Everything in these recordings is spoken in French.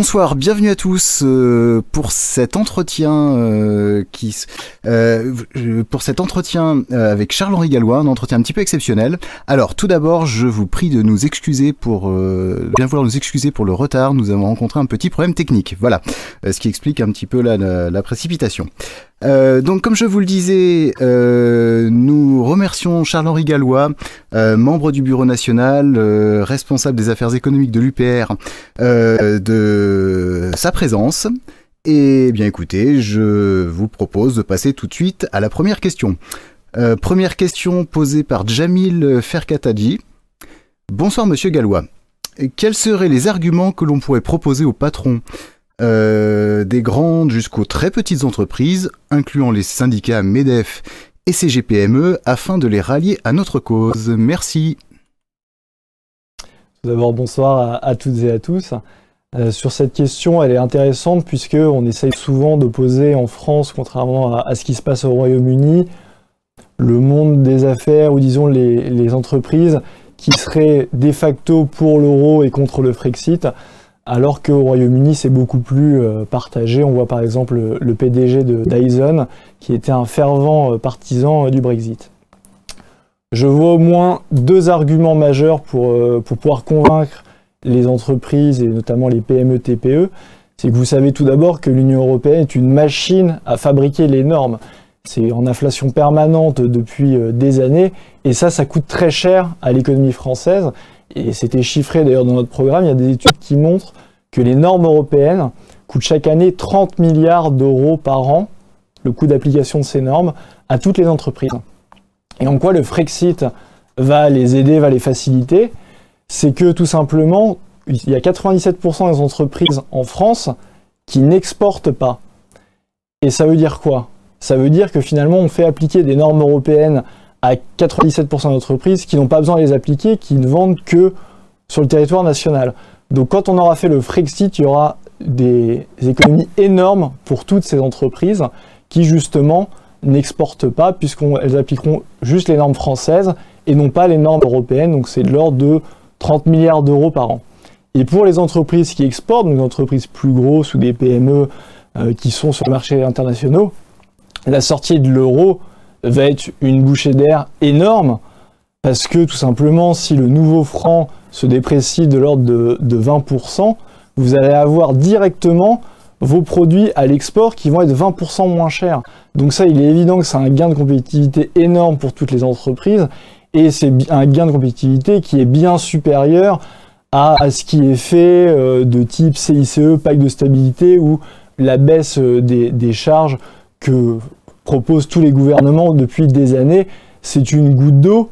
Bonsoir, bienvenue à tous euh, pour cet entretien euh, qui euh, pour cet entretien avec Charles-Henri Gallois, un entretien un petit peu exceptionnel. Alors tout d'abord, je vous prie de nous excuser pour bien vouloir nous excuser pour le retard. Nous avons rencontré un petit problème technique. Voilà, ce qui explique un petit peu la, la précipitation. Euh, donc, comme je vous le disais, euh, nous remercions Charles-Henri Gallois, euh, membre du Bureau national, responsable des affaires économiques de l'UPR, de sa présence. Et bien écoutez, je vous propose de passer tout de suite à la première question. première question posée par Jamil Ferkataji. Bonsoir Monsieur Gallois. Quels seraient les arguments que l'on pourrait proposer au patron euh, des grandes jusqu'aux très petites entreprises, incluant les syndicats MEDEF et CGPME, afin de les rallier à notre cause. Merci. Tout d'abord, bonsoir à, toutes et à tous. Euh, sur cette question, elle est intéressante puisqu'on essaye souvent d'opposer en France, contrairement à, ce qui se passe au Royaume-Uni, le monde des affaires ou disons les, les entreprises qui seraient de facto pour l'euro et contre le Frexit alors qu'au Royaume-Uni, c'est beaucoup plus euh, partagé. On voit par exemple le, PDG de Dyson, qui était un fervent euh, partisan euh, du Brexit. Je vois au moins deux arguments majeurs pour, pour pouvoir convaincre les entreprises, et notamment les PME-TPE. C'est que vous savez tout d'abord que l'Union européenne est une machine à fabriquer les normes. C'est en inflation permanente depuis des années, et ça, ça coûte très cher à l'économie française et c'était chiffré d'ailleurs dans notre programme, il y a des études qui montrent que les normes européennes coûtent chaque année 30 milliards d'euros par an, le coût d'application de ces normes, à toutes les entreprises. Et en quoi le Frexit va les aider, va les faciliter? C'est que tout simplement, il y a 97% des entreprises en France qui n'exportent pas. Et ça veut dire quoi? Ça veut dire que finalement on fait appliquer des normes européennes à 97% d'entreprises qui n'ont pas besoin de les appliquer, qui ne vendent que sur le territoire national. Donc quand on aura fait le Frexit, il y aura des économies énormes pour toutes ces entreprises qui justement n'exportent pas puisqu'elles appliqueront juste les normes françaises et non pas les normes européennes. Donc c'est de l'ordre de 30 milliards d'euros par an. Et pour les entreprises qui exportent, donc des entreprises plus grosses ou des PME euh, qui sont sur le marché international, la sortie de l'euro va être une bouchée d'air énorme parce que tout simplement, si le nouveau franc se déprécie de l'ordre de, 20%, vous allez avoir directement vos produits à l'export qui vont être 20% moins chers. Donc ça, il est évident que c'est un gain de compétitivité énorme pour toutes les entreprises et c'est un gain de compétitivité qui est bien supérieur à, ce qui est fait euh, de type CICE, pacte de stabilité ou la baisse euh, des charges que proposent tous les gouvernements depuis des années, c'est une goutte d'eau.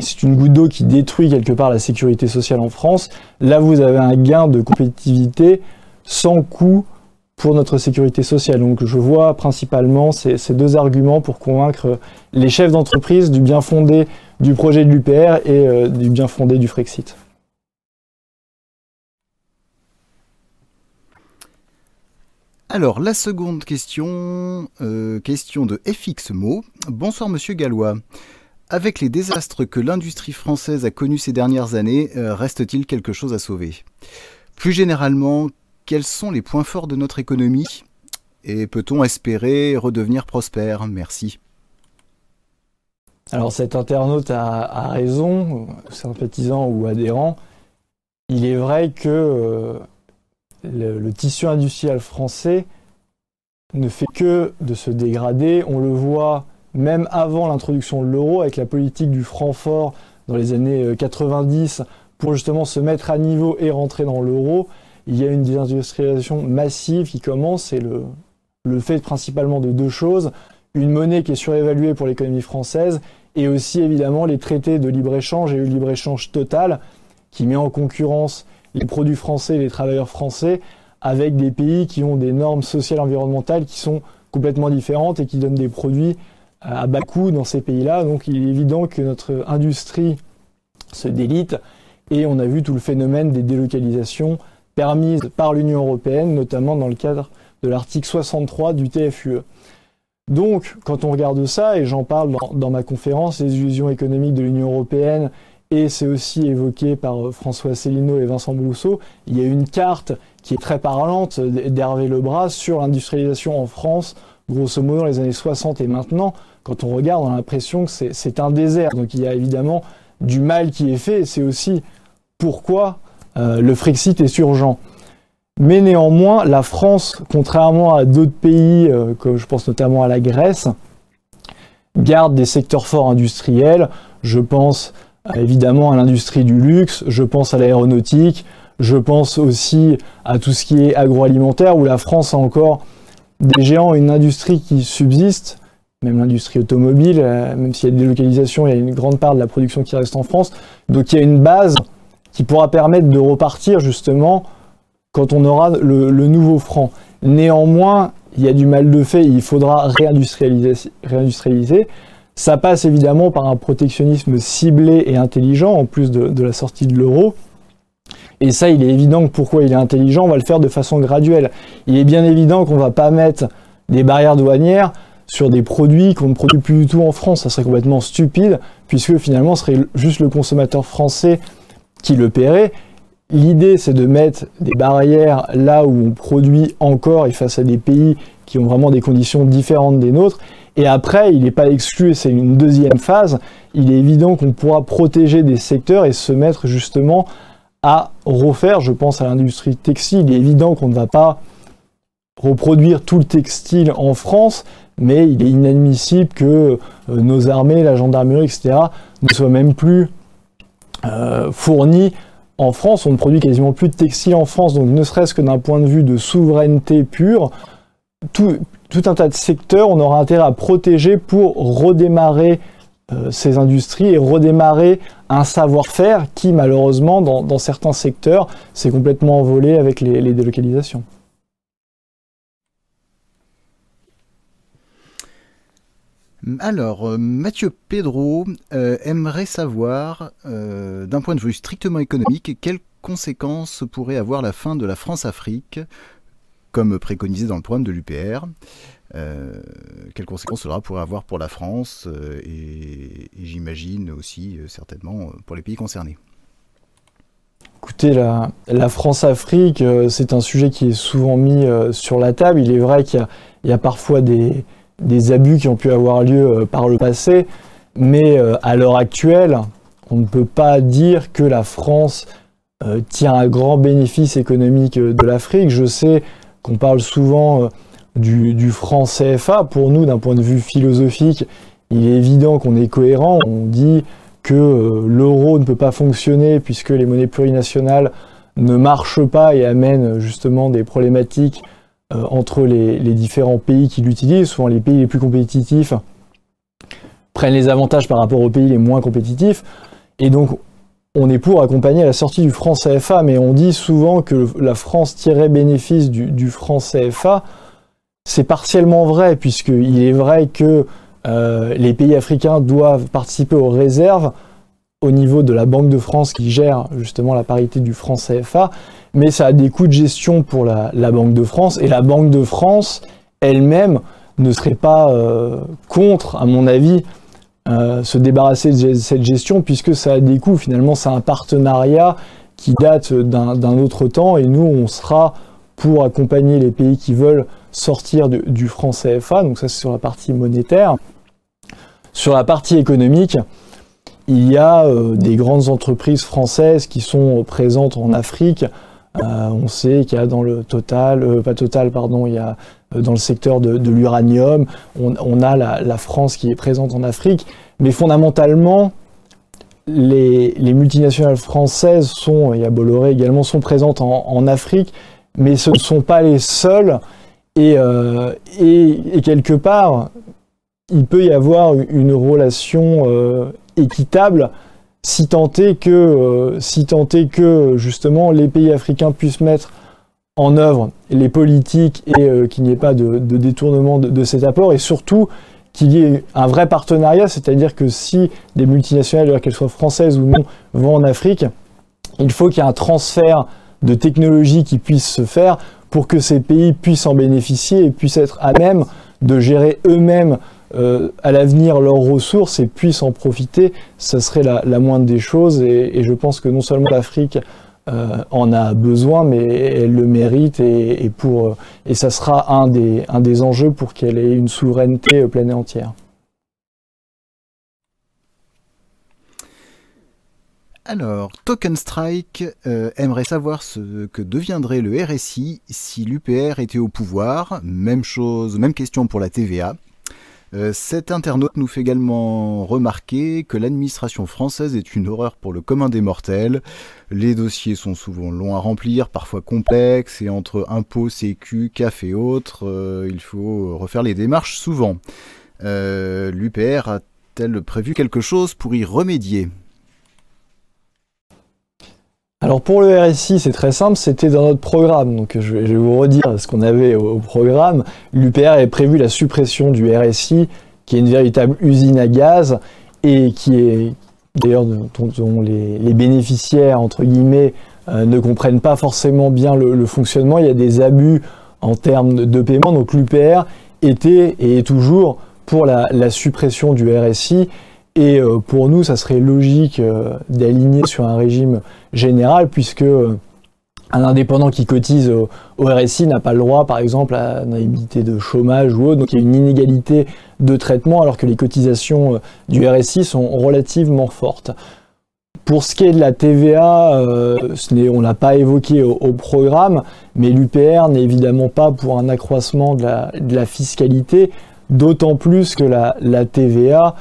C'est une goutte d'eau qui détruit quelque part la sécurité sociale en France. Là, vous avez un gain de compétitivité sans coût pour notre sécurité sociale. Donc je vois principalement ces, deux arguments pour convaincre les chefs d'entreprise du bien fondé du projet de l'UPR et euh, du bien fondé du Frexit. Alors, la seconde question, euh, question de FXMO. Bonsoir Monsieur Gallois. Avec les désastres que l'industrie française a connus ces dernières années, euh, reste-t-il quelque chose à sauver? Plus généralement, quels sont les points forts de notre économie? Et peut-on espérer redevenir prospère? Merci. Alors cet internaute a, raison, sympathisant ou adhérent. Il est vrai que euh, le, tissu industriel français ne fait que de se dégrader. On le voit même avant l'introduction de l'euro avec la politique du franc fort dans les années 90 euh, pour justement se mettre à niveau et rentrer dans l'euro. Il y a une désindustrialisation massive qui commence et le, le fait principalement de deux choses. Une monnaie qui est surévaluée pour l'économie française et aussi évidemment les traités de libre-échange et le libre-échange total qui met en concurrence les produits français, les travailleurs français, avec des pays qui ont des normes sociales et environnementales qui sont complètement différentes et qui donnent des produits à bas coût dans ces pays-là. Donc il est évident que notre industrie se délite et on a vu tout le phénomène des délocalisations permises par l'Union européenne, notamment dans le cadre de l'article 63 du TFUE. Donc, quand on regarde ça, et j'en parle dans, dans, ma conférence, les illusions économiques de l'Union européenne et c'est aussi évoqué par euh, François Célineau et Vincent Brousseau, il y a une carte qui est très parlante d'Hervé Lebras sur l'industrialisation en France, grosso modo dans les années 60 et maintenant. Quand on regarde, on a l'impression que c'est un désert. Donc il y a évidemment du mal qui est fait c'est aussi pourquoi euh, le Frexit est urgent. Mais néanmoins, la France, contrairement à d'autres pays, euh, comme je pense notamment à la Grèce, garde des secteurs forts industriels. Je pense évidemment à l'industrie du luxe, je pense à l'aéronautique, je pense aussi à tout ce qui est agroalimentaire, où la France a encore des géants, une industrie qui subsiste, même l'industrie automobile, euh, même s'il y a des délocalisations, il y a une grande part de la production qui reste en France. Donc il y a une base qui pourra permettre de repartir justement quand on aura le, nouveau franc. Néanmoins, il y a du mal de fait, il faudra réindustrialiser. Ça passe évidemment par un protectionnisme ciblé et intelligent, en plus de, la sortie de l'euro. Et ça, il est évident que pourquoi il est intelligent, on va le faire de façon graduelle. Il est bien évident qu'on ne va pas mettre des barrières douanières sur des produits qu'on ne produit plus du tout en France. Ça serait complètement stupide, puisque finalement, ce serait juste le consommateur français qui le paierait. L'idée, c'est de mettre des barrières là où on produit encore et face à des pays qui ont vraiment des conditions différentes des nôtres. Et après, il n'est pas exclu, et c'est une deuxième phase, il est évident qu'on pourra protéger des secteurs et se mettre justement à refaire, je pense à l'industrie textile, il est évident qu'on ne va pas reproduire tout le textile en France, mais il est inadmissible que euh, nos armées, la gendarmerie, etc., ne soient même plus euh, fournis en France, on ne produit quasiment plus de textile en France, donc ne serait-ce que d'un point de vue de souveraineté pure, tout, un tas de secteurs, on aura intérêt à protéger pour redémarrer euh, ces industries et redémarrer un savoir-faire qui, malheureusement, dans, certains secteurs, s'est complètement envolé avec les délocalisations. Alors, euh, Mathieu Pedro euh, aimerait savoir, d'un point de vue strictement économique, quelles conséquences pourrait avoir la fin de la France-Afrique, comme préconisé dans le programme de l'UPR. quelles conséquences cela pourrait avoir pour la France et, j'imagine aussi certainement pour les pays concernés Écoutez, la, France-Afrique, c'est un sujet qui est souvent mis sur la table. Il est vrai qu'il y, a parfois des, des abus qui ont pu avoir lieu euh, par le passé, mais euh, à l'heure actuelle, on ne peut pas dire que la France euh, tient un grand bénéfice économique de l'Afrique. Je sais qu'on parle souvent du, franc CFA. Pour nous, d'un point de vue philosophique, il est évident qu'on est cohérent. On dit que l'euro ne peut pas fonctionner puisque les monnaies plurinationales ne marchent pas et amènent justement des problématiques euh, entre les, différents pays qui l'utilisent. Souvent, les pays les plus compétitifs prennent les avantages par rapport aux pays les moins compétitifs. Et donc, on est pour accompagner la sortie du franc CFA, mais on dit souvent que la France tirait bénéfice du, franc CFA. C'est partiellement vrai, puisqu'il est vrai que euh, les pays africains doivent participer aux réserves au niveau de la Banque de France qui gère justement la parité du franc CFA, mais ça a des coûts de gestion pour la, Banque de France, et la Banque de France elle-même ne serait pas euh, contre, à mon avis, euh, se débarrasser de cette gestion, puisque ça a des coûts. Finalement, c'est un partenariat qui date d'un autre temps, et nous, on sera pour accompagner les pays qui veulent sortir du franc CFA, donc ça c'est sur la partie monétaire. Sur la partie économique, il y a euh, des grandes entreprises françaises qui sont présentes en Afrique. Euh, on sait qu'il y a dans le Total, pas Total, pardon, il y a dans le secteur de, l'uranium, on, a la, France qui est présente en Afrique, mais fondamentalement, les, multinationales françaises sont, y a Bolloré également, sont présentes en, Afrique, mais ce ne sont pas les seules, et, et, quelque part, il peut y avoir une relation équitable si tant est que, euh, si tant est que justement les pays africains puissent mettre en œuvre les politiques et euh, qu'il n'y ait pas de, détournement de, cet apport et surtout qu'il y ait un vrai partenariat, c'est-à-dire que si des multinationales, qu'elles soient françaises ou non, vont en Afrique, il faut qu'il y ait un transfert de technologie qui puisse se faire pour que ces pays puissent en bénéficier et puissent être à même de gérer eux-mêmes euh, à l'avenir leurs ressources et puissent en profiter, ça serait la, moindre des choses. Et, je pense que non seulement l'Afrique en a besoin, mais elle le mérite et, et ça sera un des, enjeux pour qu'elle ait une souveraineté pleine et entière. Alors, Token Strike euh, aimerait savoir ce que deviendrait le RSI si l'UPR était au pouvoir. Même chose, même question pour la TVA. Euh, cet internaute nous fait également remarquer que l'administration française est une horreur pour le commun des mortels. Les dossiers sont souvent longs à remplir, parfois complexes, et entre impôts, sécu, CAF et autres, euh, il faut refaire les démarches souvent. L'UPR a-t-elle prévu quelque chose pour y remédier? Alors pour le RSI, c'est très simple, c'était dans notre programme. Donc je vais, vous redire ce qu'on avait au, programme. L'UPR avait prévu la suppression du RSI, qui est une véritable usine à gaz et qui est d'ailleurs dont, les, bénéficiaires entre guillemets euh, ne comprennent pas forcément bien le, fonctionnement. Il y a des abus en termes de paiement. Donc l'UPR était et est toujours pour la, suppression du RSI et euh, pour nous, ça serait logique euh, d'aligner sur un régime général, puisque un indépendant qui cotise au, RSI n'a pas le droit, par exemple, à une indemnité de chômage ou autre. Donc il y a une inégalité de traitement, alors que les cotisations du RSI sont relativement fortes. Pour ce qui est de la TVA, on n'a pas évoqué au, programme, mais l'UPR n'est évidemment pas pour un accroissement de la, fiscalité, d'autant plus que la, la TVA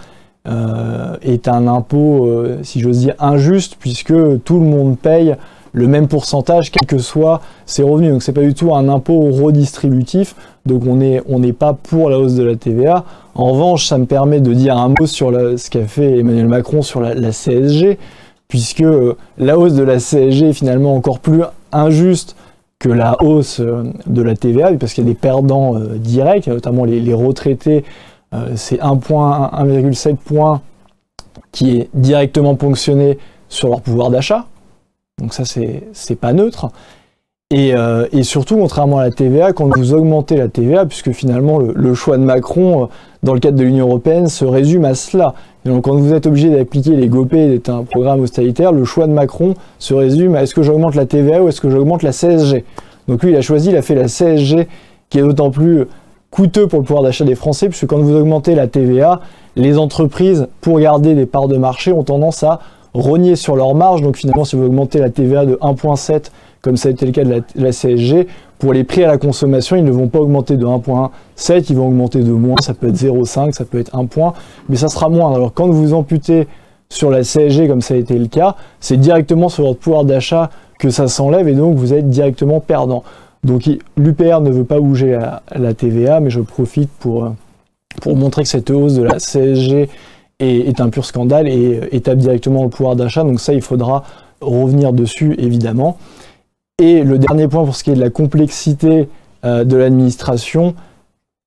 euh, est un impôt, euh, si j'ose dire, injuste, puisque tout le monde paye le même pourcentage, quels que soient ses revenus. Donc c'est pas du tout un impôt redistributif. Donc on n'est n'est pas pour la hausse de la TVA. En revanche, ça me permet de dire un mot sur ce qu'a fait Emmanuel Macron sur la, CSG, puisque euh, la hausse de la CSG est finalement encore plus injuste que la hausse de la TVA, parce qu'il y a des perdants directs, notamment les, les retraités euh, c'est 1,7 point qui est directement ponctionné sur leur pouvoir d'achat. Donc ça, c'est pas neutre. Euh, et, surtout, contrairement à la TVA, quand vous augmentez la TVA, puisque finalement le, choix de Macron euh, dans le cadre de l'Union Européenne se résume à cela. donc quand vous êtes obligé d'appliquer les GOP d'être un programme austéritaire, le choix de Macron se résume à est-ce que j'augmente la TVA ou est-ce que j'augmente la CSG Donc lui, il a choisi, il a fait la CSG, qui est d'autant plus coûteux pour le pouvoir d'achat des Français, puisque quand vous augmentez la TVA, les entreprises, pour garder des parts de marché, ont tendance à rogner sur leur marge. Donc finalement, si vous augmentez la TVA de 1,7, comme ça a été le cas de la, CSG, pour les prix à la consommation, ils ne vont pas augmenter de 1,7, ils vont augmenter de moins, ça peut être 0,5, ça peut être 1 point, mais ça sera moins. Alors quand vous amputez sur la CSG, comme ça a été le cas, c'est directement sur votre pouvoir d'achat que ça s'enlève et donc vous êtes directement perdant. Donc l'UPR ne veut pas bouger la, TVA, mais je profite pour, pour montrer que cette hausse de la CSG est, un pur scandale et étape directement le pouvoir d'achat. Donc ça, il faudra revenir dessus, évidemment. Et le dernier point pour ce qui est de la complexité euh, de l'administration,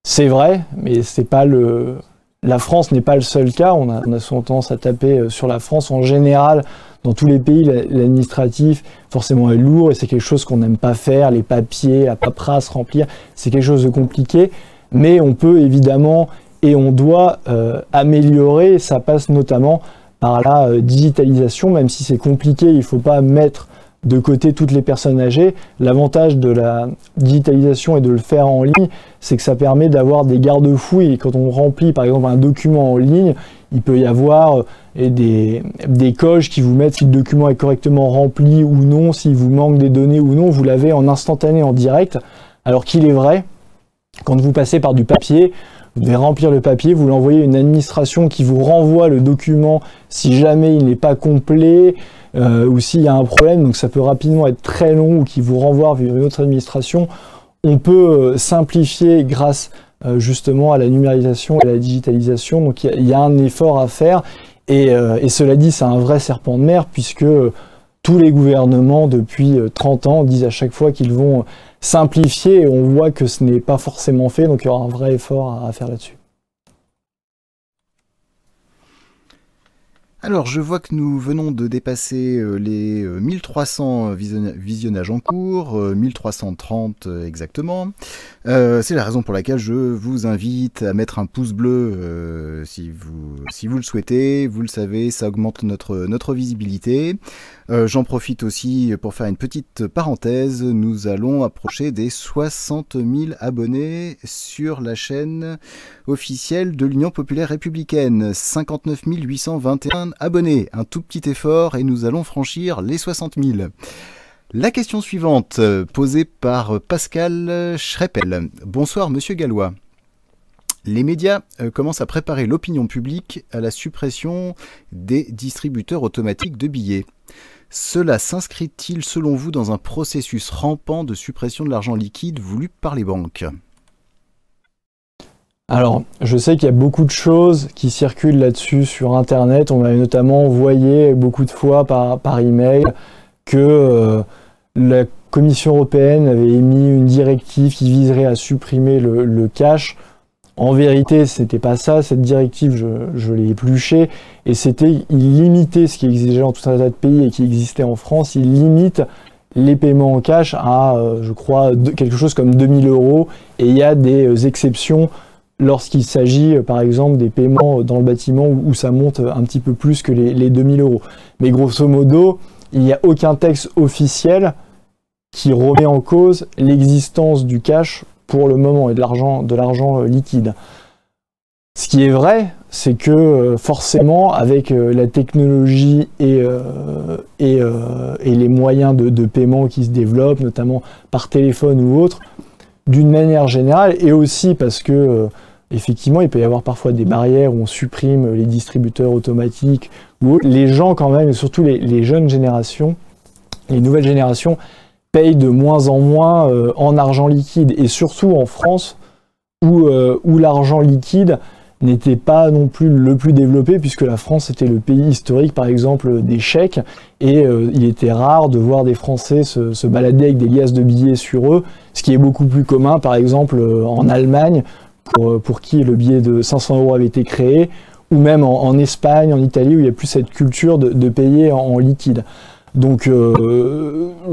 c'est vrai, mais c'est pas le, la France n'est pas le seul cas. On a, on a souvent tendance à taper euh, sur la France. En général, dans tous les pays, l'administratif, forcément, est lourd et c'est quelque chose qu'on n'aime pas faire. Les papiers, la paperasse, remplir, c'est quelque chose de compliqué. Mais on peut évidemment et on doit euh, améliorer. Ça passe notamment par la euh, digitalisation, même si c'est compliqué. Il ne faut pas mettre de côté toutes les personnes âgées. L'avantage de la digitalisation et de le faire en ligne, c'est que ça permet d'avoir des garde-fous. Et quand on remplit par exemple un document en ligne, il peut y avoir euh, des, des coches qui vous mettent si le document est correctement rempli ou non, s'il vous manque des données ou non. Vous l'avez en instantané, en direct. Alors qu'il est vrai, quand vous passez par du papier, vous devez remplir le papier, vous l'envoyez à une administration qui vous renvoie le document si jamais il n'est pas complet euh, ou s'il y a un problème, donc ça peut rapidement être très long ou qui vous renvoie vers une autre administration. On peut euh, simplifier grâce euh, justement à la numérisation et à la digitalisation. Donc il y, a un effort à faire et, et cela dit, c'est un vrai serpent de mer puisque tous les gouvernements depuis 30 ans disent à chaque fois qu'ils vont simplifier et on voit que ce n'est pas forcément fait, donc il y aura un vrai effort à, faire là-dessus. Alors, je vois que nous venons de dépasser euh, les 1300 visionnages en cours, 1330 exactement. c'est la raison pour laquelle je vous invite à mettre un pouce bleu si, vous, le souhaitez. Vous le savez, ça augmente notre visibilité. J'en profite aussi pour faire une petite parenthèse. Nous allons approcher des 60 000 abonnés sur la chaîne officielle de l'Union populaire républicaine. 59 821 abonnés. Un tout petit effort et nous allons franchir les 60 000. La question suivante, posée par Pascal Schreppel. Bonsoir, monsieur Gallois. Les médias euh, commencent à préparer l'opinion publique à la suppression des distributeurs automatiques de billets. Cela s'inscrit-il selon vous dans un processus rampant de suppression de l'argent liquide voulu par les banques? Alors, je sais qu'il y a beaucoup de choses qui circulent là-dessus sur Internet. On m'avait notamment envoyé beaucoup de fois par, par email que euh, la Commission européenne avait émis une directive qui viserait à supprimer le, cash. En vérité, ce n'était pas ça. Cette directive, je, l'ai épluchée. Et c'était, il limitait ce qui existait dans tout un tas de pays et qui existait en France. Il limite les paiements en cash à, euh, je crois, quelque chose comme 2000 euros. Et il y a des euh, exceptions lorsqu'il s'agit euh, par exemple des paiements dans le bâtiment où, ça monte un petit peu plus que les, 2000 euros. Mais grosso modo, il n'y a aucun texte officiel qui remet en cause l'existence du cash pour le moment et de l'argent, euh, liquide. Ce qui est vrai, c'est que euh, forcément, avec la technologie et, les moyens de, paiement qui se développent, notamment par téléphone ou autre, d'une manière générale, et aussi parce que effectivement, il peut y avoir parfois des barrières où on supprime les distributeurs automatiques, où les gens quand même, et surtout les, jeunes générations, les nouvelles générations, de moins en moins euh, en argent liquide, et surtout en France, où, euh, où l'argent liquide n'était pas non plus le plus développé, puisque la France était le pays historique, par exemple, des chèques, et euh, il était rare de voir des Français se, balader avec des liasses de billets sur eux, ce qui est beaucoup plus commun, par exemple, en Allemagne, pour, qui le billet de 500 euros avait été créé, ou même en, Espagne, en Italie, où il n'y a plus cette culture de, payer en, liquide. Donc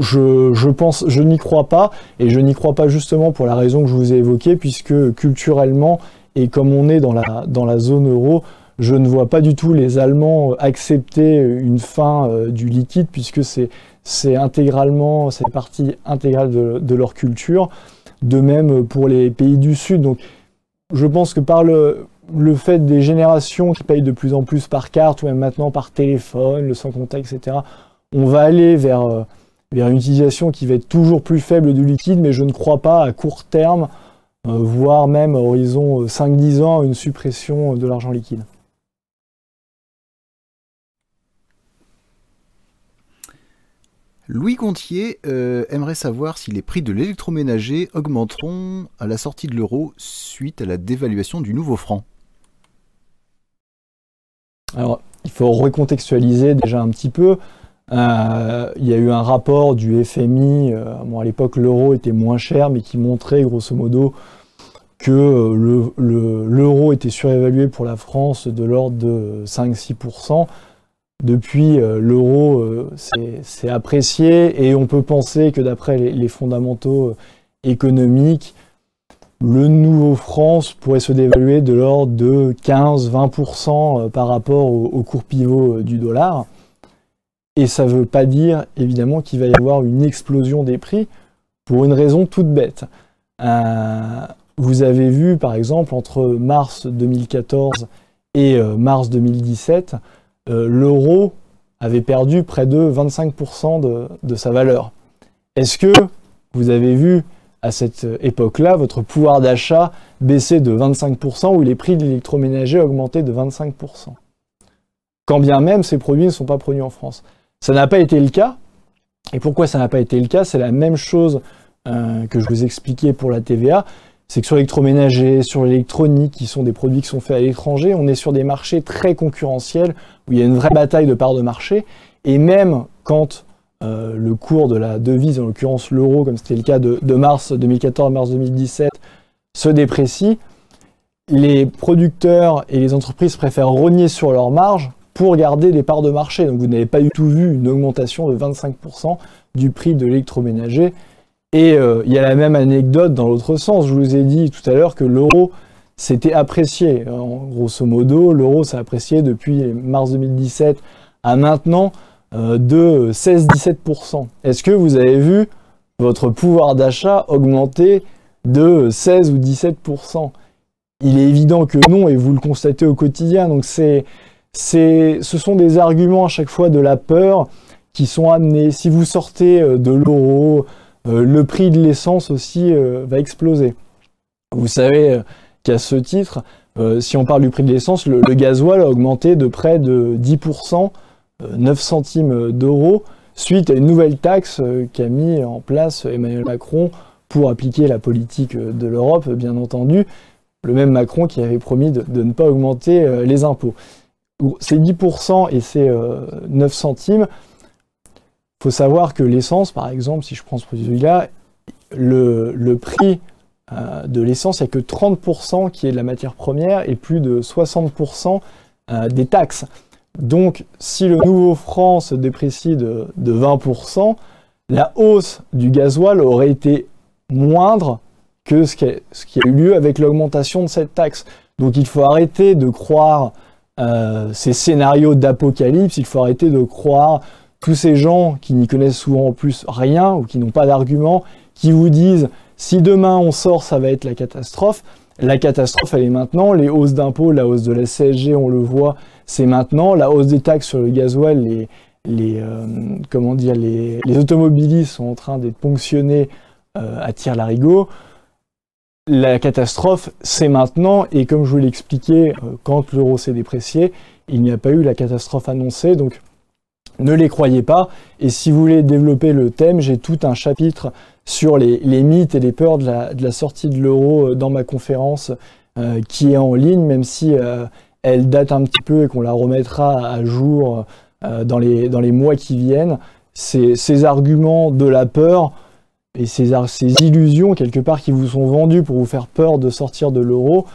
je, pense, je n'y crois pas, et je n'y crois pas justement pour la raison que je vous ai évoquée, puisque culturellement, et comme on est dans la, dans la zone euro, je ne vois pas du tout les Allemands accepter une fin euh, du liquide, puisque c'est c'est intégralement, c'est partie intégrale de, de, leur culture. De même pour les pays du Sud. Donc je pense que par le, fait des générations qui payent de plus en plus par carte ou même maintenant par téléphone, le sans contact, etc., on va aller vers, euh, vers une utilisation qui va être toujours plus faible du liquide, mais je ne crois pas à court terme, euh, voire même à horizon 5-10 euh, ans, une suppression de l'argent liquide. Louis Gontier euh, aimerait savoir si les prix de l'électroménager augmenteront à la sortie de l'euro suite à la dévaluation du nouveau franc. Alors, il faut recontextualiser déjà un petit peu. Euh, il y a eu un rapport du FMI, euh, à l'époque l'euro était moins cher, mais qui montrait grosso modo que l'euro était surévalué pour la France de l'ordre de 5-6%. Depuis, euh, l'euro euh, s'est apprécié et on peut penser que d'après les, fondamentaux euh, économiques, le nouveau France pourrait se dévaluer de l'ordre de 15-20% par rapport au, cours pivot du dollar. Et ça ne veut pas dire évidemment qu'il va y avoir une explosion des prix pour une raison toute bête. vous avez vu par exemple entre mars 2014 et mars 2017 euh, l'euro avait perdu près de 25% de, sa valeur. Est-ce que vous avez vu à cette époque-là votre pouvoir d'achat baisser de 25% ou les prix de l'électroménager augmenter de 25% Quand bien même ces produits ne sont pas produits en France. Ça n'a pas été le cas. Et pourquoi ça n'a pas été le cas? C'est la même chose euh, que je vous expliquais pour la TVA c'est que sur l'électroménager, sur l'électronique, qui sont des produits qui sont faits à l'étranger, on est sur des marchés très concurrentiels, où il y a une vraie bataille de parts de marché, et même quand euh, le cours de la devise, en l'occurrence l'euro, comme c'était le cas de, mars 2014 mars 2017, se déprécie, les producteurs et les entreprises préfèrent rogner sur leurs marges pour garder les parts de marché. Donc vous n'avez pas du tout vu une augmentation de 25% du prix de l'électroménager. Et euh, il y a la même anecdote dans l'autre sens. Je vous ai dit tout à l'heure que l'euro s'était apprécié. Grosso modo, l'euro s'est apprécié depuis mars 2017 à maintenant euh, de 16-17%. Est-ce que vous avez vu votre pouvoir d'achat augmenter de 16 ou 17% Il est évident que non, et vous le constatez au quotidien. Donc c'est, ce sont des arguments à chaque fois de la peur qui sont amenés. Si vous sortez euh, de l'euro, euh, le prix de l'essence aussi euh, va exploser. Vous savez qu'à ce titre, si on parle du prix de l'essence, le, gasoil a augmenté de près de 10%, 9 centimes d'euros, suite à une nouvelle taxe qu'a mis en place Emmanuel Macron pour appliquer la politique de l'Europe, bien entendu. Le même Macron qui avait promis de, de ne pas augmenter les impôts. Ces 10% et ces 9 centimes, faut savoir que l'essence, par exemple, si je prends ce produit-là, le, prix euh, de l'essence, il n'y a que 30% qui est de la matière première et plus de 60% euh, des taxes. Donc, si le nouveau franc se déprécie de, 20%, la hausse du gasoil aurait été moindre que ce qui a, eu lieu avec l'augmentation de cette taxe. Donc, il faut arrêter de croire euh, ces scénarios d'apocalypse, il faut arrêter de croire tous ces gens qui n'y connaissent souvent en plus rien ou qui n'ont pas d'argument, qui vous disent si demain on sort, ça va être la catastrophe. La catastrophe, elle est maintenant. Les hausses d'impôts, la hausse de la CSG, on le voit, c'est maintenant. La hausse des taxes sur le gasoil, les, les euh, comment dire, les, automobilistes sont en train d'être ponctionnés euh, à tir larigot. La catastrophe, c'est maintenant. Et comme je vous l'ai expliqué, euh, quand l'euro s'est déprécié, il n'y a pas eu la catastrophe annoncée. Donc, ne les croyez pas. Et si vous voulez développer le thème, j'ai tout un chapitre sur les, mythes et les peurs de la, sortie de l'euro euh, dans ma conférence euh, qui est en ligne, même si elle date un petit peu et qu'on la remettra à jour dans, les, mois qui viennent. Ces arguments de la peur et ces, illusions quelque part qui vous sont vendues pour vous faire peur de sortir de l'euro,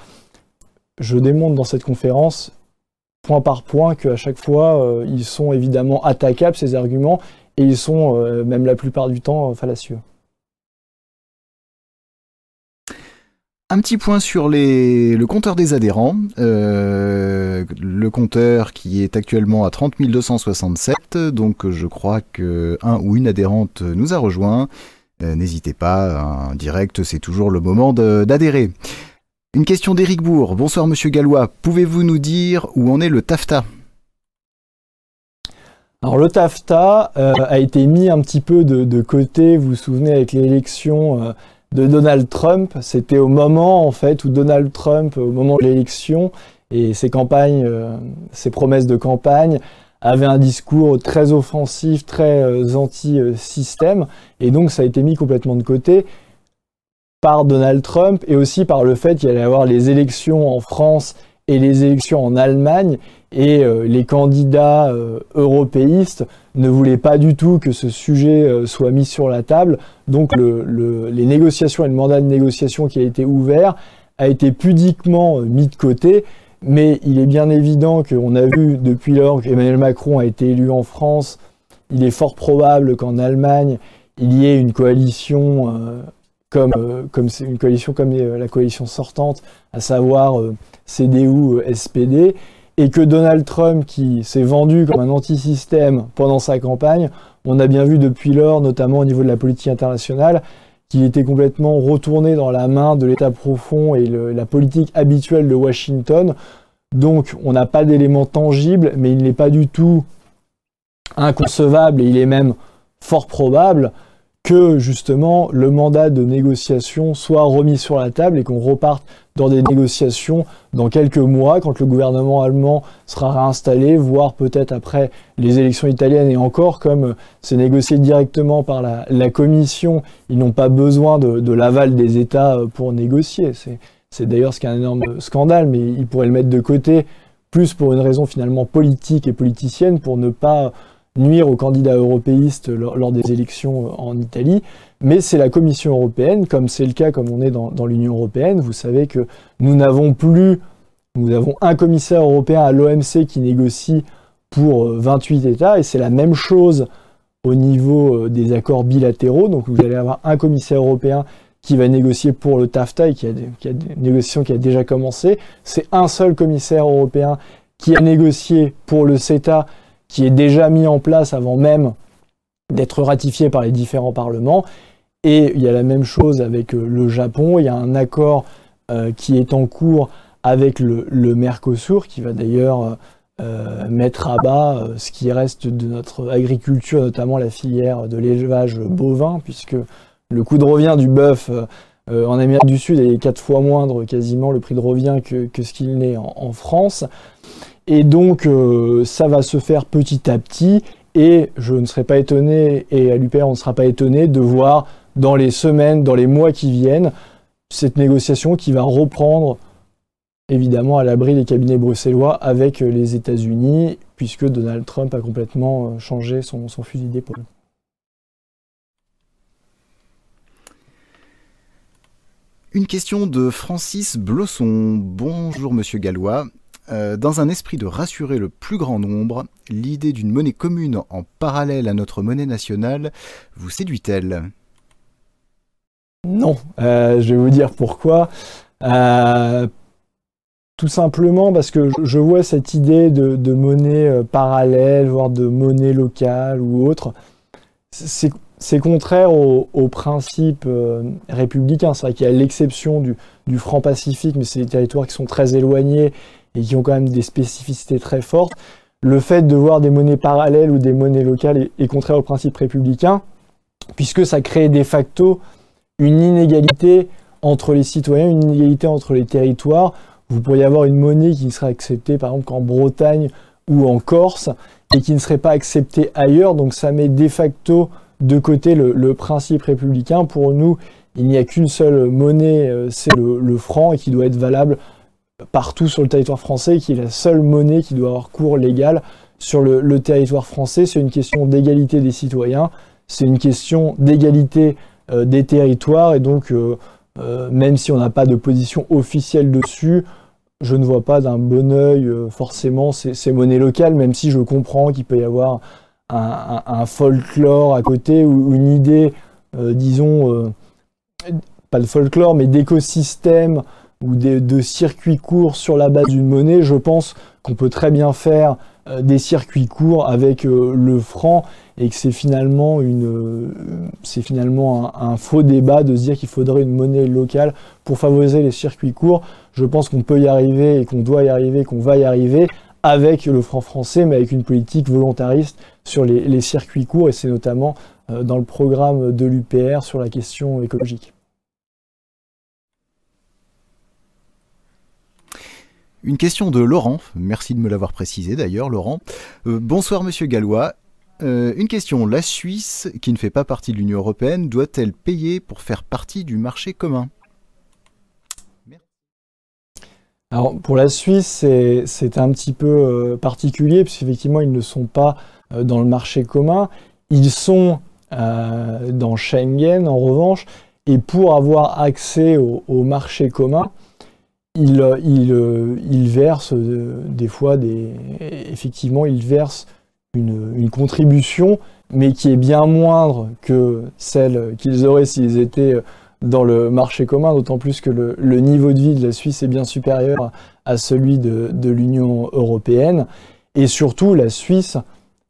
je démontre dans cette conférence point par point qu'à chaque fois, euh, ils sont évidemment attaquables, ces arguments, et ils sont euh, même la plupart du temps euh, fallacieux. Un petit point sur le compteur des adhérents. le compteur qui est actuellement à 30 267. Donc je crois que un ou une adhérente nous a rejoint. N'hésitez pas, un direct, c'est toujours le moment d'adhérer. Une question d'Éric Bourg. Bonsoir Monsieur Gallois. Pouvez-vous nous dire où en est le TAFTA? Alors le TAFTA euh, a été mis un petit peu de, côté, vous vous souvenez, avec l'élection euh, de Donald Trump. C'était au moment en fait où Donald Trump, au moment de l'élection et ses campagnes, euh, ses promesses de campagne, avait un discours très offensif, très anti-système, et donc ça a été mis complètement de côté par Donald Trump et aussi par le fait qu'il allait y avoir les élections en France et les élections en Allemagne et euh, les candidats euh, européistes ne voulaient pas du tout que ce sujet euh, soit mis sur la table. Donc les négociations et le mandat de négociation qui a été ouvert a été pudiquement mis de côté. Mais il est bien évident qu'on a vu depuis lors qu'Emmanuel Macron a été élu en France, il est fort probable qu'en Allemagne, il y ait une coalition comme euh, comme comme euh, la coalition sortante, à savoir euh, CDU, SPD, et que Donald Trump, qui s'est vendu comme un anti-système pendant sa campagne, on a bien vu depuis lors, notamment au niveau de la politique internationale, qu'il était complètement retourné dans la main de l'État profond et la politique habituelle de Washington. Donc on n'a pas d'éléments tangibles, mais il n'est pas du tout inconcevable et il est même fort probable que justement le mandat de négociation soit remis sur la table et qu'on reparte dans des négociations dans quelques mois quand le gouvernement allemand sera réinstallé, voire peut-être après les élections italiennes et encore comme c'est négocié directement par la, Commission, ils n'ont pas besoin de, l'aval des États pour négocier. C'est d'ailleurs ce qui est un énorme scandale, mais ils pourraient le mettre de côté plus pour une raison finalement politique et politicienne pour ne pas nuire aux candidats européistes lors, des élections euh, en Italie, mais c'est la Commission européenne, comme c'est le cas comme on est dans, l'Union européenne. Vous savez que nous n'avons plus, nous avons un commissaire européen à l'OMC qui négocie pour 28 États, et c'est la même chose au niveau des accords bilatéraux. Donc vous allez avoir un commissaire européen qui va négocier pour le TAFTA et qui a, des, qui a des négociations qui a déjà commencé. C'est un seul commissaire européen qui a négocié pour le CETA, qui est déjà mis en place avant même d'être ratifié par les différents parlements. Et il y a la même chose avec euh, le Japon. Il y a un accord euh, qui est en cours avec le, Mercosur, qui va d'ailleurs euh, mettre à bas ce qui reste de notre agriculture, notamment la filière de l'élevage bovin, puisque le coût de revient du bœuf en Amérique du Sud est quatre fois moindre quasiment le prix de revient que, ce qu'il n'est en, France. Et donc ça va se faire petit à petit. Et je ne serais pas étonné, et à l'UPR on ne sera pas étonné de voir dans les semaines, dans les mois qui viennent, cette négociation qui va reprendre évidemment à l'abri des cabinets bruxellois avec les États-Unis, puisque Donald Trump a complètement euh, changé son, fusil d'épaule. Une question de Francis Blosson. Bonjour Monsieur Gallois. Euh, dans un esprit de rassurer le plus grand nombre, l'idée d'une monnaie commune en parallèle à notre monnaie nationale vous séduit-elle non, euh, je vais vous dire pourquoi. Euh, tout simplement parce que je vois cette idée de, monnaie parallèle, voire de monnaie locale ou autre. C'est contraire au, principe républicain. C'est vrai qu'il y a l'exception du, franc pacifique, mais c'est des territoires qui sont très éloignés et qui ont quand même des spécificités très fortes. Le fait de voir des monnaies parallèles ou des monnaies locales est contraire au principe républicain, puisque ça crée de facto une inégalité entre les citoyens, une inégalité entre les territoires. Vous pourriez avoir une monnaie qui serait acceptée par exemple qu'en Bretagne ou en Corse et qui ne serait pas acceptée ailleurs. Donc ça met de facto de côté le, principe républicain. Pour nous, il n'y a qu'une seule monnaie, euh, c'est le, franc et qui doit être valable partout sur le territoire français, qui est la seule monnaie qui doit avoir cours légal sur le, territoire français. C'est une question d'égalité des citoyens, c'est une question d'égalité euh, des territoires et donc euh, euh, même si on n'a pas de position officielle dessus, je ne vois pas d'un bon oeil forcément ces, monnaies locales, même si je comprends qu'il peut y avoir un, folklore à côté ou une idée, disons, pas de folklore, mais d'écosystème ou de circuits courts sur la base d'une monnaie. Je pense qu'on peut très bien faire des circuits courts avec le franc et que c'est finalement, une, c'est finalement un, faux débat de se dire qu'il faudrait une monnaie locale pour favoriser les circuits courts. Je pense qu'on peut y arriver et qu'on doit y arriver, qu'on va y arriver avec le franc français, mais avec une politique volontariste sur les, circuits courts, et c'est notamment euh, dans le programme de l'UPR sur la question écologique. Une question de Laurent, merci de me l'avoir précisé d'ailleurs Laurent. Euh, bonsoir Monsieur Gallois, euh, une question. La Suisse, qui ne fait pas partie de l'Union européenne, doit-elle payer pour faire partie du marché commun? Alors pour la Suisse, c'est un petit peu euh, particulier, puisqu'effectivement, ils ne sont pas dans le marché commun. Ils sont dans Schengen, en revanche, et pour avoir accès au, marché commun, ils, ils versent des fois des. Effectivement, ils versent une, contribution, mais qui est bien moindre que celle qu'ils auraient s'ils étaient dans le marché commun, d'autant plus que le, niveau de vie de la Suisse est bien supérieur à, celui de, l'Union européenne. Et surtout, la Suisse,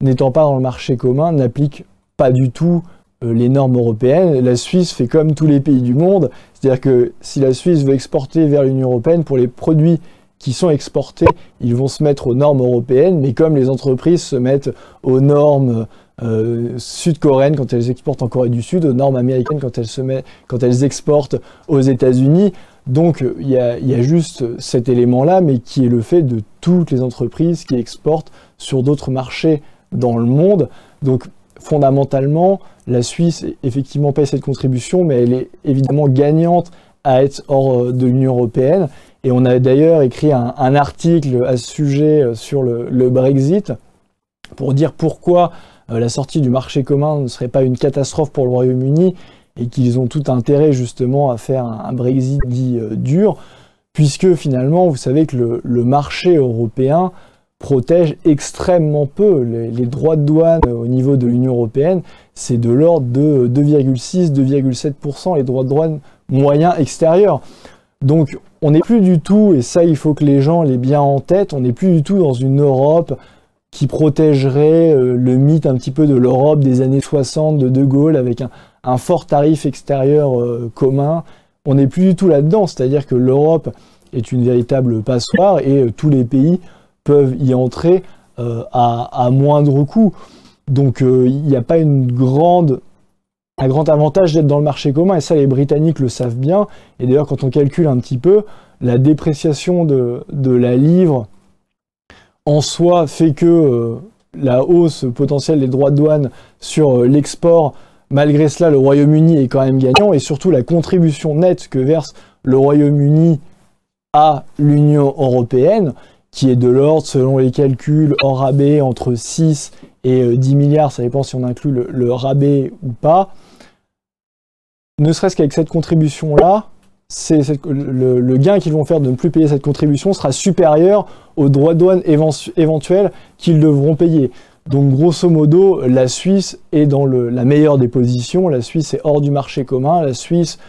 n'étant pas dans le marché commun, n'applique pas du tout euh, les normes européennes. La Suisse fait comme tous les pays du monde, c'est-à-dire que si la Suisse veut exporter vers l'Union européenne pour les produits qui sont exportés, ils vont se mettre aux normes européennes, mais comme les entreprises se mettent aux normes euh, sud-coréennes quand elles exportent en Corée du Sud, aux normes américaines quand elles exportent aux États-Unis. Donc il y, a, juste cet élément-là, mais qui est le fait de toutes les entreprises qui exportent sur d'autres marchés dans le monde. Donc fondamentalement, la Suisse effectivement paye cette contribution, mais elle est évidemment gagnante à être hors euh, de l'Union européenne. Et on a d'ailleurs écrit un, article à ce sujet euh, sur le, Brexit pour dire pourquoi euh, la sortie du marché commun ne serait pas une catastrophe pour le Royaume-Uni et qu'ils ont tout intérêt justement à faire un, Brexit dit dur, puisque finalement, vous savez que le, marché européen protège extrêmement peu. Les, droits de douane au niveau de l'Union européenne, c'est de l'ordre de 2,6-2,7% les droits de douane moyens extérieurs. Donc on n'est plus du tout, et ça il faut que les gens l'aient bien en tête, on n'est plus du tout dans une Europe qui protégerait euh, le mythe un petit peu de l'Europe des années 60 de De Gaulle avec un, fort tarif extérieur euh, commun. On n'est plus du tout là-dedans, c'est-à-dire que l'Europe est une véritable passoire et euh, tous les pays peuvent y entrer à, moindre coût. Donc il n'y a pas une grande un grand avantage d'être dans le marché commun, et ça les Britanniques le savent bien, et d'ailleurs quand on calcule un petit peu, la dépréciation de, de la livre en soi fait que euh, la hausse potentielle des droits de douane sur euh, l'export, malgré cela, le Royaume-Uni est quand même gagnant, et surtout la contribution nette que verse le Royaume-Uni à l'Union européenne, qui est de l'ordre, selon les calculs, hors rabais, entre 6 et 10 euh, milliards, ça dépend si on inclut le rabais ou pas. Ne serait-ce qu'avec cette contribution-là, le, gain qu'ils vont faire de ne plus payer cette contribution sera supérieur aux droits de douane éventuels qu'ils devront payer. Donc grosso modo, la Suisse est dans la meilleure des positions, la Suisse est hors du marché commun, la Suisse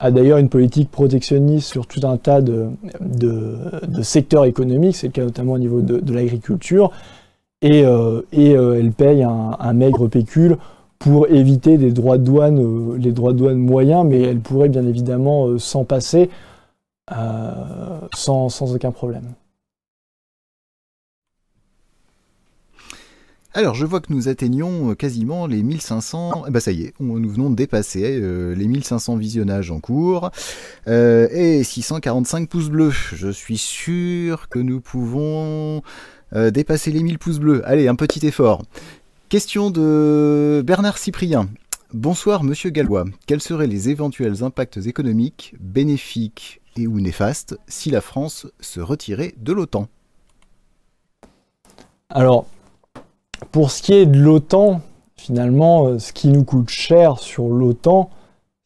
a d'ailleurs une politique protectionniste sur tout un tas de, secteurs économiques, c'est le cas notamment au niveau de, l'agriculture, et, euh, euh, elle paye un, maigre pécule pour éviter des droits de douane, euh, les droits de douane moyens, mais elle pourrait bien évidemment s'en passer sans, aucun problème. Alors, je vois que nous atteignons quasiment les 1500. Eh ben, ça y est, nous venons de dépasser les 1500 visionnages en cours et 645 pouces bleus. Je suis sûr que nous pouvons dépasser les 1000 pouces bleus. Allez, un petit effort. Question de Bernard Cyprien. Bonsoir Monsieur Gallois. Quels seraient les éventuels impacts économiques, bénéfiques et ou néfastes si la France se retirait de l'OTAN? Alors, pour ce qui est de l'OTAN, finalement, euh, ce qui nous coûte cher sur l'OTAN,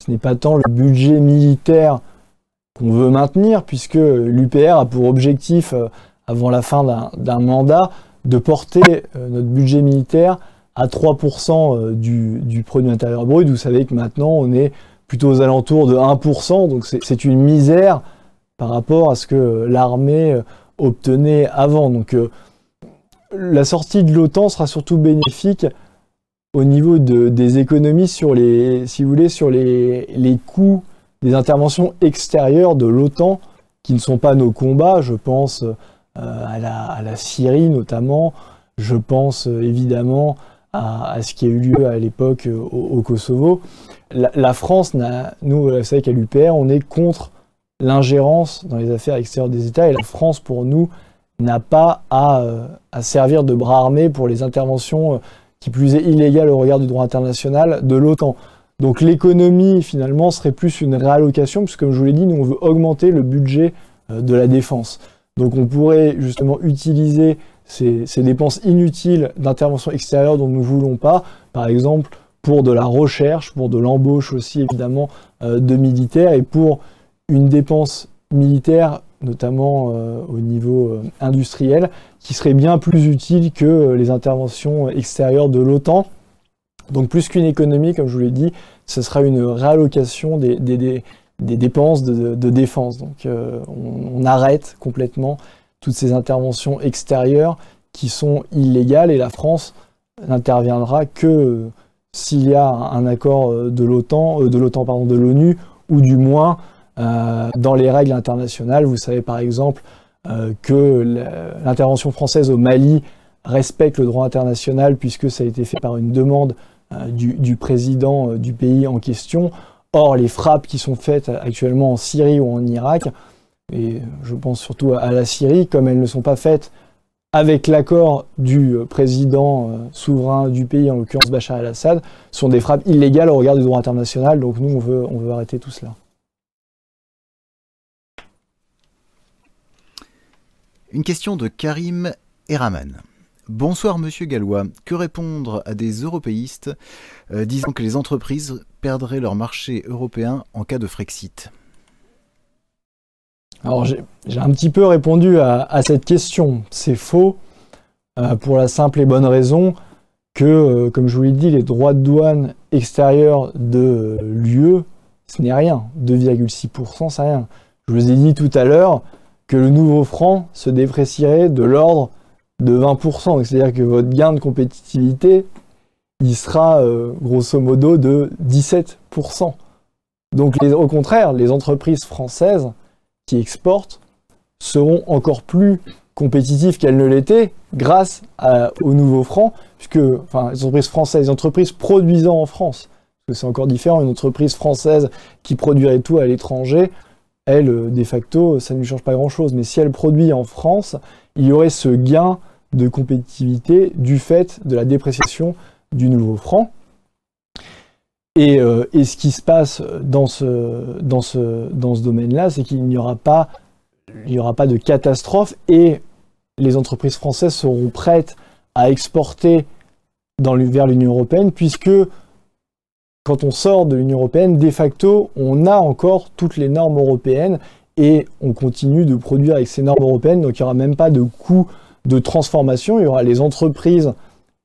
ce n'est pas tant le budget militaire qu'on veut maintenir, puisque l'UPR a pour objectif, euh, avant la fin d'un mandat, de porter euh, notre budget militaire à 3% euh, du, du, produit intérieur brut. Vous savez que maintenant, on est plutôt aux alentours de 1%, donc c'est une misère par rapport à ce que l'armée obtenait avant. Donc la sortie de l'OTAN sera surtout bénéfique au niveau de, des économies sur les, si sur les, coûts des interventions extérieures de l'OTAN qui ne sont pas nos combats. Je pense à, la, à, la, Syrie notamment. Je pense évidemment à, ce qui a eu lieu à l'époque euh, au, Kosovo. La, France, nous, vous savez qu'à l'UPR, on est contre l'ingérence dans les affaires extérieures des États et la France, pour nous, n'a pas à, euh, à, servir de bras armé pour les interventions euh, qui plus est illégales au regard du droit international de l'OTAN. Donc l'économie, finalement, serait plus une réallocation, puisque comme je vous l'ai dit, nous, on veut augmenter le budget de la défense. Donc on pourrait justement utiliser ces, dépenses inutiles d'intervention extérieure dont nous ne voulons pas, par exemple pour de la recherche, pour de l'embauche aussi évidemment euh, de militaires et pour une dépense militaire notamment euh, au niveau euh, industriel, qui serait bien plus utile que les interventions extérieures de l'OTAN. Donc plus qu'une économie, comme je vous l'ai dit, ce sera une réallocation des, dépenses de, défense. Donc on, arrête complètement toutes ces interventions extérieures qui sont illégales et la France n'interviendra que s'il y a un accord euh, de l'OTAN, euh, de l'OTAN pardon, de l'ONU ou du moins euh, dans les règles internationales. Vous savez par exemple que l'intervention française au Mali respecte le droit international puisque ça a été fait par une demande du, du, président du pays en question. Or, les frappes qui sont faites actuellement en Syrie ou en Irak et je pense surtout à la Syrie, comme elles ne sont pas faites avec l'accord du euh, président euh, souverain du pays, en l'occurrence Bachar el-Assad, sont des frappes illégales au regard du droit international. Donc nous, veut, on veut arrêter tout cela. Une question de Karim Eraman. Bonsoir Monsieur Gallois. Que répondre à des européistes euh, disant que les entreprises perdraient leur marché européen en cas de Frexit? Alors j'ai un petit peu répondu à, cette question. C'est faux. pour la simple et bonne raison que, comme je vous l'ai dit, les droits de douane extérieurs de l'UE, ce n'est rien. 2,6%, c'est rien. Je vous ai dit tout à l'heure que le nouveau franc se déprécierait de l'ordre de 20%. C'est-à-dire que votre gain de compétitivité, il sera euh, grosso modo de 17%. Donc au contraire, les entreprises françaises qui exportent seront encore plus compétitives qu'elles ne l'étaient grâce au nouveau franc, puisque enfin, les entreprises françaises, les entreprises produisant en France, parce que c'est encore différent, une entreprise française qui produirait tout à l'étranger, elle, euh, de facto, ça ne lui change pas grand-chose. Mais si elle produit en France, il y aurait ce gain de compétitivité du fait de la dépréciation du nouveau franc. Et, euh, ce qui se passe dans ce, domaine-là, c'est qu'il n'y aura, pas, il aura pas de catastrophe et les entreprises françaises seront prêtes à exporter dans, vers l'Union européenne, puisque quand on sort de l'Union européenne, de facto, on a encore toutes les normes européennes et on continue de produire avec ces normes européennes, donc il n'y aura même pas de coût de transformation. Il y aura les entreprises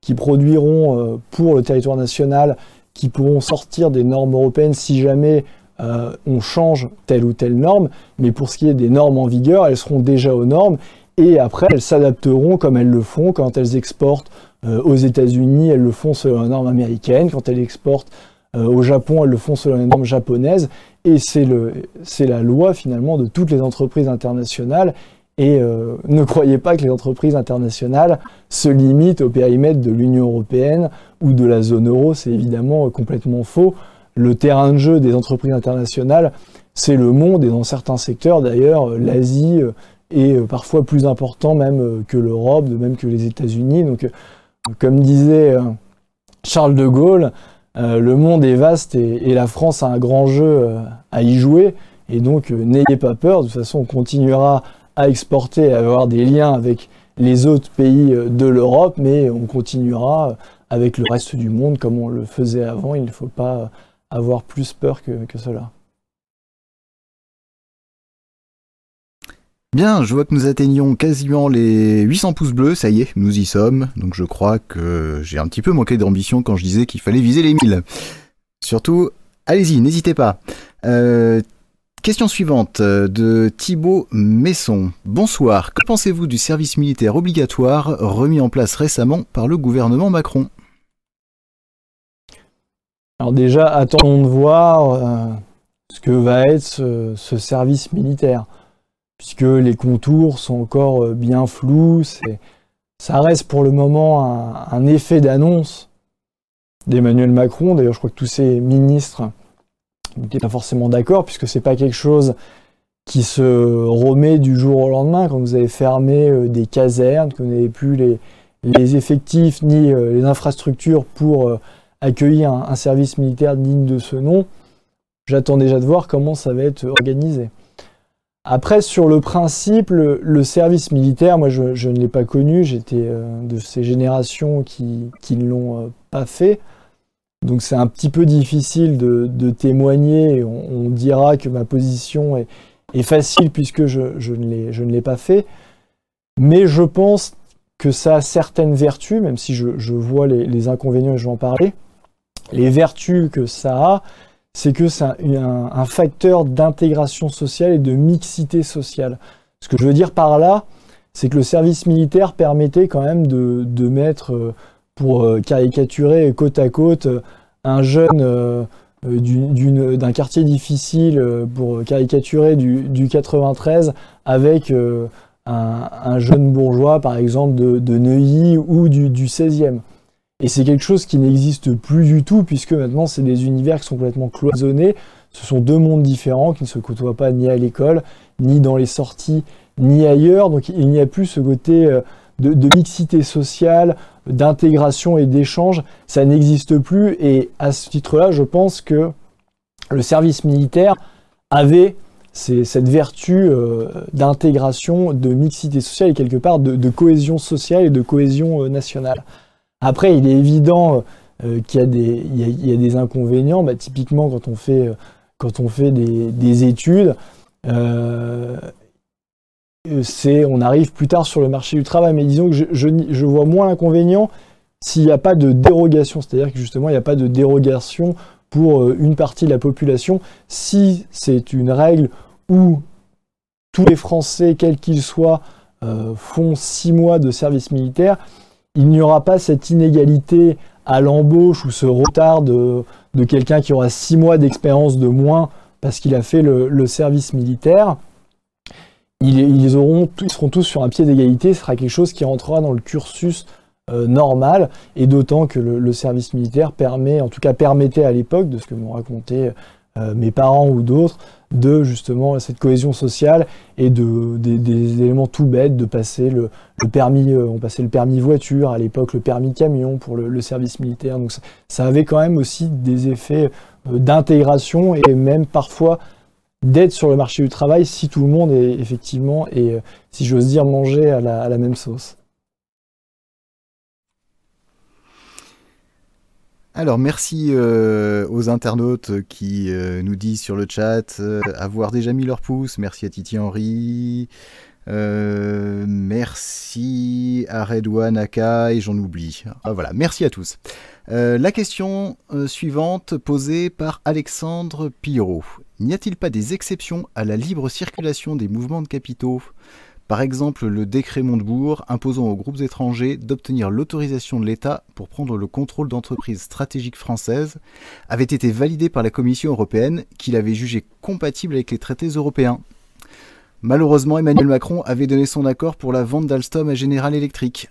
qui produiront euh, pour le territoire national, qui pourront sortir des normes européennes si jamais euh, on change telle ou telle norme. Mais pour ce qui est des normes en vigueur, elles seront déjà aux normes et après elles s'adapteront comme elles le font quand elles exportent euh, aux États-Unis, elles le font selon les normes américaines, quand elles exportent au Japon, elles le font selon les normes japonaises, et c'est la loi finalement de toutes les entreprises internationales, et euh, ne croyez pas que les entreprises internationales se limitent au périmètre de l'Union européenne ou de la zone euro. C'est évidemment complètement faux. Le terrain de jeu des entreprises internationales, c'est le monde et dans certains secteurs d'ailleurs, l'Asie est parfois plus important même que l'Europe, de même que les États-Unis. Donc, comme disait euh, Charles de Gaulle, euh, le monde est vaste et, la France a un grand jeu à y jouer. Et donc, n'ayez pas peur. De toute façon, on continuera à exporter à avoir des liens avec les autres pays euh, de l'Europe, mais on continuera avec le reste du monde comme on le faisait avant. Il ne faut pas avoir plus peur que, cela. Bien, je vois que nous atteignons quasiment les 800 pouces bleus, ça y est, nous y sommes. Donc je crois que j'ai un petit peu manqué d'ambition quand je disais qu'il fallait viser les 1000. Surtout, allez-y, n'hésitez pas. Euh, Question suivante euh, de Thibaut Messon. Bonsoir. Que pensez-vous du service militaire obligatoire remis en place récemment par le gouvernement Macron? Alors déjà, attendons de voir euh, ce que va être ce, service militaire, puisque les contours sont encore euh, bien flous. Ça reste pour le moment un effet d'annonce d'Emmanuel Macron. D'ailleurs, je crois que tous ces ministres n'était pas forcément d'accord, puisque c'est pas quelque chose qui se remet du jour au lendemain, quand vous avez fermé euh, des casernes, que vous n'avez plus les, effectifs ni euh, les infrastructures pour accueillir un, service militaire digne de ce nom. J'attends déjà de voir comment ça va être organisé. Après, sur le principe, le, service militaire, moi je, ne l'ai pas connu, j'étais de ces générations qui, qui ne l'ont pas fait. Donc c'est un petit peu difficile de, témoigner. On, dira que ma position est, facile puisque je, ne l'ai pas fait. Mais je pense que ça a certaines vertus, même si je, vois les, inconvénients et je vais en parler. Les vertus que ça a, c'est que c'est un, facteur d'intégration sociale et de mixité sociale. Ce que je veux dire par là, c'est que le service militaire permettait quand même de mettre euh, pour euh, caricaturer côte à côte euh, un jeune d'un quartier difficile pour caricaturer du, 93 avec un, jeune bourgeois par exemple de, Neuilly ou du, 16e. Et c'est quelque chose qui n'existe plus du tout puisque maintenant c'est des univers qui sont complètement cloisonnés. Ce sont deux mondes différents qui ne se côtoient pas ni à l'école, ni dans les sorties, ni ailleurs. Donc il n'y a plus ce côté de, mixité sociale, d'intégration et d'échange, ça n'existe plus. Et à ce titre-là, je pense que le service militaire avait cette vertu euh, d'intégration, de mixité sociale et quelque part de, cohésion sociale et de cohésion euh, nationale. Après, il est évident euh, qu'il y, a des inconvénients. Bah, typiquement, quand on fait, fait des, des études, on arrive plus tard sur le marché du travail. Mais disons que je, je, vois moins l'inconvénient s'il n'y a pas de dérogation, c'est-à-dire que justement il n'y a pas de dérogation pour une partie de la population. Si c'est une règle où tous les Français, quels qu'ils soient, font six mois de service militaire, il n'y aura pas cette inégalité à l'embauche ou ce retard de, quelqu'un qui aura six mois d'expérience de moins parce qu'il a fait le, service militaire. Ils, seront tous sur un pied d'égalité, ce sera quelque chose qui rentrera dans le cursus euh, normal, et d'autant que le, service militaire permet, en tout cas permettait à l'époque, de ce que m'ont raconté euh, mes parents ou d'autres, de justement cette cohésion sociale et de, des, éléments tout bêtes, de passer le, permis, euh, on le permis voiture, à l'époque le permis camion pour le, service militaire. Donc ça, avait quand même aussi des effets euh, d'intégration et même parfois d'aide sur le marché du travail si tout le monde est effectivement, et si j'ose dire, mangé à la même sauce. Alors merci euh, aux internautes qui euh, nous disent sur le chat euh, avoir déjà mis leur pouce. Merci à Titi Henry. merci à Redouane Aka et j'en oublie. Ah, voilà, merci à tous. la question suivante posée par Alexandre Pirot. N'y a-t-il pas des exceptions à la libre circulation des mouvements de capitaux? Par exemple, le décret Montebourg imposant aux groupes étrangers d'obtenir l'autorisation de l'État pour prendre le contrôle d'entreprises stratégiques françaises avait été validé par la Commission européenne qui l'avait jugé compatible avec les traités européens. Malheureusement, Emmanuel Macron avait donné son accord pour la vente d'Alstom à General Electric.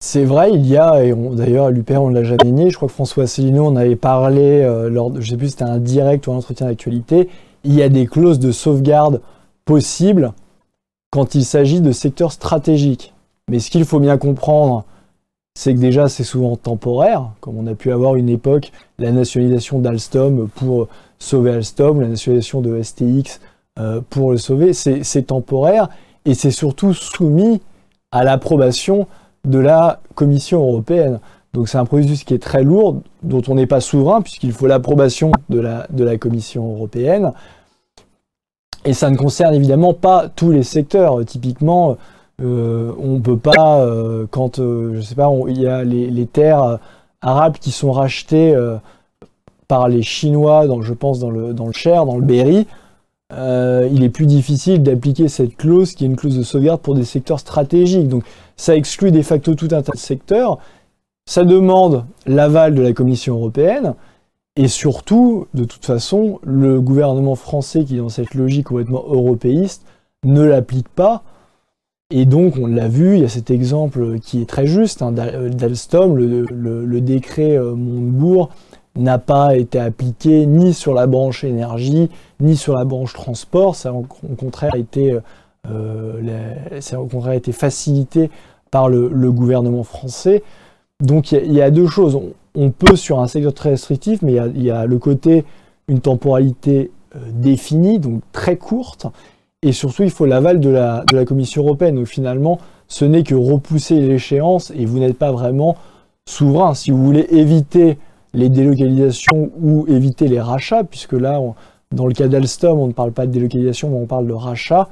C'est vrai, il y a, et d'ailleurs à l'UPR on ne l'a jamais nié, je crois que François Asselineau en avait parlé euh, lors de, je sais plus si c'était un direct ou un entretien d'actualité, il y a des clauses de sauvegarde possible quand il s'agit de secteurs stratégiques. Mais ce qu'il faut bien comprendre, c'est que déjà c'est souvent temporaire, comme on a pu avoir une époque, la nationalisation d'Alstom pour sauver Alstom, la nationalisation de STX euh, pour le sauver, c'est temporaire et c'est surtout soumis à l'approbation de la Commission européenne. Donc c'est un processus qui est très lourd, dont on n'est pas souverain, puisqu'il faut l'approbation de la, de la Commission européenne. Et ça ne concerne évidemment pas tous les secteurs. Typiquement, euh, on ne peut pas, euh, quand euh, je sais pas, il y a les, terres arabes qui sont rachetées par les Chinois, je pense dans le, dans le Cher, dans le Berry, il est plus difficile d'appliquer cette clause qui est une clause de sauvegarde pour des secteurs stratégiques. Donc ça exclut de facto tout un tas de secteurs. Ça demande l'aval de la Commission européenne. Et surtout, de toute façon, le gouvernement français qui est dans cette logique complètement européiste ne l'applique pas. Et donc, on l'a vu, il y a cet exemple qui est très juste hein, d'Alstom, le, décret euh, Montebourg n'a pas été appliqué ni sur la branche énergie, ni sur la branche transport. Ça a au contraire été, euh, au contraire été facilité par le, gouvernement français. Donc il y, a deux choses peut sur un secteur très restrictif, mais il y a, le côté une temporalité euh, définie, donc très courte, et surtout il faut l'aval de la, de la Commission européenne. Donc finalement, ce n'est que repousser l'échéance et vous n'êtes pas vraiment souverain. Si vous voulez éviter les délocalisations ou éviter les rachats, puisque là, dans le cas d'Alstom, on ne parle pas de délocalisation, mais on parle de rachat,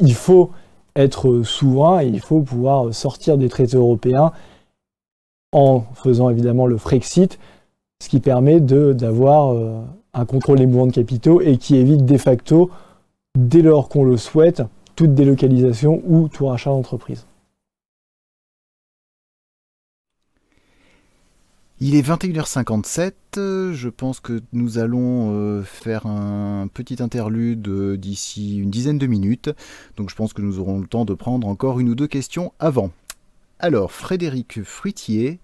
il faut être souverain et il faut pouvoir sortir des traités européens en faisant évidemment le Frexit, ce qui permet d'avoir euh, un contrôle des mouvements de capitaux et qui évite de facto, dès lors qu'on le souhaite, toute délocalisation ou tout rachat d'entreprise. Il est 21h57, je pense que nous allons euh, faire un petit interlude d'ici une dizaine de minutes, donc je pense que nous aurons le temps de prendre encore une ou deux questions avant. Alors, Frédéric Fruitier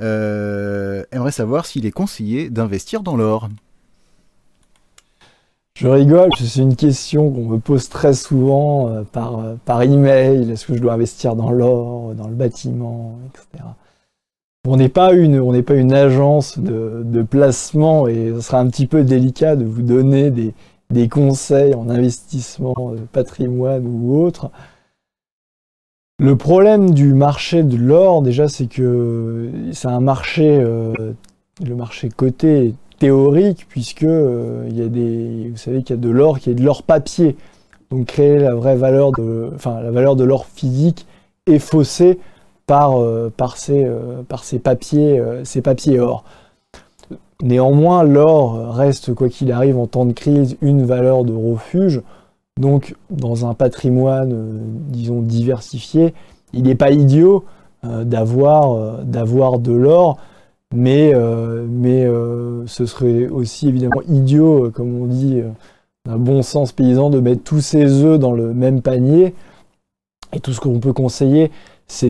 euh, aimerait savoir s'il est conseillé d'investir dans l'or. Je rigole, c'est une question qu'on me pose très souvent euh, par, euh, par email. Est-ce que je dois investir dans l'or, dans le bâtiment, etc. On n'est pas une, agence de, placement et ce sera un petit peu délicat de vous donner des, des conseils en investissement, patrimoine ou autre. Le problème du marché de l'or, déjà, c'est que c'est un marché, euh, le marché coté théorique, puisque euh, il y a des, vous savez qu'il y a de l'or qui est de l'or papier. Donc créer la vraie valeur de, enfin, la valeur de l'or physique est faussée par, euh, par, ces, papiers, ces papiers or. Néanmoins, l'or reste, quoi qu'il arrive, en temps de crise, une valeur de refuge. Donc, dans un patrimoine, disons, diversifié, il n'est pas idiot d'avoir d'avoir de l'or, mais, mais ce serait aussi évidemment idiot, comme on dit, d'un bon sens paysan, de mettre tous ses œufs dans le même panier. Et tout ce qu'on peut conseiller, c'est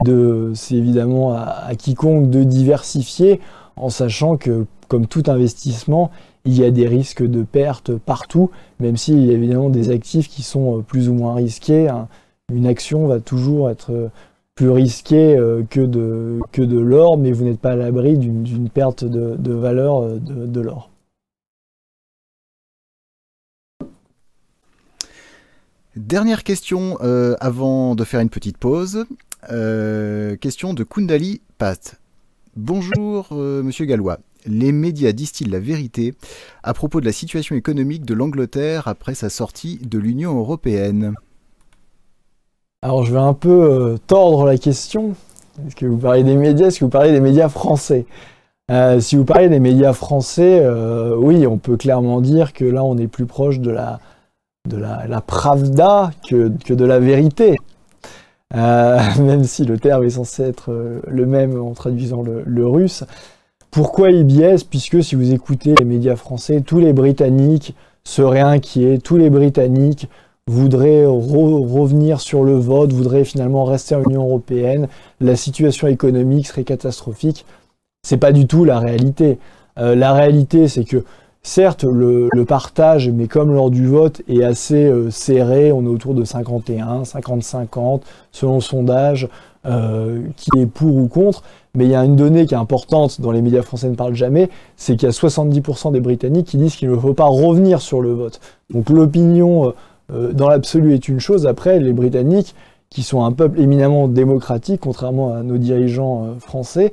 évidemment à, quiconque de diversifier en sachant que, comme tout investissement, il y a des risques de perte partout, même s'il y a évidemment des actifs qui sont euh, plus ou moins risqués. Hein. Une action va toujours être euh, plus risquée euh, que de, l'or, mais vous n'êtes pas à l'abri d'une perte de, valeur de, l'or. Dernière question avant de faire une petite pause. Question de Kundali Pat. Bonjour, euh, monsieur Gallois. Les médias disent-ils la vérité à propos de la situation économique de l'Angleterre après sa sortie de l'Union européenne Alors, je vais un peu euh, tordre la question. Est-ce que vous parlez des médias? Est-ce que vous parlez des médias français? Si vous parlez des médias français, oui, on peut clairement dire que là, on est plus proche de la, de la, pravda que, que de la vérité. Euh, même si le terme est censé être euh, le même en traduisant le, russe. Pourquoi biaisent Puisque si vous écoutez les médias français, tous les Britanniques seraient inquiets, tous les Britanniques voudraient revenir sur le vote, voudraient finalement rester en Union européenne, la situation économique serait catastrophique. C'est pas du tout la réalité. Euh, la réalité, c'est que Certes, le, partage, mais comme lors du vote, est assez euh, serré. On est autour de 51, 50-50, selon le sondage, euh, qui est pour ou contre. Mais il y a une donnée qui est importante, dont les médias français ne parlent jamais, c'est qu'il y a 70% des Britanniques qui disent qu'il ne faut pas revenir sur le vote. Donc l'opinion, euh, dans l'absolu, est une chose. Après, les Britanniques, qui sont un peuple éminemment démocratique, contrairement à nos dirigeants français,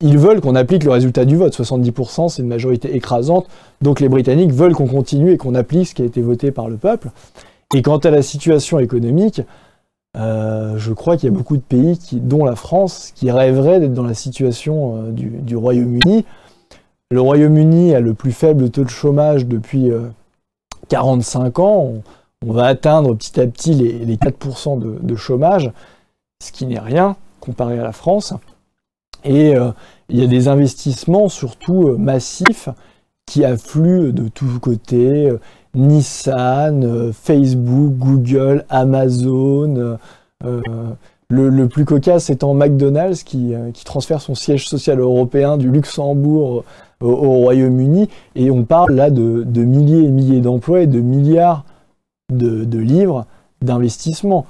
ils veulent qu'on applique le résultat du vote. 70%, c'est une majorité écrasante. Donc les Britanniques veulent qu'on continue et qu'on applique ce qui a été voté par le peuple. Et quant à la situation économique, euh, je crois qu'il y a beaucoup de pays, dont la France, qui rêveraient d'être dans la situation euh, du, Royaume-Uni. Le Royaume-Uni a le plus faible taux de chômage depuis 45 euh, ans. On, va atteindre petit à petit les, 4% de, de, chômage, ce qui n'est rien comparé à la France. Et il y a des investissements surtout euh, massifs qui affluent de tous côtés. Euh, Nissan, euh, Facebook, Google, Amazon. le, plus cocasse étant McDonald's qui, transfère son siège social européen du Luxembourg au, Royaume-Uni. Et on parle là de, milliers et milliers d'emplois et de milliards de livres d'investissement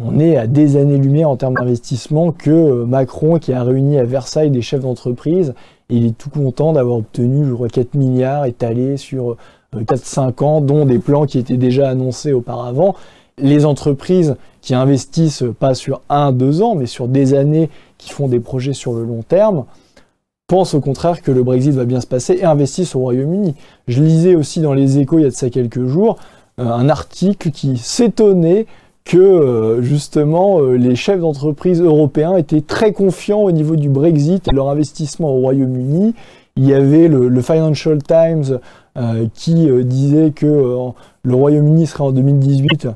on est à des années-lumière en termes d'investissement que euh, Macron, qui a réuni à Versailles des chefs d'entreprise, il est tout content d'avoir obtenu, je crois, 4 milliards étalés sur 4-5 euh, ans, dont des plans qui étaient déjà annoncés auparavant. Les entreprises qui investissent pas sur 1-2 ans, mais sur des années, qui font des projets sur le long terme, pensent au contraire que le Brexit va bien se passer et investissent au Royaume-Uni. Je lisais aussi dans les échos il y a de ça quelques jours euh, un article qui s'étonnait que euh, justement euh, les chefs d'entreprise européens étaient très confiants au niveau du Brexit et leur investissement au Royaume-Uni. Il y avait le, Financial Times euh, qui disait que le Royaume-Uni serait en 2018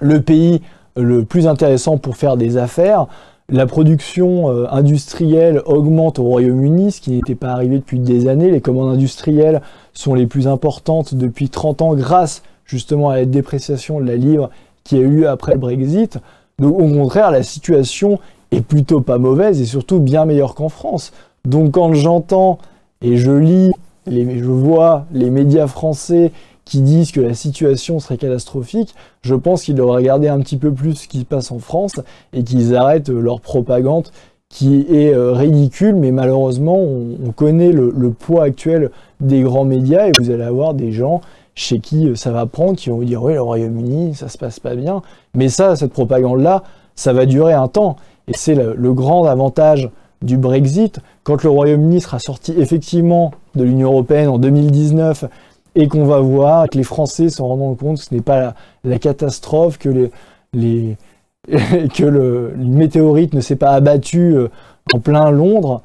le pays le plus intéressant pour faire des affaires. La production industrielle augmente au Royaume-Uni, ce qui n'était pas arrivé depuis des années. Les commandes industrielles sont les plus importantes depuis 30 ans grâce justement à la dépréciation de la livre qui a eu après le Brexit. Donc au contraire, la situation est plutôt pas mauvaise et surtout bien meilleure qu'en France. Donc quand j'entends et je lis, je vois les médias français qui disent que la situation serait catastrophique, je pense qu'ils devraient regarder un petit peu plus ce qui se passe en France et qu'ils arrêtent leur propagande qui est euh, ridicule, mais malheureusement, on, connaît le, poids actuel des grands médias et vous allez avoir des gens chez qui euh, ça va prendre, qui vont vous dire oui, le Royaume-Uni, ça se passe pas bien. Mais ça, cette propagande-là, ça va durer un temps. Et c'est le, grand avantage du Brexit. Quand le Royaume-Uni sera sorti effectivement de l'Union européenne en 2019 et qu'on va voir que les Français s'en rendant compte que ce n'est pas la, catastrophe, que, les, que le, météorite ne s'est pas abattu euh, en plein Londres,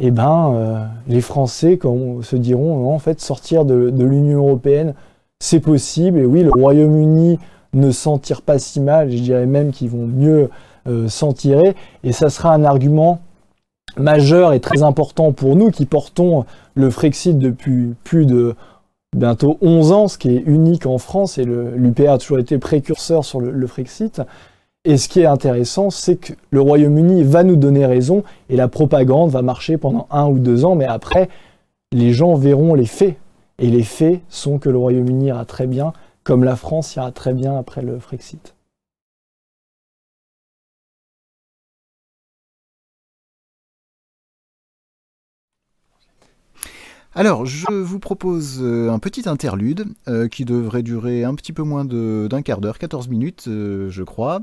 eh ben, euh, les Français se diront en fait sortir de, l'Union européenne, c'est possible. Et oui, le Royaume-Uni ne s'en tire pas si mal. Je dirais même qu'ils vont mieux euh, s'en tirer. Et ça sera un argument majeur et très important pour nous qui portons le Frexit depuis plus de bientôt 11 ans, ce qui est unique en France, et l'UPR a toujours été précurseur sur le, Frexit. Et ce qui est intéressant, c'est que le Royaume-Uni va nous donner raison, et la propagande va marcher pendant un ou deux ans, mais après, les gens verront les faits. Et les faits sont que le Royaume-Uni ira très bien, comme la France ira très bien après le Frexit. Alors, je vous propose euh, un petit interlude euh, qui devrait durer un petit peu moins d'un quart d'heure, 14 minutes, euh, je crois.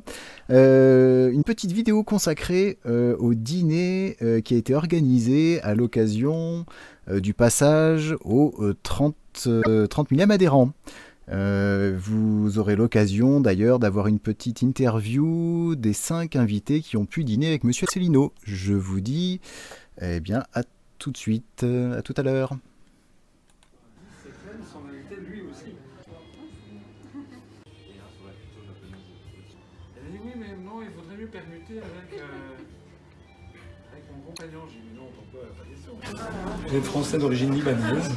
une petite vidéo consacrée au dîner qui a été organisé à l'occasion du passage aux 30, 30 millième adhérents. vous aurez l'occasion d'ailleurs d'avoir une petite interview des cinq invités qui ont pu dîner avec Monsieur Cellino. Je vous dis, eh bien, à tout de suite, à tout à l'heure. oui, mais non, il faudrait mieux permuter avec, euh, avec mon compagnon. J'ai dit non, tant pas question. Vous êtes français d'origine libanaise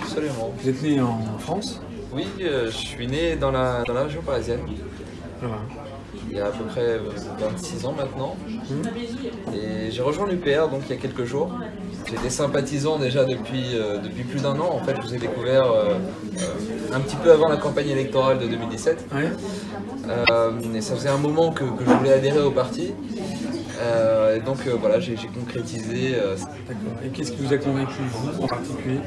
Absolument. Vous êtes né en France Oui, euh, je suis né dans la, dans la région parisienne. Voilà il y a à peu près 26 ans maintenant. Et j'ai rejoint l'UPR donc il y a quelques jours. J'étais sympathisant déjà depuis, euh, depuis plus d'un an. En fait, je vous ai découvert euh, euh, un petit peu avant la campagne électorale de 2017. et ça faisait un moment que, je voulais adhérer au parti. et donc voilà, j'ai concrétisé. D'accord. Et qu'est-ce qui vous a convaincu, vous en particulier,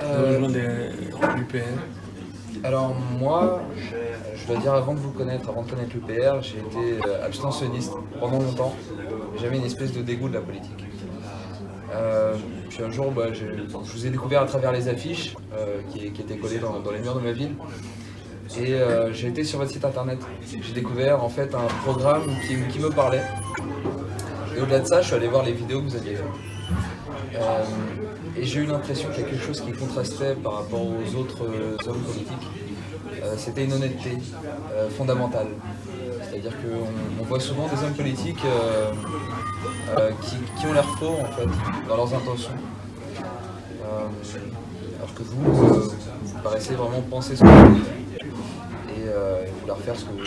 de rejoindre l'UPR alors moi, je dois dire avant de vous connaître, avant de connaître l'UPR, j'ai été euh, abstentionniste pendant longtemps. J'avais une espèce de dégoût de la politique. Euh, puis un jour, bah, je, vous ai découvert à travers les affiches euh, qui, étaient collées dans, les murs de ma ville. Et j'ai été sur votre site internet. J'ai découvert en fait un programme qui, me parlait. Et au-delà de ça, je suis allé voir les vidéos que vous aviez faites. Et j'ai eu l'impression qu'il y a quelque chose qui contrastait par rapport aux autres euh, hommes politiques. Euh, c'était une honnêteté euh, fondamentale. C'est-à-dire qu'on voit souvent des hommes politiques qui, ont l'air faux en fait dans leurs intentions. alors que vous, vous paraissez vraiment penser ce que vous dites et, vouloir faire ce que,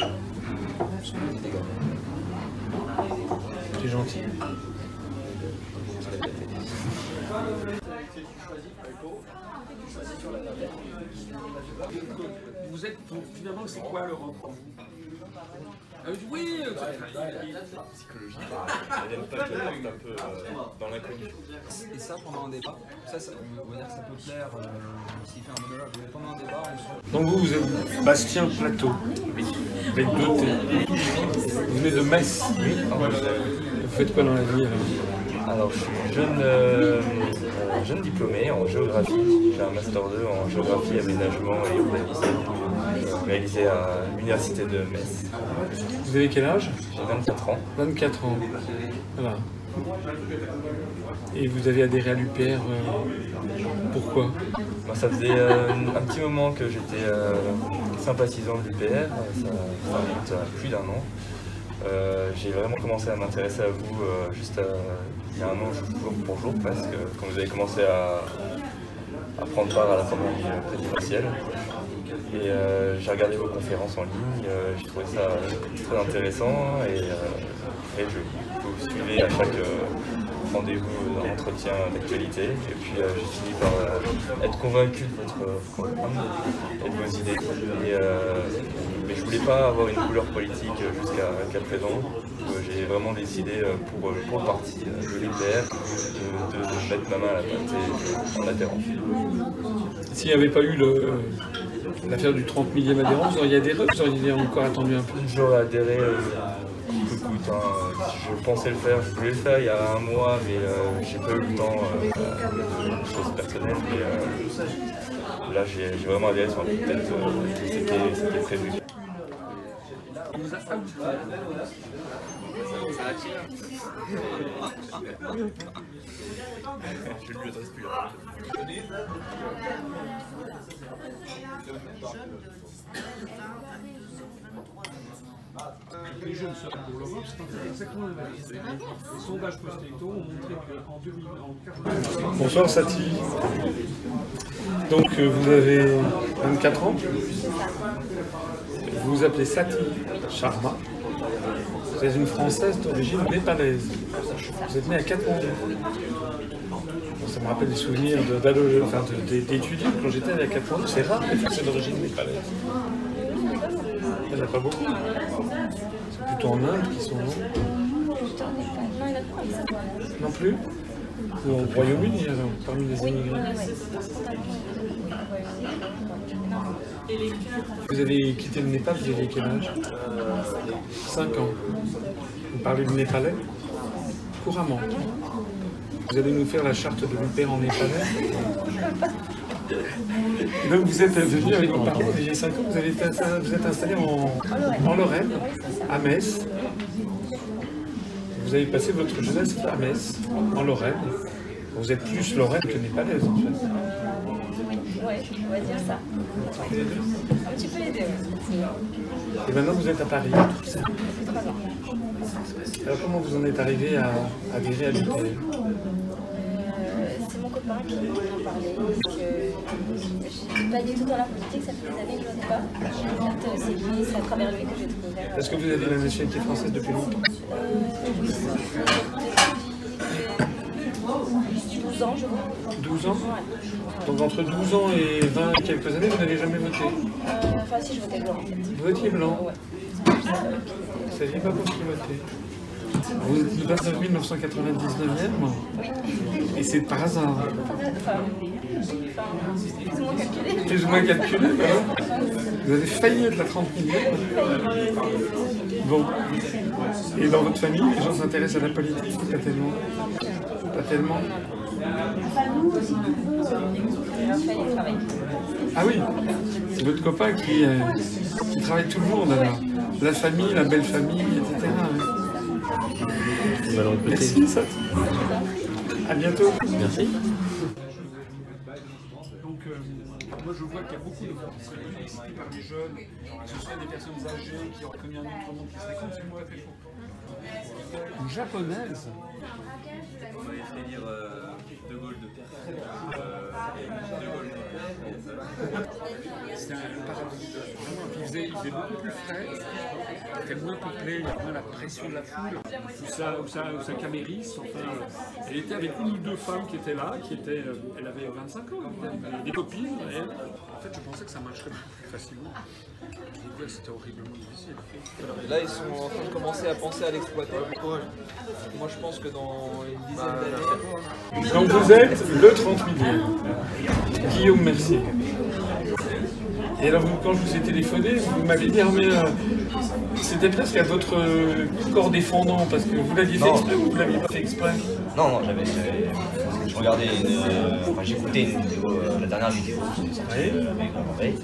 ce que vous dites également. C'est gentil. Vous êtes finalement c'est quoi l'Europe pour vous? Euh, oui, euh, psychologie. Elle aime pas que je un peu euh, dans l'inconnu. Et ça, pendant un débat, ça, ça, on va dire que ça peut plaire euh, s'il fait un monologue, mais pendant un débat, on Donc vous, vous êtes Bastien Plateau, T. Vous venez de Metz. Oui. Vous faites quoi dans la vie alors, je suis jeune, euh, jeune diplômé en géographie. J'ai un master 2 en géographie, aménagement et urbanisme réalisé à l'université de Metz. Vous avez quel âge? J'ai 24 ans. 24 ans. Voilà. Et vous avez adhéré à l'UPR, euh, pourquoi? Ça faisait euh, un petit moment que j'étais sympathisant de l'UPR, ça, ça remonte plus d'un an. Euh, j'ai vraiment commencé à m'intéresser à vous euh, juste euh, il y a un an, jour pour jour presque, quand vous avez commencé à, prendre part à la campagne présidentielle. Et j'ai regardé vos conférences en ligne, j'ai trouvé ça très intéressant et, je vous suivez à chaque rendez-vous d'entretien d'actualité. Et puis j'ai fini par être convaincu de votre programme et de vos idées mais je voulais pas avoir une couleur politique jusqu'à présent. Euh, j'ai vraiment décidé euh, pour, euh, pour le parti de l'UPR de, mettre ma main à la pâte en adhérant. S'il n'y avait pas eu l'affaire du 30 millième adhérent, vous auriez adhéré ou vous auriez encore attendu un peu? J'aurais adhéré Hein. Je pensais le faire, je voulais le faire il y a un mois, mais j'ai pas eu le temps, euh, chose personnelle. Mais, là, j'ai vraiment adhéré sur de tête. euh, C'était prévu. Je lui adresse plus la Les jeunes seraient pour l'Europe, c'est exactement l'inverse. Les sondages post-électoraux ont montré qu'en 2000, en 40 Bonsoir Sati. Donc euh, vous avez 24 ans. Vous vous appelez Sati Sharma. Vous êtes une Française d'origine népalaise. Vous êtes née à Katmandou. Ça me rappelle des souvenirs de- d'ado- enfin, de- d'étudiants quand j'étais à Katmandou. C'est rare les Français d'origine népalaise. Il n'y en a pas beaucoup. C'est plutôt en Inde qui sont non Non plus Ou au Royaume-Uni alors, parmi les immigrés Vous avez quitté le Népal, vous avez quel âge 5 ans. Vous parlez le népalais Couramment. Vous allez nous faire la charte de l'UPR en népalais Donc vous êtes venu avec vos parents, vous aviez 5 ans, vous, avez été vous êtes installé en, en Lorraine, à Metz. Vous avez passé votre jeunesse à Metz, en Lorraine. Vous êtes plus Lorraine que népalaise en fait. Ouais, on va dire ça. Un petit peu les deux. Et maintenant vous êtes à Paris. Alors comment vous en êtes arrivé à adhérer à l'UPR Euh, c'est mon copain qui m'en a parlé. Donc, euh, je suis pas du tout dans la politique, ça fait des années que je ne sais pas. Euh, c'est lui, c'est à travers lui que j'ai découvert. Est-ce que vous avez la nationalité française depuis longtemps? Euh, oui, depuis 12 ans, je crois. 12 ans? Donc entre 12 ans et 20 et quelques années, vous n'avez jamais voté? Euh, Enfin, si, je votais blanc en fait. Vous votiez blanc? Ouais. Vous ne saviez pas pour qui voter? Vous êtes le 29 1999e Oui. Et c'est par hasard plus ou moins calculé. Vous avez failli être la 30 millième. Bon. Et dans votre famille, les gens s'intéressent à la politique pas tellement Pas tellement. Ah oui C'est votre copain qui, euh, travaille le monde alors. La famille, la belle famille, etc. Merci, ça. À bientôt. Merci. Donc, euh, moi je vois qu'il y a beaucoup de gens qui seraient plébiscités par les jeunes, que ce soit des personnes âgées qui auraient connu un autre monde qui serait complètement fait faux. Une japonaise On m'avait fait lire euh, De Gaulle de Pierre. Euh, De Gaulle. C'était un paradis. Il faisait, il faisait beaucoup plus frais, c'était moins peuplé, il y avait moins la pression de la foule. Ou sa, ou sa, ou sa caméris, enfin, euh, elle était avec une ou deux femmes qui étaient là, qui étaient, euh, elle avait 25 ans, elle, des copines, elle. En fait, je pensais que ça marcherait beaucoup plus facilement. C'était horriblement difficile. Et là, ils sont en train de commencer à penser à l'exploiter. Moi, je pense que dans une dizaine d'années, Donc vous êtes le 30 millième. Guillaume Mercier. Et alors quand je vous ai téléphoné, vous m'avez dit, ah, mais euh, c'était presque à votre euh, corps défendant, parce que vous l'aviez fait Non. exprès ou vous l'aviez pas fait exprès Non, non, j'avais. j'avais- Je regardais une. euh, Enfin, j'écoutais une vidéo, euh, la dernière vidéo qui est sortie Oui. euh, avec Veil.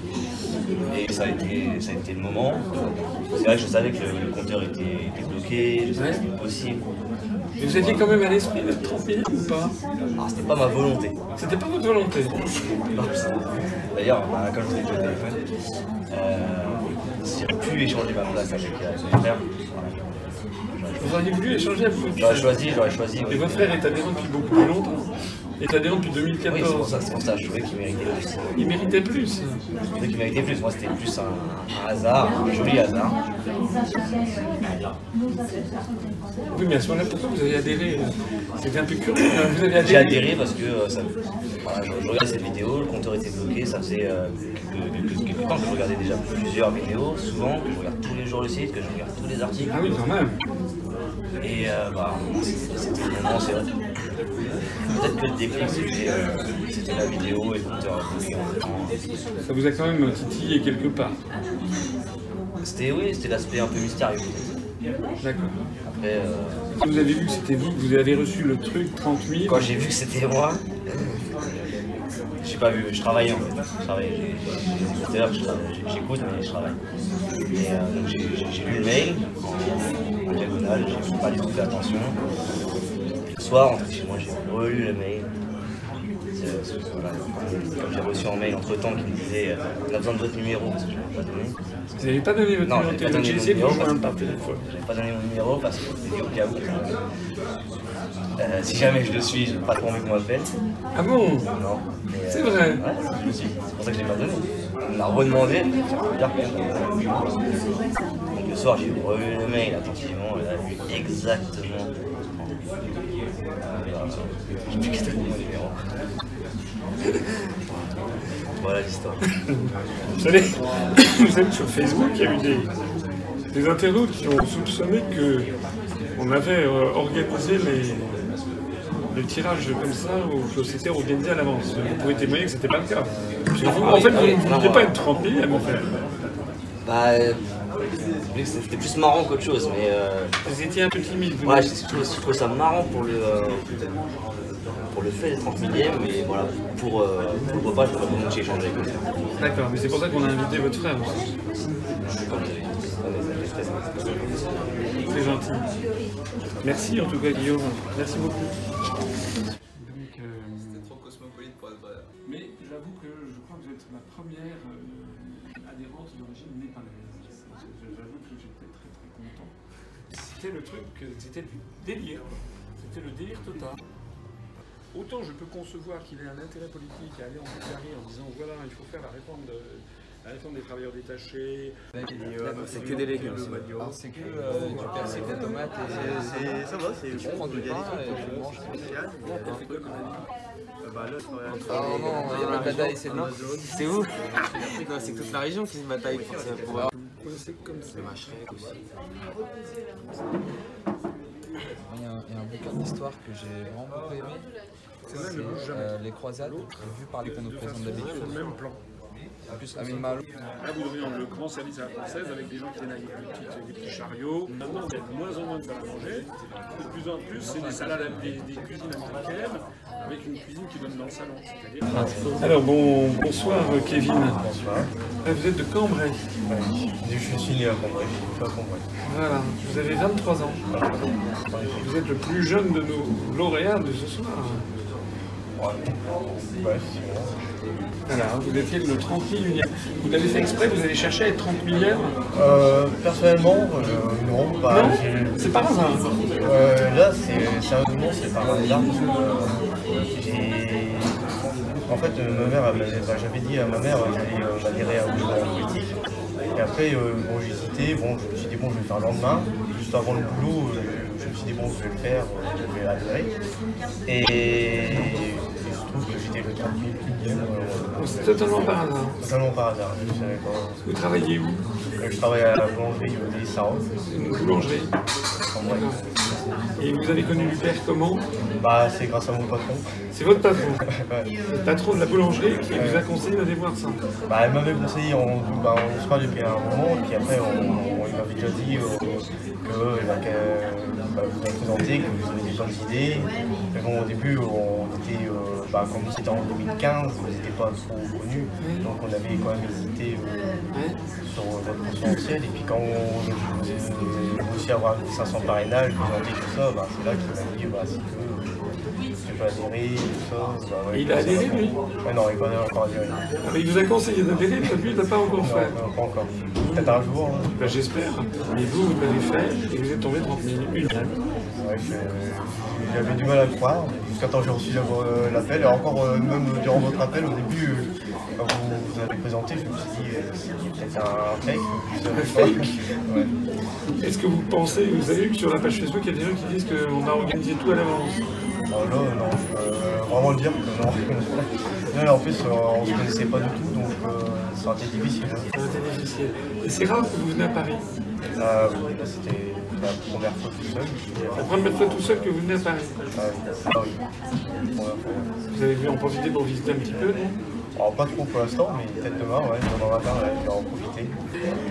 Et ça a, été, ça a été le moment. C'est vrai que je savais que le, le compteur était, était bloqué, je savais que c'était possible. Vous aviez quand même à l'esprit d'être 30 millième ou pas? Alors, c'était pas ma volonté. C'était pas votre volonté D'ailleurs, bah, comme je vous ai dit au téléphone, euh, j'aurais pu échanger ma place avec euh, mes frères, voilà, Vous auriez voulu échanger avec votre j'aurais frère. choisi, j'aurais choisi. Et votre frère est adhérent depuis beaucoup plus longtemps. Est adhérent depuis Oui, c'est pour 2014. ça, c'est pour ça, je trouvais qu'il méritait plus. Il méritait plus. Je trouvais qu'il méritait plus. Moi, c'était plus un, un hasard, un joli hasard. Oui, mais à ce moment-là, pourquoi vous avez adhéré C'était un peu curieux. hein. Vous avez adhéré J'ai adhéré parce que euh, ça, voilà, je, je regardais cette vidéo, le compteur était bloqué, ça faisait euh, quelques, temps que je regardais déjà plusieurs vidéos, souvent, que je regarde tous les jours le site, que je regarde tous les articles. Ah oui, quand même. Et euh, bah, c'était moment, c'est vrai. Peut-être que le déclic, c'était euh, c'était la vidéo et le. Ça vous a quand même titillé quelque part. C'était, oui, c'était l'aspect un peu mystérieux. D'accord. Après, euh, Quand vous avez vu que c'était vous, que vous avez reçu le truc 30 000, quand j'ai vu que c'était moi, J'ai pas vu, je travaillais en fait. Je travaillais. j'écoute, mais je travaille. Et euh, j'ai lu le mail en, en diagonale, j'ai pas du tout fait attention. Le soir, en fait, chez moi, j'ai relu le mail. Voilà, comme j'ai reçu un mail entre temps qui me disait euh, on a besoin de votre numéro parce que je l'avais pas donné. Vous n'avez pas donné votre Non, numéro pas donné vous numéro par téléphone. j'avais pas donné mon numéro parce que je dit au cas où. euh, si jamais je le suis, j'ai pas trop envie qu'on m'appelle. Ah bon? Non. euh, C'est vrai. Ouais, je me suis dit, c'est pour ça que je l'ai pas donné. On m'a redemandé. Donc le soir, j'ai relu le mail attentivement, là, j'ai vu exactement. Euh, J'ai plus qu'à donner mon numéro. Voilà l'histoire. Vous savez, vous savez sur Facebook, il y a eu des, des internautes qui ont soupçonné que on avait organisé les, le tirage comme ça, que c'était organisé à l'avance. Vous pouvez témoigner que c'était pas le cas. En fait, vous ne pas être 30 000 à me faire. Bah, euh, c'était plus marrant qu'autre chose, mais. euh, Vous étiez un peu timide. vous Ouais, je, trouve ça marrant pour le, euh, pour le fait des 30 millième, mais voilà, pour, euh, pour le repas, je pas j'ai échangé avec eux. D'accord, mais c'est pour ça qu'on a invité votre frère c'est gentil. Merci en tout cas, Guillaume. Merci beaucoup. Euh, trop cosmopolite pour être vrai. Mais j'avoue que je crois que vous êtes ma première C'était le truc, c'était du délire. C'était le délire total. Autant je peux concevoir qu'il ait un intérêt politique à aller en Bulgarie en disant voilà, il faut faire la réforme, de, la réforme des travailleurs détachés. C'est que des légumes. C'est que euh, du persil, de la tomate et Ça va, c'est tu prends du pain et. Bah là, je travaille à Ah non, non, il y a la bataille, c'est non. C'est où Non, c'est toute la région qui se bataille pour ça. Comme ça. Le Machrek aussi. Il y, a un, il y a un bouquin d'histoire que j'ai vraiment beaucoup aimé. C'est euh, Les Croisades, vu par les qu'on nous présente d'habitude. le même plan. En plus, Amin Malo. Là, vous devriez le grand service à la française avec des gens qui viennent avec des, petits chariots. Maintenant, il y a de moins en moins de salles à manger. De plus en plus, c'est des salades, des, des cuisines américaines avec une cuisine qui donne dans le salon. Alors, bon, bonsoir Kevin. Bonsoir. Vous êtes de Cambrai. Je suis né à Cambrai, je suis à Cambrai. Voilà, vous avez 23 ans. Vous êtes le plus jeune de nos lauréats de ce soir. Ouais, ouais c'est bon. Voilà, vous étiez le 30 millième. Vous l'avez fait exprès, vous avez cherché à être 30 millième Euh, personnellement, euh, non, bah, Non C'est par hasard. Euh, là, c'est sérieusement, c'est par hasard. que, euh, En fait, euh, ma mère, bah, j'avais dit à ma mère euh, j'allais m'adhérer à, la politique. Et après, bon, hésité. Bon, je me suis dit, bon, je vais faire le lendemain. Juste avant le boulot, je me suis dit, bon, je vais le faire, je vais adhérer. Et il se trouve que j'étais le 30 000 millième. Donc, C'est totalement par hasard. Totalement par hasard, je ne savais pas. Vous travaillez où? Euh, Je travaille à la boulangerie des Sarros, Une boulangerie. en vrai. Et vous avez connu Hubert comment? Bah, c'est grâce à mon patron. C'est votre patron, Ouais. le patron de la boulangerie qui vous a conseillé d'aller voir ça. Bah, elle m'avait conseillé, on, bah, on se parle depuis un moment, et puis après, on, on- il m'avait déjà dit euh, que euh, bah, que, bah, vous avez présenté, que vous avez des bonnes idées. Mais bon, au début, on était, euh, bah, comme c'était en 2015, vous n'étiez pas trop connus, donc on avait quand même hésité euh, sur votre potentiel. Et puis quand on, avez réussi à avoir 500 parrainages, présenté tout ça, bah, c'est là qu'il m'a dit, bah, si tu veux, adhérer, tout ça. Bah, ouais, il a adhéré, lui? Ouais, non, il va encore adhérer. Ah, mais il vous a conseillé d'adhérer, mais lui, il n'a pas encore fait. Non, non, pas encore. Peut-être un jour. hein. Bah, J'espère. Et vous, vous l'avez fait, et vous êtes tombé 30 minutes. Une. J'avais du mal à le croire, jusqu'à temps que j'ai reçu euh, l'appel. Et encore, euh, même durant votre appel, au début, euh, quand vous vous avez présenté, je me suis dit, c'est peut-être un fake. je savais Un pas. fake Ouais. Est-ce que vous pensez, vous avez vu que sur la page Facebook, il y a des gens qui disent qu'on a organisé tout à l'avance Alors là, non, je peux vraiment le dire que non. En plus, on se connaissait pas du tout, donc ça aurait été difficile. hein. Ça a été difficile. Et c'est rare que vous venez à Paris. C'était la première fois tout seul. La première fois tout seul que vous venez à Paris. Ah oui. Vous avez vu en profiter pour visiter un petit peu, non Alors, pas trop pour l'instant, mais peut-être demain, ouais, demain matin, ouais, je vais en profiter.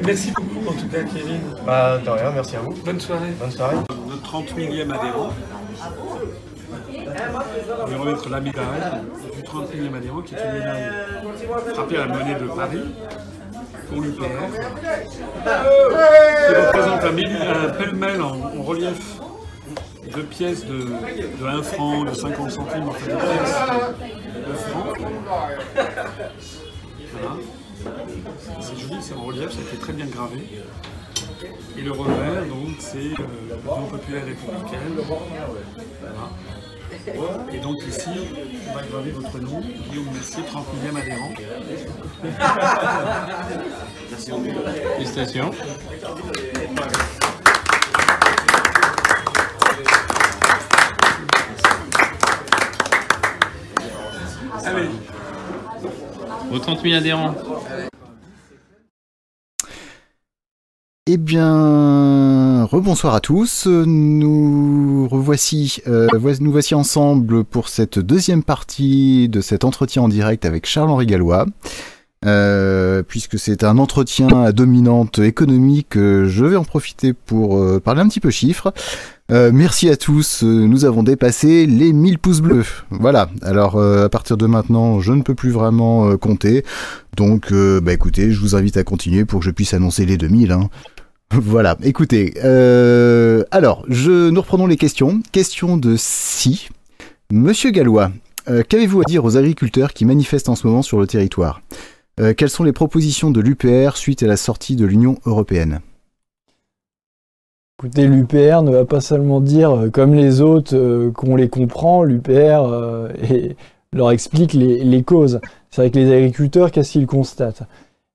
Merci beaucoup en tout cas, Kevin. Bah, de rien, merci à vous. Bonne soirée. Bonne soirée. Notre 30 millième adhérent. On lui remettre la médaille du 31e adhérent, qui est une médaille frappée à la monnaie de Paris pour l'UPR, qui représente un, pêle-mêle en, en relief de pièces de, de 1 franc, de 50 centimes, enfin de pièces de francs. Voilà. C'est joli, c'est en relief, ça a été très bien gravé. Et le revers, donc, c'est euh, l'Union populaire républicaine. Voilà. Et donc ici, on va graver votre nom, Guillaume Mercier, 30 e adhérent. Félicitations. Allez, Aux 30 000 adhérents. Eh bien, rebonsoir à tous. Nous revoici, euh, nous voici ensemble pour cette deuxième partie de cet entretien en direct avec Charles-Henri Gallois. Euh, puisque c'est un entretien à dominante économique, euh, je vais en profiter pour euh, parler un petit peu chiffres. Euh, merci à tous, euh, nous avons dépassé les 1000 pouces bleus. Voilà, alors euh, à partir de maintenant, je ne peux plus vraiment euh, compter. Donc, euh, bah écoutez, je vous invite à continuer pour que je puisse annoncer les 2000. Hein. Voilà, écoutez. euh, alors, nous reprenons les questions. Question de si. Monsieur Gallois, euh, qu'avez-vous à dire aux agriculteurs qui manifestent en ce moment sur le territoire? Euh, Quelles sont les propositions de l'UPR suite à la sortie de l'Union européenne? Écoutez, l'UPR ne va pas seulement dire, comme les autres, qu'on les comprend, l'UPR leur explique les, les causes. C'est vrai que les agriculteurs, qu'est-ce qu'ils constatent?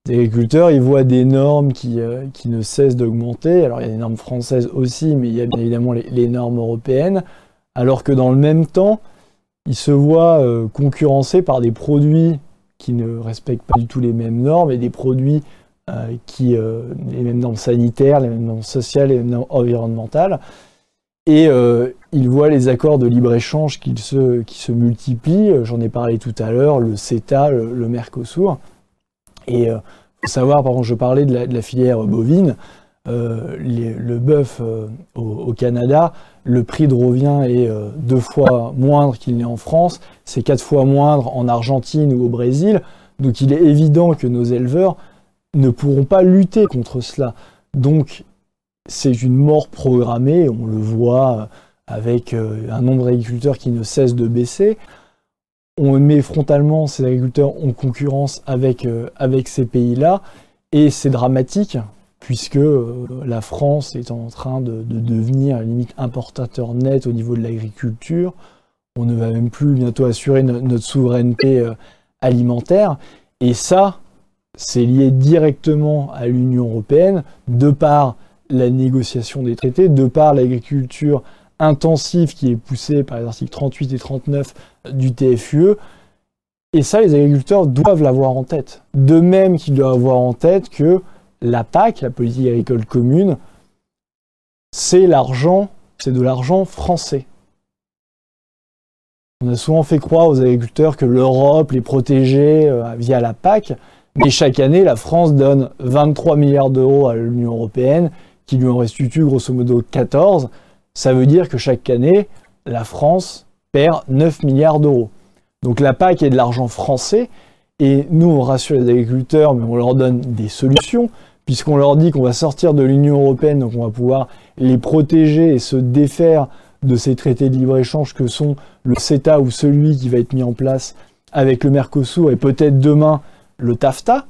Les agriculteurs, ils voient des normes qui, euh, qui ne cessent d'augmenter. Alors, il y a des normes françaises aussi, mais il y a bien évidemment les, normes européennes. Alors que dans le même temps, ils se voient euh, concurrencés par des produits qui ne respectent pas du tout les mêmes normes et des produits euh, qui les mêmes normes sanitaires, les mêmes normes sociales, les mêmes normes environnementales. Et ils voient les accords de libre-échange qui se, qui se multiplient. J'en ai parlé tout à l'heure, le CETA, le Mercosur. Et il faut savoir, par exemple, je parlais de la, filière bovine. Euh, le bœuf euh, au, Canada, le prix de revient est euh, deux fois moindre qu'il n'est en France, c'est quatre fois moindre en Argentine ou au Brésil. Donc il est évident que nos éleveurs ne pourront pas lutter contre cela. Donc c'est une mort programmée, on le voit euh, avec euh, un nombre d'agriculteurs qui ne cesse de baisser. On met frontalement ces agriculteurs en concurrence avec, euh, ces pays-là, et c'est dramatique, puisque euh, la France est en train de, de devenir limite importateur net au niveau de l'agriculture. On ne va même plus bientôt assurer no- notre souveraineté euh, alimentaire. Et ça, c'est lié directement à l'Union européenne, de par la négociation des traités, de par l'agriculture intensive qui est poussée par les articles 38 et 39 du TFUE. Et ça, les agriculteurs doivent l'avoir en tête. De même qu'ils doivent avoir en tête que la PAC, la politique agricole commune, c'est l'argent, c'est de l'argent français. On a souvent fait croire aux agriculteurs que l'Europe les protégeait euh, via la PAC, mais chaque année, la France donne 23 milliards d'euros à l'Union européenne, qui lui en restitue grosso modo 14. Ça veut dire que chaque année, la France perd 9 milliards d'euros. Donc la PAC est de l'argent français, et nous, on rassure les agriculteurs, mais on leur donne des solutions, puisqu'on leur dit qu'on va sortir de l'Union européenne, donc on va pouvoir les protéger et se défaire de ces traités de libre-échange que sont le CETA ou celui qui va être mis en place avec le Mercosur et peut-être demain le TAFTA,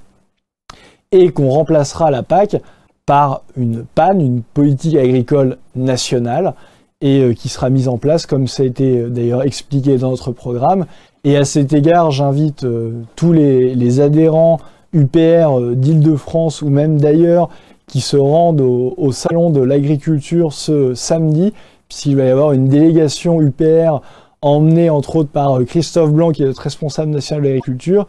et qu'on remplacera la PAC par une PAN, une politique agricole nationale, et euh, qui sera mise en place, comme ça a été euh, d'ailleurs expliqué dans notre programme. Et à cet égard, j'invite euh, tous les, adhérents UPR d'Île-de-France ou même d'ailleurs qui se rendent au, au salon de l'agriculture ce samedi, puisqu'il va y avoir une délégation UPR emmenée entre autres par Christophe Blanc, qui est notre responsable national de l'agriculture,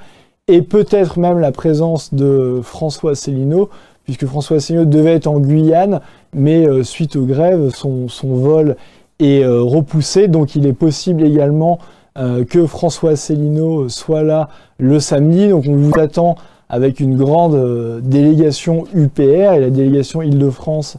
et peut-être même la présence de François Célineau, puisque François Asselineau devait être en Guyane, mais euh, suite aux grèves, son, vol est euh, repoussé. Donc il est possible également euh, que François Asselineau soit là le samedi. Donc on vous attend avec une grande délégation UPR et la délégation Île-de-France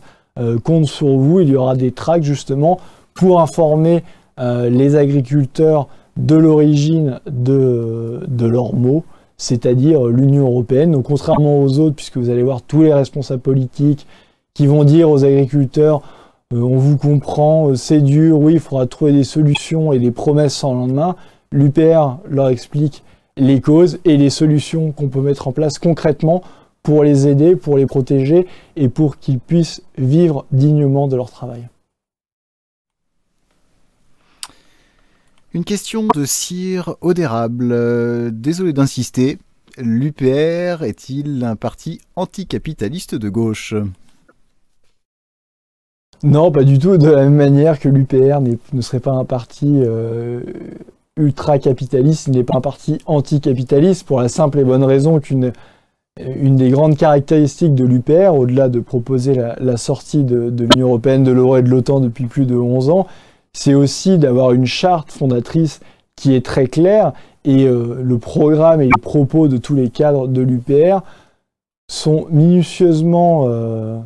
compte sur vous. Il y aura des tracts justement pour informer les agriculteurs de l'origine de, de leurs mots, c'est-à-dire l'Union européenne. Donc contrairement aux autres, puisque vous allez voir tous les responsables politiques qui vont dire aux agriculteurs euh, on vous comprend, euh, c'est dur, oui, il faudra trouver des solutions et des promesses sans lendemain. L'UPR leur explique les causes et les solutions qu'on peut mettre en place concrètement pour les aider, pour les protéger et pour qu'ils puissent vivre dignement de leur travail. Une question de Cire Audérable. Euh, désolé d'insister, l'UPR est-il un parti anticapitaliste de gauche? Non, pas du tout. De la même manière que l'UPR ne serait pas un parti euh, ultra-capitaliste, il n'est pas un parti anticapitaliste pour la simple et bonne raison qu'une une des grandes caractéristiques de l'UPR, au-delà de proposer la, sortie de, de l'Union européenne, de l'euro et de l'OTAN depuis plus de 11 ans, c'est aussi d'avoir une charte fondatrice qui est très claire et euh, le programme et les propos de tous les cadres de l'UPR sont minutieusement euh,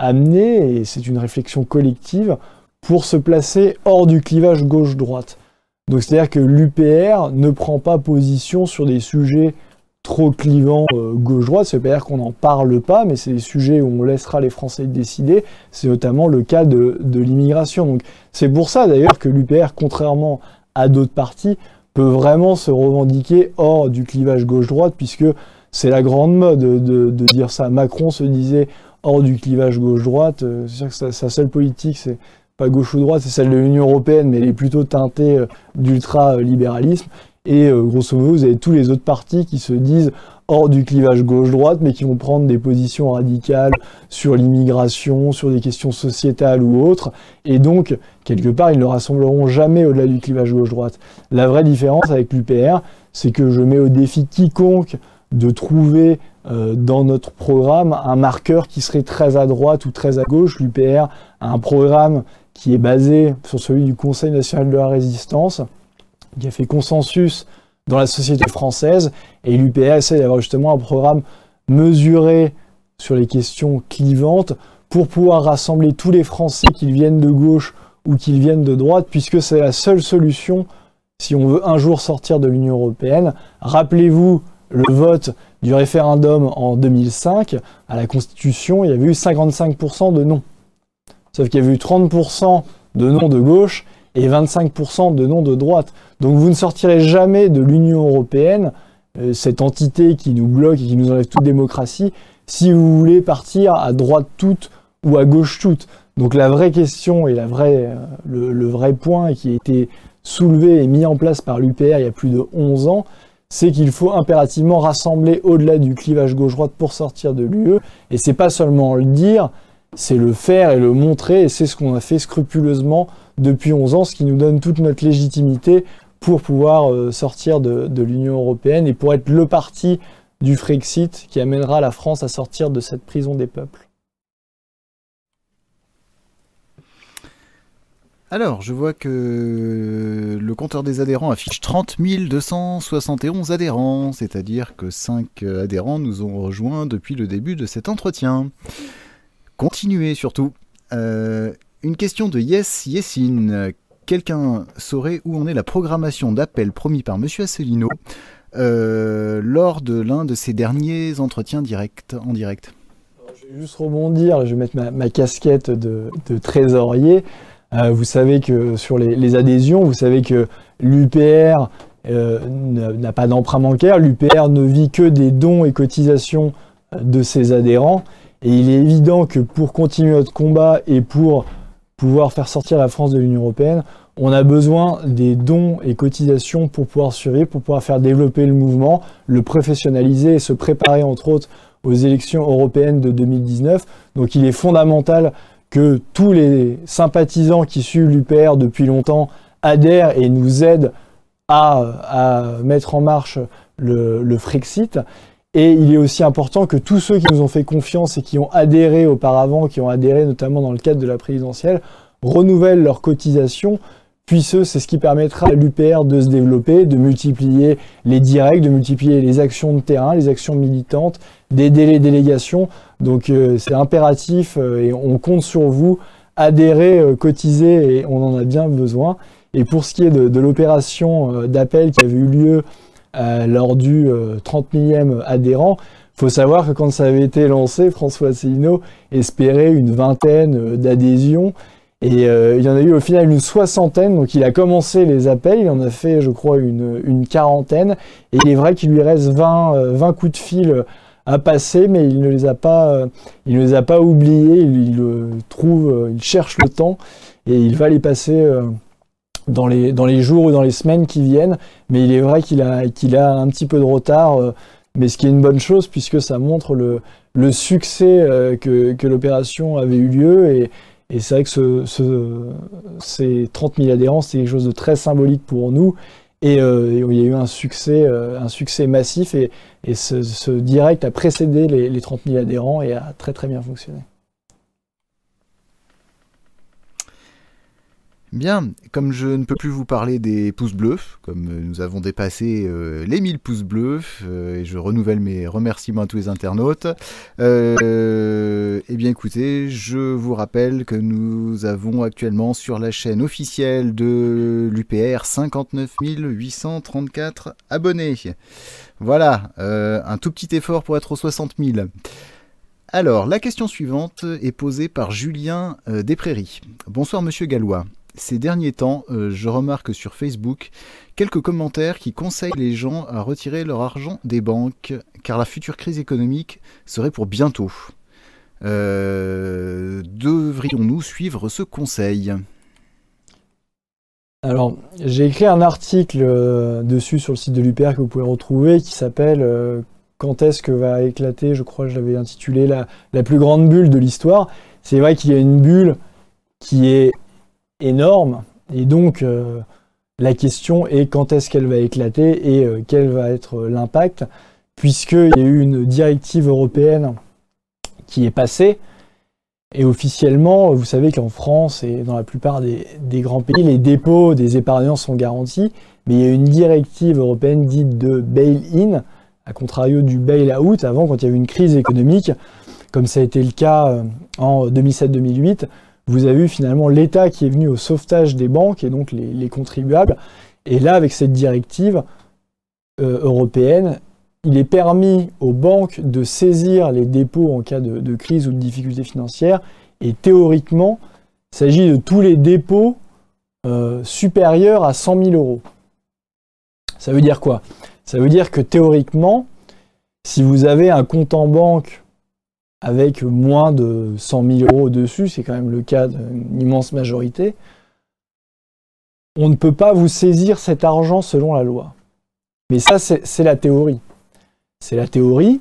amenés, et c'est une réflexion collective, pour se placer hors du clivage gauche-droite. Donc c'est-à-dire que l'UPR ne prend pas position sur des sujets trop clivant euh, gauche-droite, ça veut pas dire qu'on n'en parle pas, mais c'est des sujets où on laissera les Français décider. C'est notamment le cas de, l'immigration. Donc c'est pour ça d'ailleurs que l'UPR, contrairement à d'autres partis, peut vraiment se revendiquer hors du clivage gauche-droite, puisque c'est la grande mode de, dire ça. Macron se disait hors du clivage gauche-droite. Euh, c'est sûr que sa, seule politique, c'est pas gauche ou droite, c'est celle de l'Union européenne, mais elle est plutôt teintée euh, d'ultra-libéralisme. Et euh, grosso modo, vous avez tous les autres partis qui se disent hors du clivage gauche-droite, mais qui vont prendre des positions radicales sur l'immigration, sur des questions sociétales ou autres. Et donc, quelque part, ils ne rassembleront jamais au-delà du clivage gauche-droite. La vraie différence avec l'UPR, c'est que je mets au défi quiconque de trouver euh, dans notre programme un marqueur qui serait très à droite ou très à gauche. L'UPR a un programme qui est basé sur celui du Conseil national de la résistance, qui a fait consensus dans la société française, et l'UPR essaie d'avoir justement un programme mesuré sur les questions clivantes pour pouvoir rassembler tous les Français, qu'ils viennent de gauche ou qu'ils viennent de droite, puisque c'est la seule solution si on veut un jour sortir de l'Union européenne. Rappelez-vous le vote du référendum en 2005, à la Constitution, il y avait eu 55% de non. Sauf qu'il y avait eu 30% de non de gauche et 25% de non de droite. Donc vous ne sortirez jamais de l'Union européenne, euh, cette entité qui nous bloque et qui nous enlève toute démocratie, si vous voulez partir à droite toute ou à gauche toute. Donc la vraie question et euh, le, vrai point qui a été soulevé et mis en place par l'UPR il y a plus de 11 ans, c'est qu'il faut impérativement rassembler au-delà du clivage gauche-droite pour sortir de l'UE. Et c'est pas seulement le dire, c'est le faire et le montrer, et c'est ce qu'on a fait scrupuleusement depuis 11 ans, ce qui nous donne toute notre légitimité pour pouvoir euh, sortir de, l'Union européenne et pour être le parti du Frexit qui amènera la France à sortir de cette prison des peuples. Alors, je vois que le compteur des adhérents affiche 30 271 adhérents, c'est-à-dire que 5 adhérents nous ont rejoints depuis le début de cet entretien. Continuez surtout. Euh, une question de Yes Yesine. Quelqu'un saurait où en est la programmation d'appel promis par Monsieur Asselineau euh, lors de l'un de ses derniers entretiens directs, en direct? Je vais juste rebondir, je vais mettre ma, casquette de, trésorier. Euh, vous savez que sur les, adhésions, vous savez que l'UPR euh, n'a pas d'emprunt bancaire, l'UPR ne vit que des dons et cotisations de ses adhérents. Et il est évident que pour continuer notre combat et pour pouvoir faire sortir la France de l'Union européenne, on a besoin des dons et cotisations pour pouvoir survivre, pour pouvoir faire développer le mouvement, le professionnaliser et se préparer entre autres aux élections européennes de 2019. Donc il est fondamental que tous les sympathisants qui suivent l'UPR depuis longtemps adhèrent et nous aident à, mettre en marche le, le Frexit. Et il est aussi important que tous ceux qui nous ont fait confiance et qui ont adhéré auparavant, qui ont adhéré notamment dans le cadre de la présidentielle, renouvellent leurs cotisations, puisque c'est ce qui permettra à l'UPR de se développer, de multiplier les directs, de multiplier les actions de terrain, les actions militantes, d'aider les délégations. Donc euh, c'est impératif euh, et on compte sur vous. Adhérer, euh, cotiser, et on en a bien besoin. Et pour ce qui est de, l'opération d'appel qui avait eu lieu lors du 30 millième adhérent, faut savoir que quand ça avait été lancé, François Asselineau espérait une vingtaine d'adhésions. Et euh, il y en a eu au final une soixantaine, donc il a commencé les appels, il en a fait je crois une, une quarantaine, et il est vrai qu'il lui reste 20, 20 euh, coups de fil à passer, mais il ne les a pas, euh, il ne les a pas oubliés, il, trouve, il cherche le temps, et il va les passer dans les, dans les jours ou dans les semaines qui viennent, mais il est vrai qu'il a, a un petit peu de retard, mais ce qui est une bonne chose puisque ça montre le, le succès que, que l'opération avait eu lieu, et, et c'est vrai que ce, ces 30 000 adhérents, c'est quelque chose de très symbolique pour nous. Et, euh, il y a eu un succès, euh, un succès massif et, ce, direct a précédé les, les 30 000 adhérents et a très très bien fonctionné. Bien, comme je ne peux plus vous parler des pouces bleus, comme nous avons dépassé euh, les 1000 pouces bleus, euh, et je renouvelle mes remerciements à tous les internautes, euh, eh bien écoutez, je vous rappelle que nous avons actuellement sur la chaîne officielle de l'UPR 59 834 abonnés. Voilà, un tout petit effort pour être aux 60 000. Alors, la question suivante est posée par Julien Desprairies. Bonsoir Monsieur Gallois. Ces derniers temps, euh, je remarque sur Facebook quelques commentaires qui conseillent les gens à retirer leur argent des banques, car la future crise économique serait pour bientôt. Euh, devrions-nous suivre ce conseil? Alors, j'ai écrit un article euh, dessus sur le site de l'UPR que vous pouvez retrouver qui s'appelle Quand est-ce que va éclater? Je crois que je l'avais intitulé la, la, plus grande bulle de l'histoire. C'est vrai qu'il y a une bulle qui est énorme. Et donc, euh, la question est quand est-ce qu'elle va éclater et euh, quel va être l'impact, puisqu'il y a eu une directive européenne qui est passée. Et officiellement, vous savez qu'en France et dans la plupart des, grands pays, les dépôts des épargnants sont garantis, mais il y a une directive européenne dite de bail-in, à contrario du bail-out, avant quand il y avait une crise économique, comme ça a été le cas euh, en 2007-2008, vous avez eu finalement l'État qui est venu au sauvetage des banques et donc les, contribuables. Et là, avec cette directive euh, européenne, il est permis aux banques de saisir les dépôts en cas de, crise ou de difficulté financière. Et théoriquement, il s'agit de tous les dépôts euh, supérieurs à 100 000 euros. Ça veut dire quoi? Ça veut dire que théoriquement, si vous avez un compte en banque avec moins de 100 000 euros dessus, c'est quand même le cas d'une immense majorité, on ne peut pas vous saisir cet argent selon la loi. Mais ça, c'est la théorie. C'est la théorie.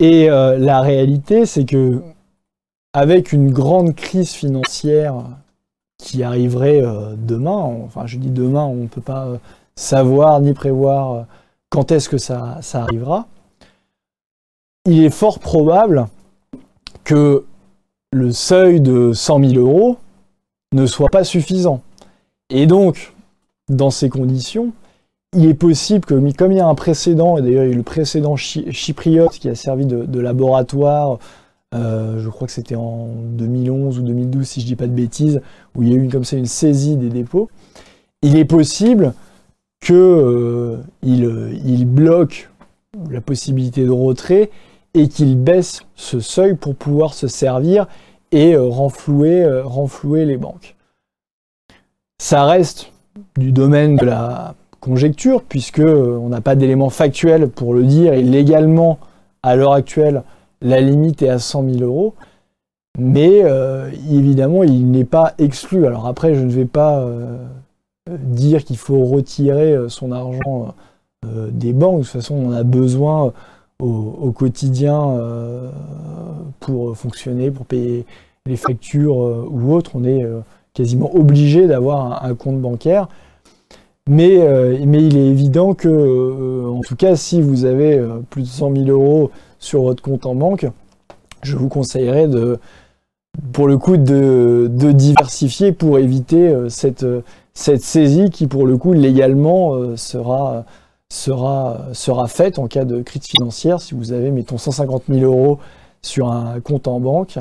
Et euh, la réalité, c'est que avec une grande crise financière qui arriverait euh, demain, enfin je dis demain, on ne peut pas euh, savoir ni prévoir quand est-ce que ça arrivera, il est fort probable que le seuil de 100 000 euros ne soit pas suffisant. Et donc, dans ces conditions, il est possible que, comme il y a un précédent, et d'ailleurs il y a eu le précédent chypriote qui a servi de, laboratoire, euh, je crois que c'était en 2011 ou 2012 si je ne dis pas de bêtises, où il y a eu comme ça une saisie des dépôts, il est possible qu'il euh, il bloque la possibilité de retrait et qu'il baisse ce seuil pour pouvoir se servir et euh, renflouer, euh, renflouer les banques. Ça reste du domaine de la conjecture, puisque euh, on n'a pas d'éléments factuels pour le dire, et légalement, à l'heure actuelle, la limite est à 100 000 euros. Mais évidemment, il n'est pas exclu. Alors après, je ne vais pas dire qu'il faut retirer son argent des banques. De toute façon, on a besoin au, quotidien euh, pour fonctionner, pour payer les factures euh, ou autres. On est euh, quasiment obligé d'avoir un, compte bancaire. Mais, il est évident que, en tout cas, si vous avez plus de 100 000 euros sur votre compte en banque, je vous conseillerais de, pour le coup, de, diversifier pour éviter cette saisie qui, pour le coup, légalement sera sera, sera faite en cas de crise financière. Si vous avez, mettons, 150 000 euros sur un compte en banque,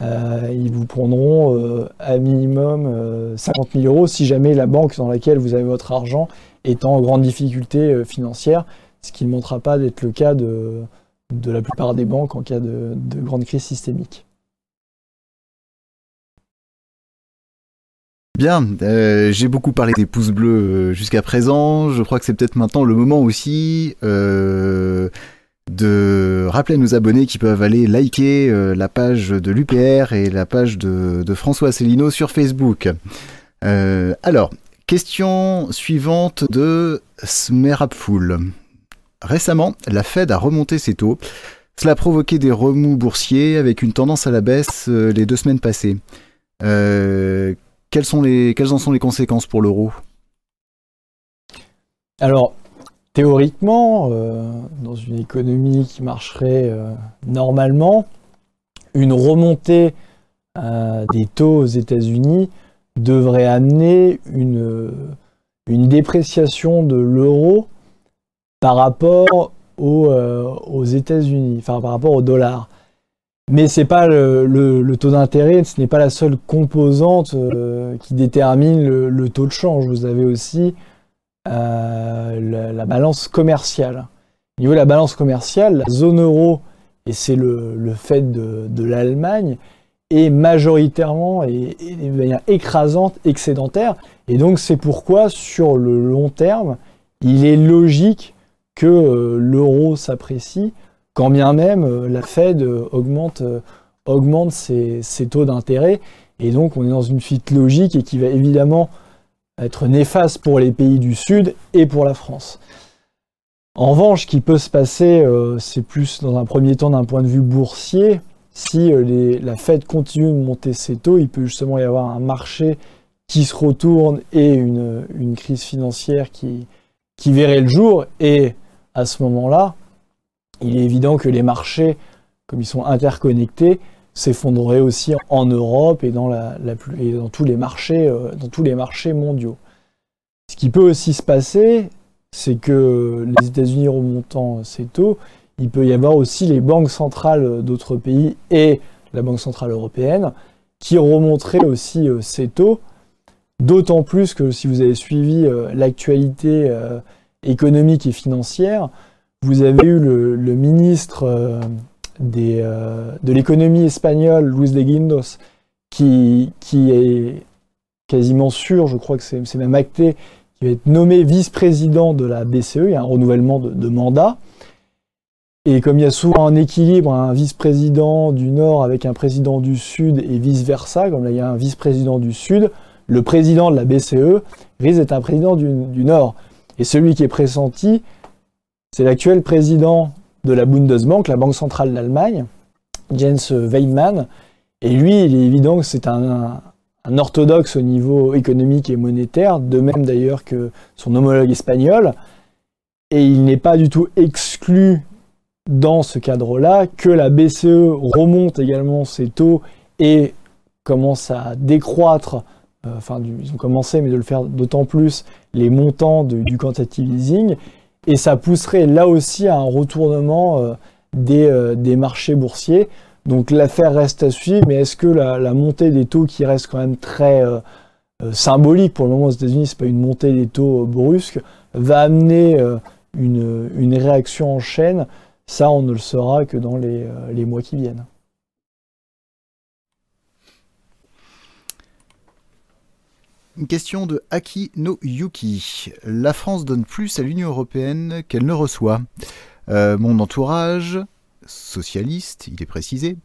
ils vous prendront à minimum 50 000 euros si jamais la banque dans laquelle vous avez votre argent est en grande difficulté financière, ce qui ne montrera pas d'être le cas de, la plupart des banques en cas de grande crise systémique. Bien, euh, j'ai beaucoup parlé des pouces bleus euh, jusqu'à présent. Je crois que c'est peut-être maintenant le moment aussi euh, de rappeler à nos abonnés qui peuvent aller liker la page de l'UPR et la page de, François Asselineau sur Facebook. alors, question suivante de Smerapful. Récemment, la Fed a remonté ses taux. Cela a provoqué des remous boursiers avec une tendance à la baisse les deux semaines passées. Quelles, en sont les conséquences pour l'euro? Alors, théoriquement, euh, dans une économie qui marcherait euh, normalement, une remontée euh, des taux aux États-Unis devrait amener une, une dépréciation de l'euro par rapport aux États-Unis, enfin par rapport au dollar. Mais c'est pas le, taux d'intérêt, ce n'est pas la seule composante euh, qui détermine le, taux de change. Vous avez aussi euh, la, balance commerciale. Au niveau de la balance commerciale, la zone euro, et c'est le, fait de, l'Allemagne, est majoritairement et, de manière écrasante excédentaire. Et donc c'est pourquoi sur le long terme, il est logique que euh, l'euro s'apprécie quand bien même euh, la Fed euh, augmente, euh, ses, taux d'intérêt. Et donc on est dans une suite logique et qui va évidemment être néfaste pour les pays du Sud et pour la France. En revanche, ce qui peut se passer, c'est plus dans un premier temps d'un point de vue boursier. Si la Fed continue de monter ses taux, il peut justement y avoir un marché qui se retourne et une, crise financière qui verrait le jour. Et à ce moment-là, il est évident que les marchés, comme ils sont interconnectés, s'effondreraient aussi en Europe et dans, tous les marchés, euh, tous les marchés mondiaux. Ce qui peut aussi se passer, c'est que les États-Unis remontant ces taux, il peut y avoir aussi les banques centrales d'autres pays et la Banque centrale européenne qui remonteraient aussi euh, ces taux, d'autant plus que si vous avez suivi euh, l'actualité économique et financière, vous avez eu le, ministre euh, euh, de l'économie espagnole, Luis de Guindos, qui, est quasiment sûr, je crois que c'est même acté, qui va être nommé vice-président de la BCE, il y a un renouvellement de, mandat. Et comme il y a souvent un équilibre, un vice-président du Nord avec un président du Sud et vice-versa, comme là il y a un vice-président du Sud, le président de la BCE risque d'être un président du, du Nord. Et celui qui est pressenti, c'est l'actuel président de la Bundesbank, la Banque centrale d'Allemagne, Jens Weidmann. Et lui, il est évident que c'est un, orthodoxe au niveau économique et monétaire, de même d'ailleurs que son homologue espagnol. Et il n'est pas du tout exclu dans ce cadre-là que la BCE remonte également ses taux et commence à décroître, euh, enfin ils ont commencé mais de le faire d'autant plus, les montants du quantitative easing et ça pousserait là aussi à un retournement euh, euh, des, marchés boursiers. Donc l'affaire reste à suivre, mais est-ce que la, montée des taux qui reste quand même très euh, symbolique pour le moment aux États-Unis, c'est pas une montée des taux brusque, va amener une, réaction en chaîne? Ça, on ne le saura que dans les mois qui viennent. Une question de Aki no Yuki. La France donne plus à l'Union européenne qu'elle ne reçoit. Euh, mon entourage, socialiste, il est précisé,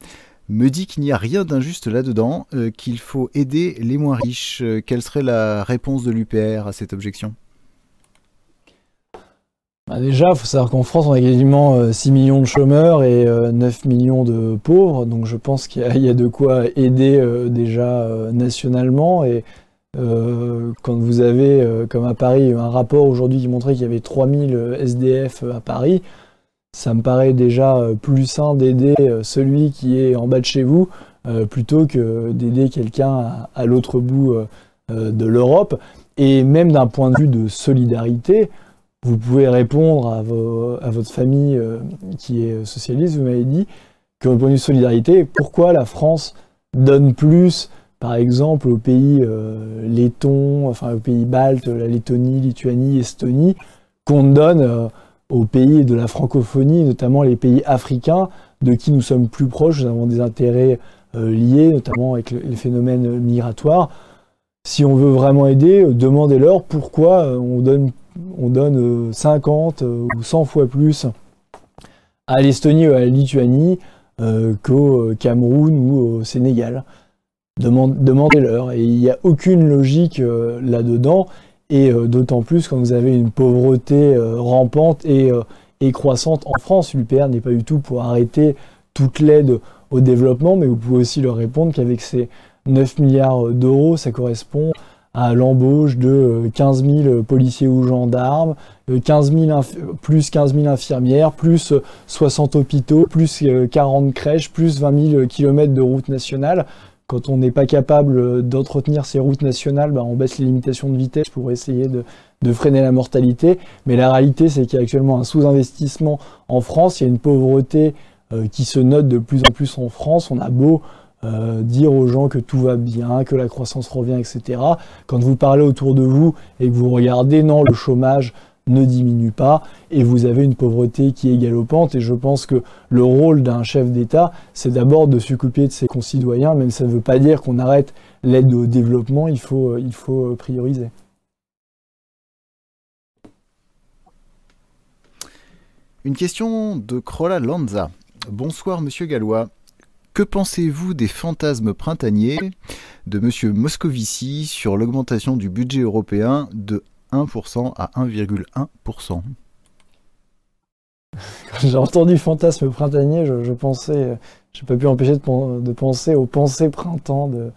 me dit qu'il n'y a rien d'injuste là-dedans, euh, qu'il faut aider les moins riches. quelle serait la réponse de l'UPR à cette objection? Bah Déjà, il faut savoir qu'en France, on a quasiment 6 euh, millions de chômeurs et 9 millions de pauvres, donc je pense qu'il y, a de quoi aider déjà nationalement. Et euh, quand vous avez, euh, comme à Paris, un rapport aujourd'hui qui montrait qu'il y avait 3000 SDF à Paris, ça me paraît déjà euh, plus sain d'aider celui qui est en bas de chez vous plutôt que d'aider quelqu'un à, l'autre bout de l'Europe. Et même d'un point de vue de solidarité, vous pouvez répondre à, votre famille qui est socialiste, vous m'avez dit, que point de vue de solidarité, pourquoi la France donne plus, par exemple, aux pays euh, lettons, enfin aux pays baltes, la Lettonie, Lituanie, Estonie, qu'on donne euh, aux pays de la francophonie, notamment les pays africains, de qui nous sommes plus proches, nous avons des intérêts euh, liés, notamment avec le- les phénomènes migratoires. Si on veut vraiment aider, demandez-leur pourquoi on donne, on donne euh, 50 euh, ou 100 fois plus à l'Estonie ou à la Lituanie qu'au Cameroun ou au Sénégal. Demande- Demandez-leur. Et il n'y a aucune logique euh, là-dedans. Et euh, d'autant plus quand vous avez une pauvreté euh, rampante et, croissante en France. L'UPR n'est pas du tout pour arrêter toute l'aide au développement, mais vous pouvez aussi leur répondre qu'avec ces 9 milliards d'euros, ça correspond à l'embauche de euh, 15 000 policiers ou gendarmes, euh, 15 000 inf- plus 15 000 infirmières, plus euh, 60 hôpitaux, plus euh, 40 crèches, plus 20 000 kilomètres de routes nationales. Quand on n'est pas capable euh, d'entretenir ces routes nationales, bah, on baisse les limitations de vitesse pour essayer de, freiner la mortalité. Mais la réalité, c'est qu'il y a actuellement un sous-investissement en France. Il y a une pauvreté euh, qui se note de plus en plus en France. On a beau euh, dire aux gens que tout va bien, que la croissance revient, etc. Quand vous parlez autour de vous et que vous regardez, non, le chômage ne diminue pas et vous avez une pauvreté qui est galopante. Et je pense que le rôle d'un chef d'État, c'est d'abord de s'occuper de ses concitoyens, même ça ne veut pas dire qu'on arrête l'aide au développement, il faut, euh, il faut euh, prioriser. Une question de Crolla Lanza. Bonsoir Monsieur Gallois. Que pensez-vous des fantasmes printaniers de Monsieur Moscovici sur l'augmentation du budget européen de 1% à 1,1% Quand j'ai entendu fantasme printanier, je, je pensais, j'ai pas pu empêcher de, pen- de penser aux pensées printemps de,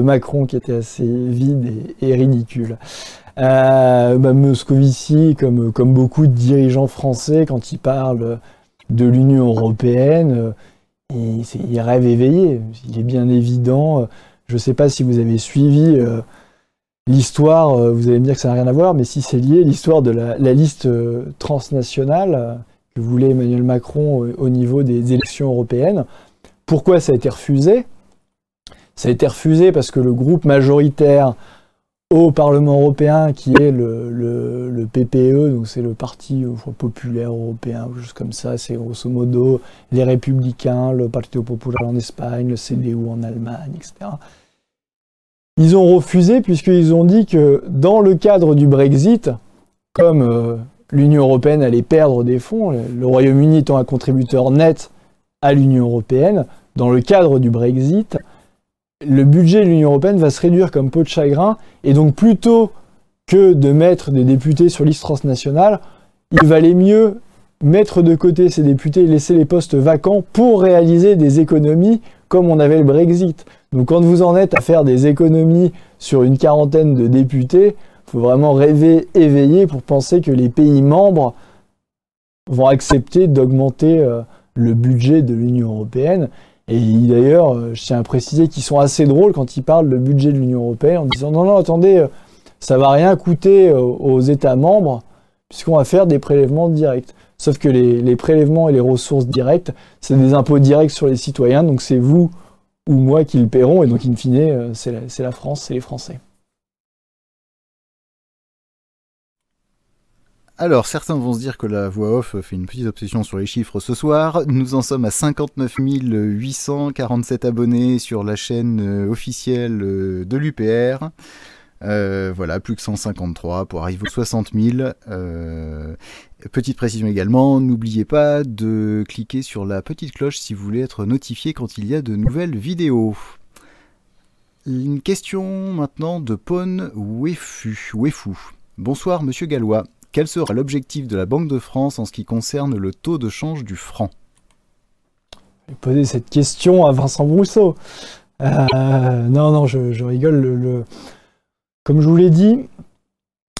Macron qui étaient assez vides et, et ridicules. Euh, bah, Moscovici, comme, beaucoup de dirigeants français, quand ils parlent de l'Union européenne, euh, il, il rêve éveillé. Il est bien évident. euh, Je ne sais pas si vous avez suivi euh, l'histoire, euh, vous allez me dire que ça n'a rien à voir, mais si c'est lié, l'histoire de la, liste euh, transnationale euh, que voulait Emmanuel Macron au niveau des élections européennes. Pourquoi ça a été refusé? Ça a été refusé parce que le groupe majoritaire au Parlement européen, qui est le, PPE, donc c'est le Parti populaire européen, ou juste comme ça, c'est grosso modo les Républicains, le Partido Popular en Espagne, le CDU en Allemagne, etc. Ils ont refusé puisqu'ils ont dit que dans le cadre du Brexit, comme euh, l'Union européenne allait perdre des fonds, le Royaume-Uni étant un contributeur net à l'Union européenne, dans le cadre du Brexit, le budget de l'Union européenne va se réduire comme peau de chagrin, et donc plutôt que de mettre des députés sur liste transnationale, il valait mieux mettre de côté ces députés et laisser les postes vacants pour réaliser des économies comme on avait le Brexit. Donc quand vous en êtes à faire des économies sur une quarantaine de députés, il faut vraiment rêver éveillé pour penser que les pays membres vont accepter d'augmenter euh, le budget de l'Union européenne. Et d'ailleurs, euh, je tiens à préciser qu'ils sont assez drôles quand ils parlent de budget de l'Union européenne en disant non, non, attendez, euh, ça va rien coûter aux États membres puisqu'on va faire des prélèvements directs. Sauf que les prélèvements et les ressources directes, c'est des impôts directs sur les citoyens, donc c'est vous ou moi qui le paierons, et donc in fine, euh, c'est la, la France, c'est les Français. Alors, certains vont se dire que la voix off fait une petite obsession sur les chiffres ce soir. Nous en sommes à 59 847 abonnés sur la chaîne euh, officielle euh, de l'UPR. Euh, voilà, plus que 153 pour arriver aux 60 000. Euh, petite précision également, n'oubliez pas de cliquer sur la petite cloche si vous voulez être notifié quand il y a de nouvelles vidéos. Une question maintenant de Pone Wefu. Bonsoir Monsieur Gallois. Quel sera l'objectif de la Banque de France en ce qui concerne le taux de change du franc? Posé cette question à Vincent Brousseau. Euh, non, non, je, rigole. le- le- Comme je vous l'ai dit,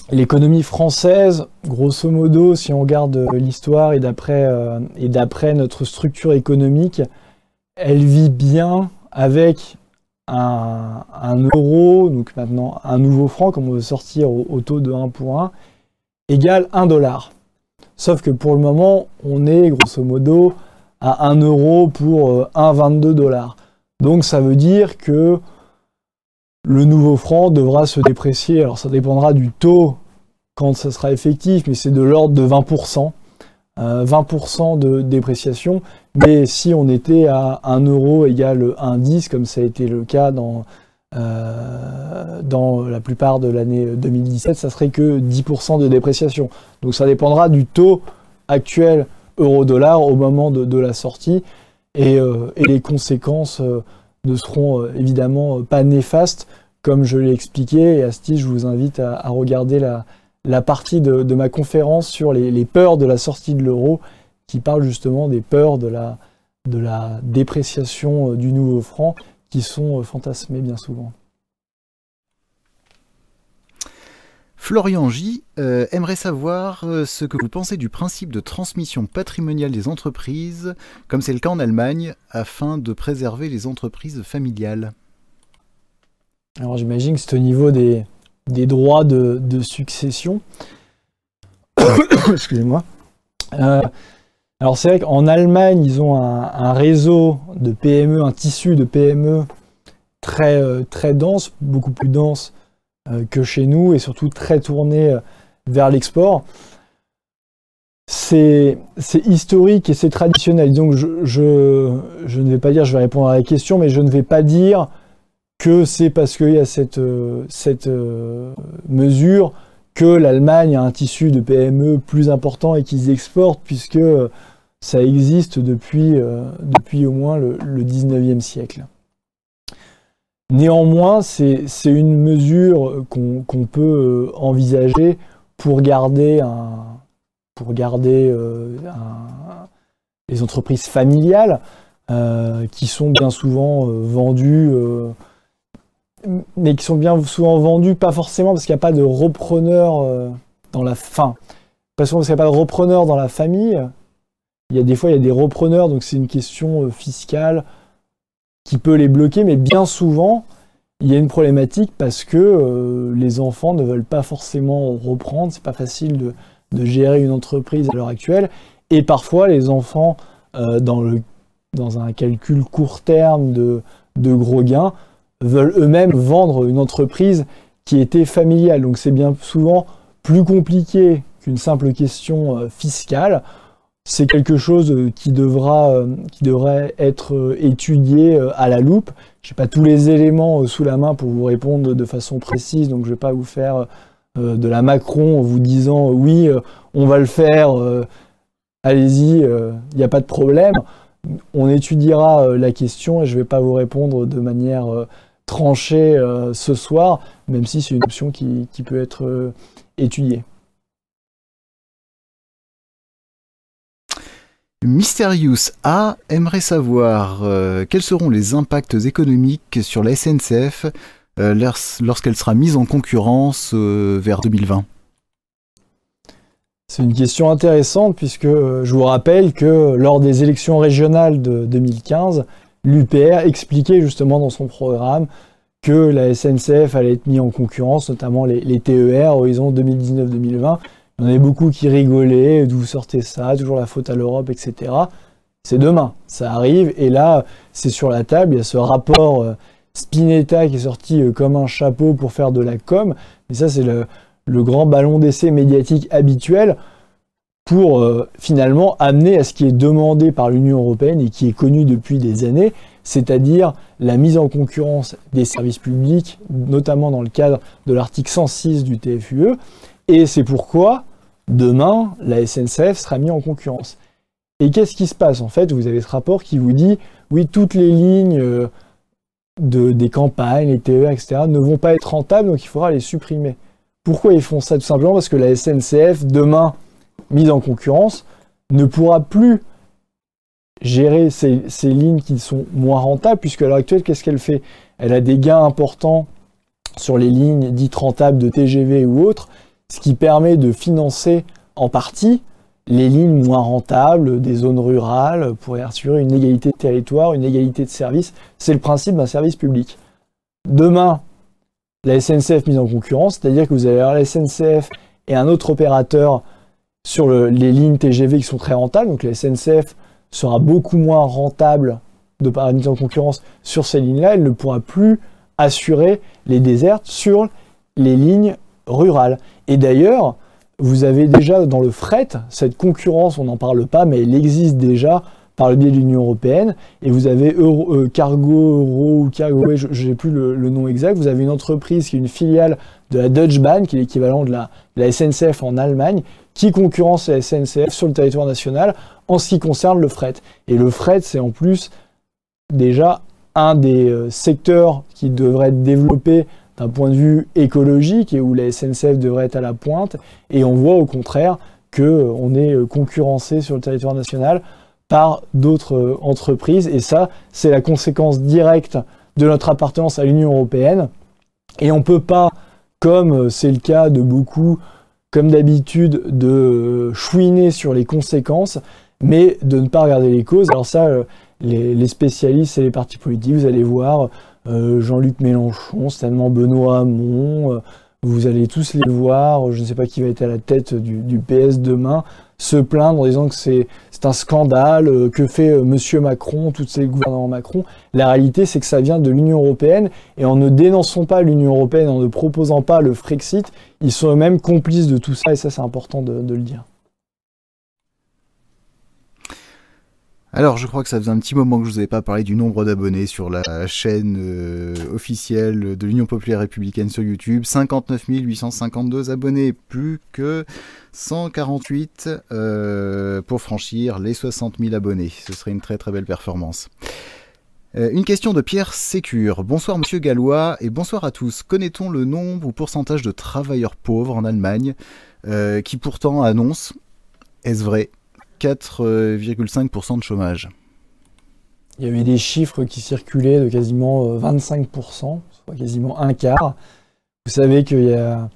l'économie française, grosso modo, si on regarde euh, l'histoire et d'après euh, et d'après notre structure économique, elle vit bien avec un, euro, donc maintenant un nouveau franc, comme on veut sortir au, au taux de 1 pour 1, égale 1 dollar. Sauf que pour le moment, on est grosso modo à 1 euro pour euh, 1,22 dollars. Donc ça veut dire que le nouveau franc devra se déprécier. Alors ça dépendra du taux quand ça sera effectif, mais c'est de l'ordre de 20%. 20% de dépréciation. Mais si on était à 1 euro égale 1,10, comme ça a été le cas dans, euh, la plupart de l'année 2017, ça serait que 10% de dépréciation. Donc ça dépendra du taux actuel euro-dollar au moment de, la sortie. Et, euh, les conséquences euh, ne seront évidemment pas néfastes, comme je l'ai expliqué. Et Asti, je vous invite à regarder la, partie de, ma conférence sur les, peurs de la sortie de l'euro, qui parle justement des peurs de la, dépréciation euh, du nouveau franc, qui sont euh, fantasmées bien souvent. Florian J. Euh, aimerait savoir ce que vous pensez du principe de transmission patrimoniale des entreprises, comme c'est le cas en Allemagne, afin de préserver les entreprises familiales. Alors j'imagine que c'est au niveau des, droits de, succession. Excusez-moi. Euh, alors c'est vrai qu'en Allemagne, ils ont un, réseau de PME, un tissu de PME très, euh, dense, beaucoup plus dense euh, que chez nous et surtout très tourné vers l'export. C'est historique et c'est traditionnel. Donc je, je, ne vais pas dire, je vais répondre à la question, mais je ne vais pas dire que c'est parce qu'il y a cette, euh, euh, mesure que l'Allemagne a un tissu de PME plus important et qu'ils exportent, puisque euh, ça existe depuis, depuis au moins le, 19e siècle. Néanmoins, c'est une mesure qu'on peut envisager pour garder, garder les entreprises familiales qui sont bien souvent vendues mais qui sont bien souvent vendus, pas forcément parce qu'il n'y a pas de repreneur euh, dans la fin. Parce qu'il n'y a pas de repreneur dans la famille. Il y a des fois, il y a des repreneurs, donc c'est une question euh, fiscale qui peut les bloquer, mais bien souvent, il y a une problématique parce que euh, les enfants ne veulent pas forcément reprendre. C'est pas facile de, gérer une entreprise à l'heure actuelle. Et parfois, les enfants, dans, le, dans un calcul court terme de, de gros gains, veulent eux-mêmes vendre une entreprise qui était familiale. Donc c'est bien souvent plus compliqué qu'une simple question euh, fiscale. C'est quelque chose euh, qui, devra, euh, qui devrait être étudié à la loupe. Je n'ai pas tous les éléments sous la main pour vous répondre de façon précise, donc je ne vais pas vous faire de la Macron en vous disant oui, on va le faire, allez-y, il n'y a pas de problème. On étudiera la question et je ne vais pas vous répondre de manière trancher euh, ce soir, même si c'est une option qui, peut être euh, étudiée. Mysterious A aimerait savoir euh, quels seront les impacts économiques sur la SNCF lorsqu'elle sera mise en concurrence vers 2020. C'est une question intéressante puisque je vous rappelle que lors des élections régionales de 2015, l'UPR expliquait justement dans son programme que la SNCF allait être mise en concurrence, notamment les, TER horizon 2019-2020. En avait beaucoup qui rigolaient, d'où sortez ça, toujours la faute à l'Europe, etc. C'est demain, ça arrive, et là, c'est sur la table, il y a ce rapport euh, Spinetta qui est sorti euh, comme un chapeau pour faire de la com, et ça c'est le, grand ballon d'essai médiatique habituel pour euh, finalement amener à ce qui est demandé par l'Union européenne et qui est connu depuis des années, c'est-à-dire la mise en concurrence des services publics, notamment dans le cadre de l'article 106 du TFUE. Et c'est pourquoi demain, la SNCF sera mise en concurrence. Et qu'est-ce qui se passe? En fait, vous avez ce rapport qui vous dit, oui, toutes les lignes euh, de, des campagnes, les TER, etc., ne vont pas être rentables, donc il faudra les supprimer. Pourquoi ils font ça? Tout simplement parce que la SNCF, demain, mise en concurrence, ne pourra plus gérer ces, lignes qui sont moins rentables, puisque à l'heure actuelle, qu'est-ce qu'elle fait? Elle a des gains importants sur les lignes dites rentables de TGV ou autres, ce qui permet de financer en partie les lignes moins rentables des zones rurales pour assurer une égalité de territoire, une égalité de service. C'est le principe d'un service public. Demain, la SNCF mise en concurrence, c'est-à-dire que vous allez avoir la SNCF et un autre opérateur sur les lignes TGV qui sont très rentables. Donc la SNCF sera beaucoup moins rentable de par la mise en concurrence sur ces lignes-là, elle ne pourra plus assurer les désertes sur les lignes rurales. Et d'ailleurs, vous avez déjà dans le fret cette concurrence, on n'en parle pas, mais elle existe déjà par le biais de l'Union européenne. Et vous avez euh, Cargo Euro ou Cargo, je n'ai plus le, nom exact. Vous avez une entreprise qui est une filiale de la Deutsche Bahn, qui est l'équivalent de la, de la, SNCF en Allemagne, qui concurrence la SNCF sur le territoire national en ce qui concerne le fret. Et le fret, c'est en plus déjà un des euh, secteurs qui devrait être développé d'un point de vue écologique et où la SNCF devrait être à la pointe. Et on voit au contraire qu'on est euh, concurrencé sur le territoire national par d'autres euh, entreprises. Et ça, c'est la conséquence directe de notre appartenance à l'Union européenne. Et on ne peut pas, comme c'est le cas de beaucoup, comme d'habitude, de chouiner sur les conséquences, mais de ne pas regarder les causes. Alors ça, les, spécialistes et les partis politiques, vous allez voir euh, Jean-Luc Mélenchon, certainement Benoît Hamon, euh, vous allez tous les voir, je ne sais pas qui va être à la tête du, PS demain, se plaindre en disant que c'est un scandale, euh, que fait Monsieur Macron, tous ces gouvernements Macron. La réalité, c'est que ça vient de l'Union européenne, et en ne dénonçant pas l'Union européenne, en ne proposant pas le Frexit, ils sont eux-mêmes complices de tout ça, et ça c'est important de le dire. Alors, je crois que ça faisait un petit moment que je vous avais pas parlé du nombre d'abonnés sur la chaîne euh, officielle de l'Union populaire républicaine sur YouTube. 59 852 abonnés, plus que 148 euh, pour franchir les 60 000 abonnés. Ce serait une très très belle performance. Euh, une question de Pierre Sécure. Bonsoir Monsieur Gallois et bonsoir à tous. Connaît-on le nombre ou pourcentage de travailleurs pauvres en Allemagne qui pourtant annoncent, est-ce vrai, 4,5% de chômage. Il y avait des chiffres qui circulaient de quasiment 25%, euh, soit quasiment un quart. Vous savez a...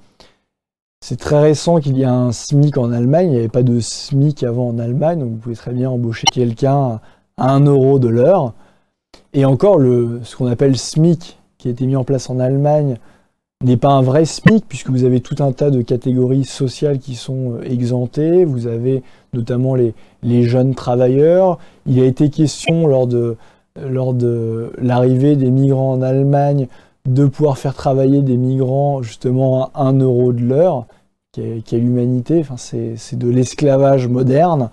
C'est très récent qu'il y a un SMIC en Allemagne. Il n'y avait pas de SMIC avant en Allemagne, donc vous pouvez très bien embaucher quelqu'un à 1 euro de l'heure. Et encore, ce qu'on appelle SMIC, qui a été mis en place en Allemagne, n'est pas un vrai SMIC, puisque vous avez tout un tas de catégories sociales qui sont euh, exemptées. Vous avez notamment les, les jeunes travailleurs. Il a été question lors de, lors de l'arrivée des migrants en Allemagne de pouvoir faire travailler des migrants justement à 1 euro de l'heure, qui est, l'humanité, enfin, c'est de l'esclavage moderne.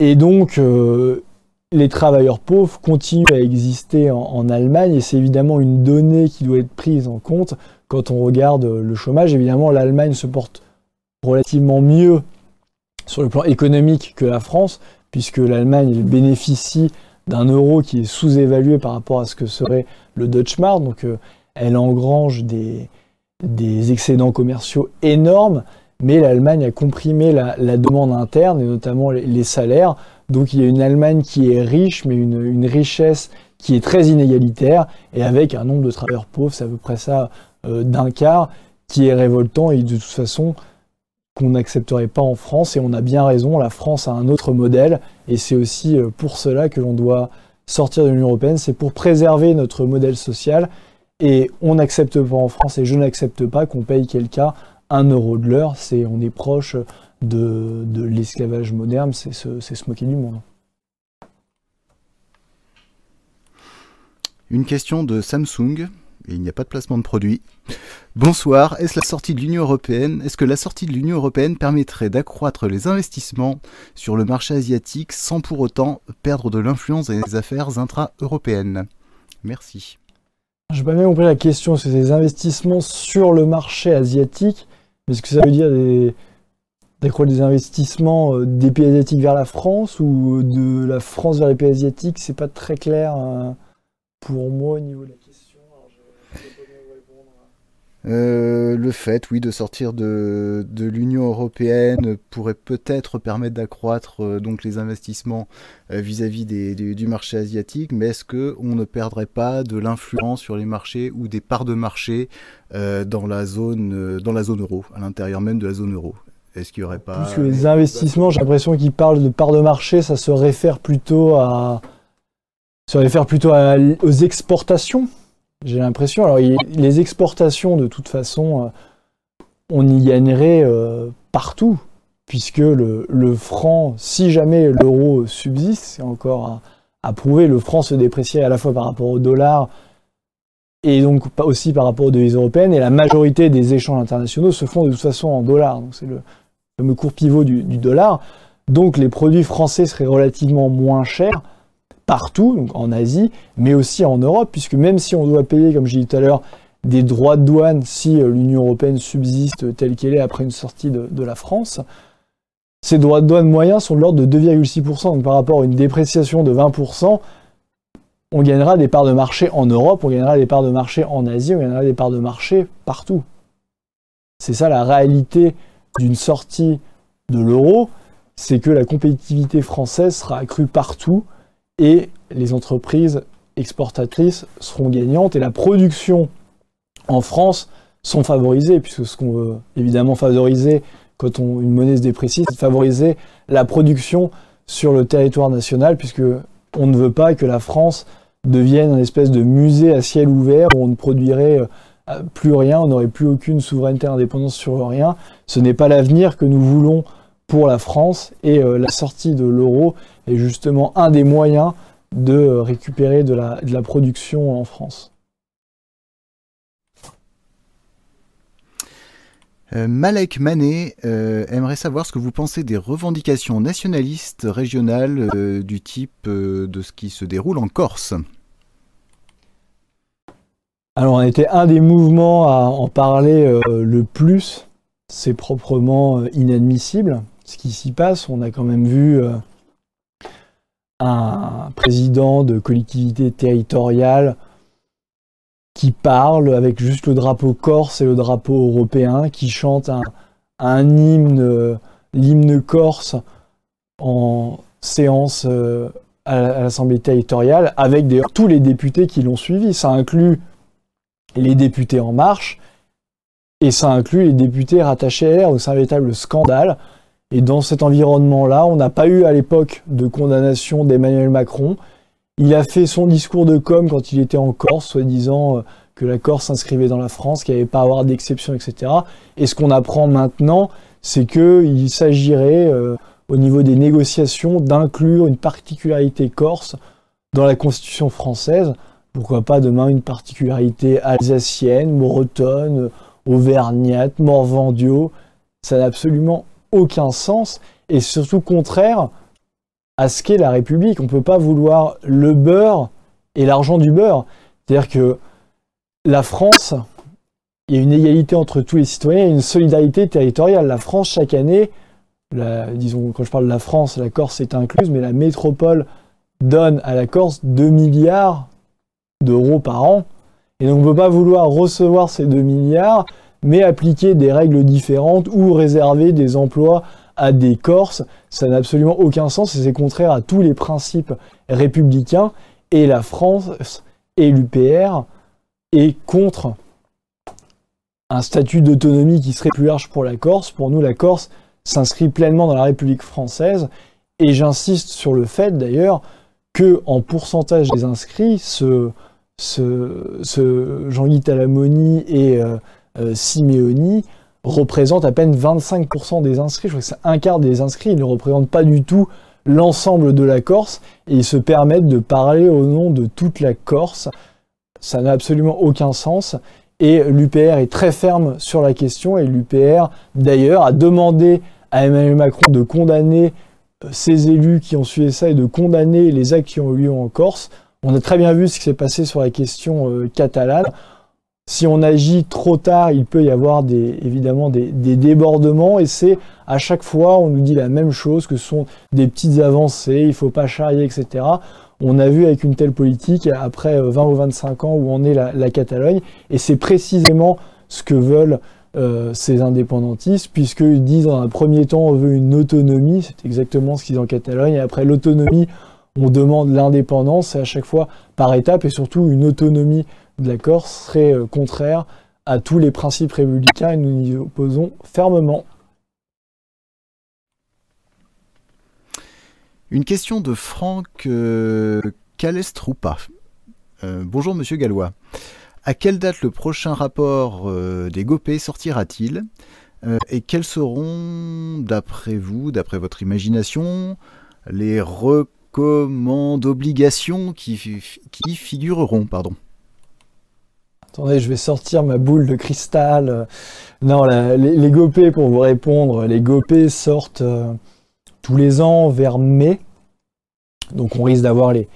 Et donc, euh, les travailleurs pauvres continuent à exister en, Allemagne et c'est évidemment une donnée qui doit être prise en compte quand on regarde le chômage. Évidemment, l'Allemagne se porte relativement mieux sur le plan économique que la France, puisque l'Allemagne bénéficie d'un euro qui est sous-évalué par rapport à ce que serait le Deutsche Mark. Donc euh, elle engrange des, excédents commerciaux énormes, mais l'Allemagne a comprimé la, demande interne et notamment les salaires. Donc il y a une Allemagne qui est riche, mais une, richesse qui est très inégalitaire, et avec un nombre de travailleurs pauvres, c'est à peu près ça euh, d'un quart, qui est révoltant, et de toute façon, qu'on n'accepterait pas en France, et on a bien raison, la France a un autre modèle, et c'est aussi euh, pour cela que l'on doit sortir de l'Union Européenne, c'est pour préserver notre modèle social, et on n'accepte pas en France, et je n'accepte pas qu'on paye quelqu'un un euro de l'heure, c'est on est proche de, l'esclavage moderne, c'est se, se, moquer du monde. Une question de Samsung, et il n'y a pas de placement de produit. Bonsoir, est-ce la sortie de l'Union européenne Est-ce que la sortie de l'Union européenne permettrait d'accroître les investissements sur le marché asiatique sans pour autant perdre de l'influence dans les affaires intra-européennes? Merci. Je vais pas bien compris la question, c'est des investissements sur le marché asiatique, mais est-ce que ça veut dire des, des investissements euh, des pays asiatiques vers la France ou de la France vers les pays asiatiques, c'est pas très clair euh, pour moi au niveau de. Euh, le fait, oui, de sortir de, l'Union européenne pourrait peut-être permettre d'accroître donc les investissements vis-à-vis du marché asiatique, mais est-ce que on ne perdrait pas de l'influence sur les marchés ou des parts de marché dans la zone dans la zone euro, à l'intérieur même de la zone euro? Est-ce qu'il n'y aurait pas. Plus les investissements, j'ai l'impression qu'ils parlent de part de marché, ça se réfère plutôt à. Ça réfère plutôt aux exportations, j'ai l'impression. Alors, les exportations, de toute façon, euh, on y gagnerait euh, partout, puisque le, franc, si jamais l'euro subsiste, c'est encore a prouvé, le franc se dépréciait à la fois par rapport au dollar et donc aussi par rapport aux devises européennes, et la majorité des échanges internationaux se font de toute façon en dollars. Donc c'est le fameux court pivot du, dollar. Donc les produits français seraient relativement moins chers partout, donc en Asie, mais aussi en Europe, puisque même si on doit payer, comme j'ai dit tout à l'heure, des droits de douane si euh, l'Union européenne subsiste telle qu'elle est après une sortie de, de, la France, ces droits de douane moyens sont de l'ordre de 2,6%. Donc par rapport à une dépréciation de 20%, on gagnera des parts de marché en Europe, on gagnera des parts de marché en Asie, on gagnera des parts de marché partout. C'est ça la réalité d'une sortie de l'euro, c'est que la compétitivité française sera accrue partout et les entreprises exportatrices seront gagnantes et la production en France sont favorisées, puisque ce qu'on veut évidemment favoriser quand on, une monnaie se déprécie, c'est favoriser la production sur le territoire national, puisque on ne veut pas que la France devienne un espèce de musée à ciel ouvert où on ne produirait euh, plus rien, on n'aurait plus aucune souveraineté indépendance sur rien. Ce n'est pas l'avenir que nous voulons pour la France et euh, la sortie de l'euro est justement un des moyens de euh, récupérer de la, de la production en France. Malek Manet aimerait savoir ce que vous pensez des revendications nationalistes régionales du type de ce qui se déroule en Corse. Alors, on était un des mouvements à en parler euh, le plus. C'est proprement euh, inadmissible ce qui s'y passe. On a quand même vu euh, un président de collectivité territoriale qui parle avec juste le drapeau corse et le drapeau européen, qui chante un, hymne, l'hymne corse en séance à l'Assemblée territoriale, avec d'ailleurs tous les députés qui l'ont suivi. Ça inclut les députés En Marche, et ça inclut les députés rattachés à R, c'est un véritable scandale. Et dans cet environnement-là, on n'a pas eu à l'époque de condamnation d'Emmanuel Macron. Il a fait son discours de com quand il était en Corse, soi-disant euh, que la Corse s'inscrivait dans la France, qu'il n'y avait pas à avoir d'exception, etc. Et ce qu'on apprend maintenant, c'est qu'il s'agirait, euh, au niveau des négociations, d'inclure une particularité corse dans la Constitution française pourquoi pas demain une particularité alsacienne, bretonne, auvergnate, morvandio. Ça n'a absolument aucun sens et surtout contraire à ce qu'est la République. On ne peut pas vouloir le beurre et l'argent du beurre. C'est-à-dire que la France, il y a une égalité entre tous les citoyens et une solidarité territoriale. La France, chaque année, disons, quand je parle de la France, la Corse est incluse, mais la métropole donne à la Corse 2 milliards d'euros par an. Et donc on ne peut pas vouloir recevoir ces 2 milliards, mais appliquer des règles différentes ou réserver des emplois à des Corses. Ça n'a absolument aucun sens et c'est contraire à tous les principes républicains. Et la France et l'UPR est contre un statut d'autonomie qui serait plus large pour la Corse. Pour nous, la Corse s'inscrit pleinement dans la République française. Et j'insiste sur le fait d'ailleurs que en pourcentage des inscrits, ce, Jean-Guy Talamoni et euh, Simeoni représentent à peine 25% des inscrits. Je crois que c'est un quart des inscrits. Ils ne représentent pas du tout l'ensemble de la Corse et ils se permettent de parler au nom de toute la Corse. Ça n'a absolument aucun sens. Et l'UPR est très ferme sur la question et l'UPR d'ailleurs a demandé à Emmanuel Macron de condamner euh, ces élus qui ont suivi ça et de condamner les actes qui ont eu lieu en Corse. On a très bien vu ce qui s'est passé sur la question euh, catalane. Si on agit trop tard, il peut y avoir des, évidemment des, débordements et c'est à chaque fois, on nous dit la même chose, que ce sont des petites avancées, il ne faut pas charrier, etc. On a vu avec une telle politique, après 20 euh, ou 25 ans, où on est la, Catalogne, et c'est précisément ce que veulent euh, ces indépendantistes, puisqu'ils disent dans un premier temps on veut une autonomie, c'est exactement ce qu'ils ont en Catalogne, et après l'autonomie, on demande l'indépendance, et à chaque fois par étape, et surtout une autonomie de la Corse serait euh, contraire à tous les principes républicains, et nous y opposons fermement. Une question de Franck euh, Calestroupa. bonjour Monsieur Gallois. À quelle date le prochain rapport euh, des GOPÉ sortira-t-il? Euh, Et quels seront, d'après vous, d'après votre imagination, les commandes, obligations qui, qui figureront. Pardon? Attendez, je vais sortir ma boule de cristal. Non, les, les GOP, pour vous répondre, les GOP sortent euh, tous les ans vers mai. Donc on risque d'avoir les,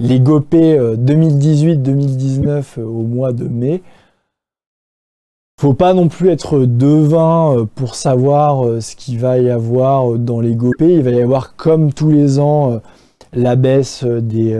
les GOP 2018-2019 au mois de mai. Faut pas non plus être devin euh, pour savoir euh, ce qu'il va y avoir dans les GOP. Il va y avoir, comme tous les ans, la baisse des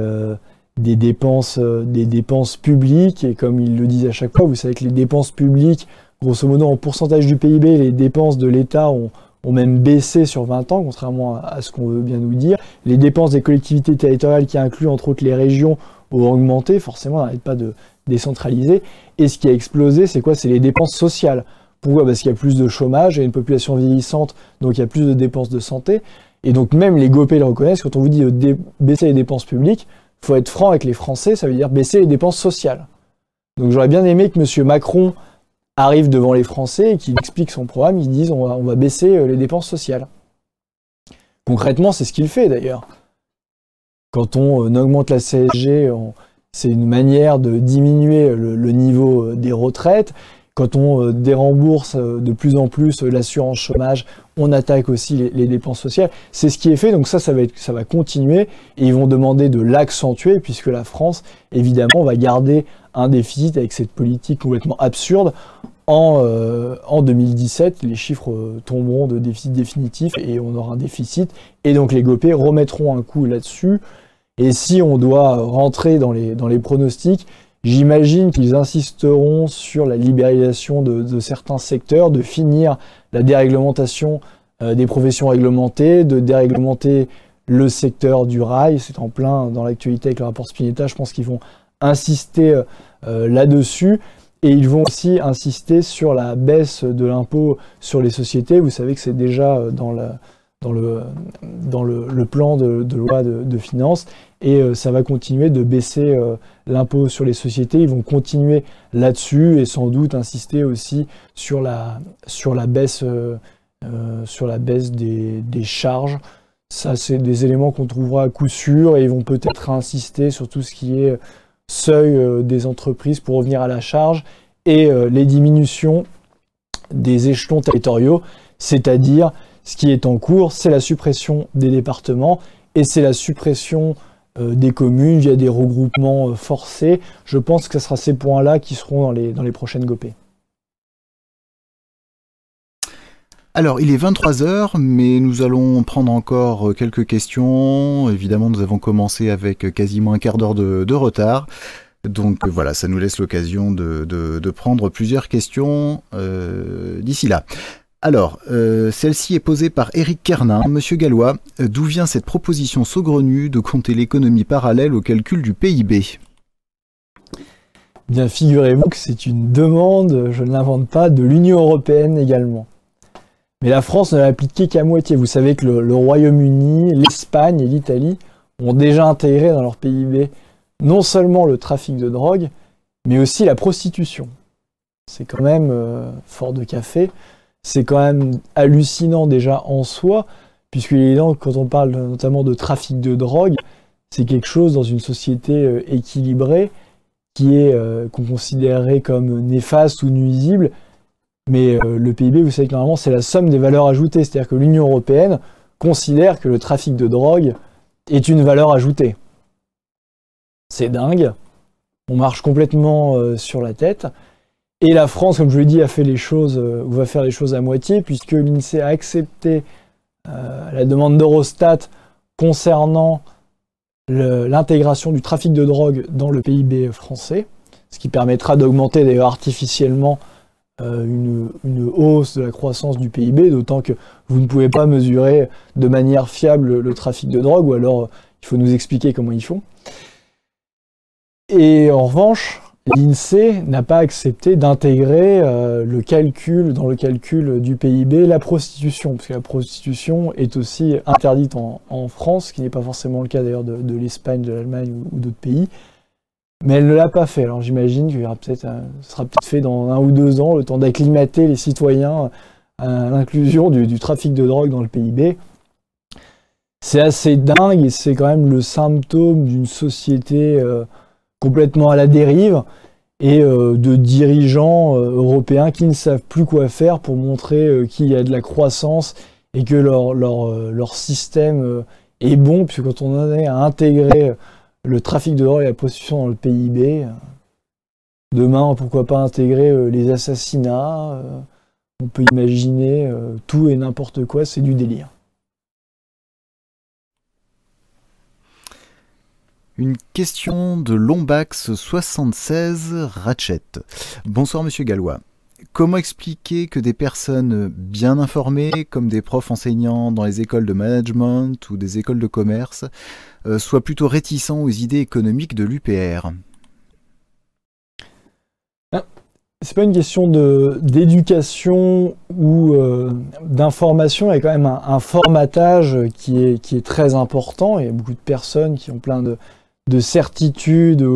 des dépenses, euh, des dépenses publiques, et comme ils le disent à chaque fois, vous savez que les dépenses publiques, grosso modo en pourcentage du PIB, les dépenses de l'État ont, ont, même baissé sur 20 ans, contrairement à, ce qu'on veut bien nous dire. Les dépenses des collectivités territoriales, qui incluent entre autres les régions, ont augmenté, forcément, n'arrête pas de décentraliser. Et ce qui a explosé, c'est quoi? C'est les dépenses sociales. Pourquoi? Parce qu'il y a plus de chômage, il y a une population vieillissante, donc il y a plus de dépenses de santé. Et donc même les GOP le reconnaissent, quand on vous dit de baisser les dépenses publiques, faut être franc avec les Français, ça veut dire baisser les dépenses sociales. Donc j'aurais bien aimé que M. Macron arrive devant les Français et qu'il explique son programme, ils disent on va, on va baisser euh, les dépenses sociales. Concrètement, c'est ce qu'il fait d'ailleurs. Quand on euh, augmente la CSG, c'est une manière de diminuer le niveau euh, des retraites quand on euh, dérembourse euh, de plus en plus euh, l'assurance chômage, on attaque aussi les, dépenses sociales. C'est ce qui est fait, donc ça, ça va, continuer et ils vont demander de l'accentuer puisque la France, évidemment, va garder un déficit avec cette politique complètement absurde. En, en 2017, les chiffres tomberont de déficit définitif et on aura un déficit. Et donc les GOP remettront un coup là-dessus. Et si on doit rentrer dans les pronostics, J'imagine qu'ils insisteront sur la libéralisation de, certains secteurs, de finir la déréglementation euh, des professions réglementées, de déréglementer le secteur du rail. C'est en plein dans l'actualité avec le rapport Spinetta. Je pense qu'ils vont insister euh, euh, là-dessus. Et ils vont aussi insister sur la baisse de l'impôt sur les sociétés. Vous savez que c'est déjà dans, dans, le, dans le, plan de, loi de, finances et euh, ça va continuer de baisser euh, l'impôt sur les sociétés. Ils vont continuer là-dessus et sans doute insister aussi sur la, sur la baisse, euh, sur la baisse des, des charges. Ça, c'est des éléments qu'on trouvera à coup sûr et ils vont peut-être insister sur tout ce qui est seuil des entreprises pour revenir à la charge et les diminutions des échelons territoriaux, c'est-à-dire ce qui est en cours, c'est la suppression des départements et c'est la suppression euh, des communes via des regroupements euh, forcés. Je pense que ce sera ces points-là qui seront dans les, prochaines GOP. Alors, il est 23h, mais nous allons prendre encore euh, quelques questions. Évidemment, nous avons commencé avec quasiment un quart d'heure de, retard. Donc voilà, ça nous laisse l'occasion de, prendre plusieurs questions d'ici là. Alors, euh, celle-ci est posée par Éric Kernin. Monsieur Gallois, euh, d'où vient cette proposition saugrenue de compter l'économie parallèle au calcul du PIB Bien, figurez-vous que c'est une demande, je ne l'invente pas, de l'Union européenne également. Mais la France ne l'a appliquée qu'à moitié. Vous savez que le, Royaume-Uni, l'Espagne et l'Italie ont déjà intégré dans leur PIB non seulement le trafic de drogue, mais aussi la prostitution. C'est quand même euh, fort de café c'est quand même hallucinant déjà en soi, puisqu'il est évident que quand on parle notamment de trafic de drogue, c'est quelque chose dans une société euh, équilibrée qui est euh, qu'on considérerait comme néfaste ou nuisible. Mais euh, le PIB, vous savez que normalement, c'est la somme des valeurs ajoutées. C'est-à-dire que l'Union européenne considère que le trafic de drogue est une valeur ajoutée. C'est dingue. On marche complètement sur la tête. Et la France, comme je l'ai dit, a fait les choses, euh, ou va faire les choses à moitié, puisque l'INSEE a accepté euh, la demande d'Eurostat concernant l'intégration du trafic de drogue dans le PIB français, ce qui permettra d'augmenter d'ailleurs artificiellement euh, une, hausse de la croissance du PIB, d'autant que vous ne pouvez pas mesurer de manière fiable le trafic de drogue, ou alors il faut nous expliquer comment ils font. Et en revanche, l'INSEE n'a pas accepté d'intégrer euh, le calcul, dans le calcul du PIB, la prostitution, parce que la prostitution est aussi interdite en, France, ce qui n'est pas forcément le cas d'ailleurs de, l'Espagne, de l'Allemagne ou, d'autres pays. Mais elle ne l'a pas fait. Alors j'imagine que peut ce sera peut-être fait dans un ou deux ans, le temps d'acclimater les citoyens à l'inclusion du, trafic de drogue dans le PIB. c'est assez dingue et c'est quand même le symptôme d'une société euh, complètement à la dérive et euh, de dirigeants euh, européens qui ne savent plus quoi faire pour montrer qu'il y a de la croissance et que leur, leur, leur système est bon, puisque quand on en est à intégrer le trafic de drogue et la prostitution dans le PIB, demain, pourquoi pas intégrer les assassinats, on peut imaginer tout et n'importe quoi, c'est du délire. Une question de Lombax76 Ratchet. Bonsoir Monsieur Gallois. Comment expliquer que des personnes bien informées, comme des profs enseignants dans les écoles de management ou des écoles de commerce, euh, soient plutôt réticents aux idées économiques de l'UPR ah, c'est pas une question d'éducation ou euh, d'information, il y a quand même un, formatage qui est, qui est très important. Il y a beaucoup de personnes qui ont plein de, de certitude,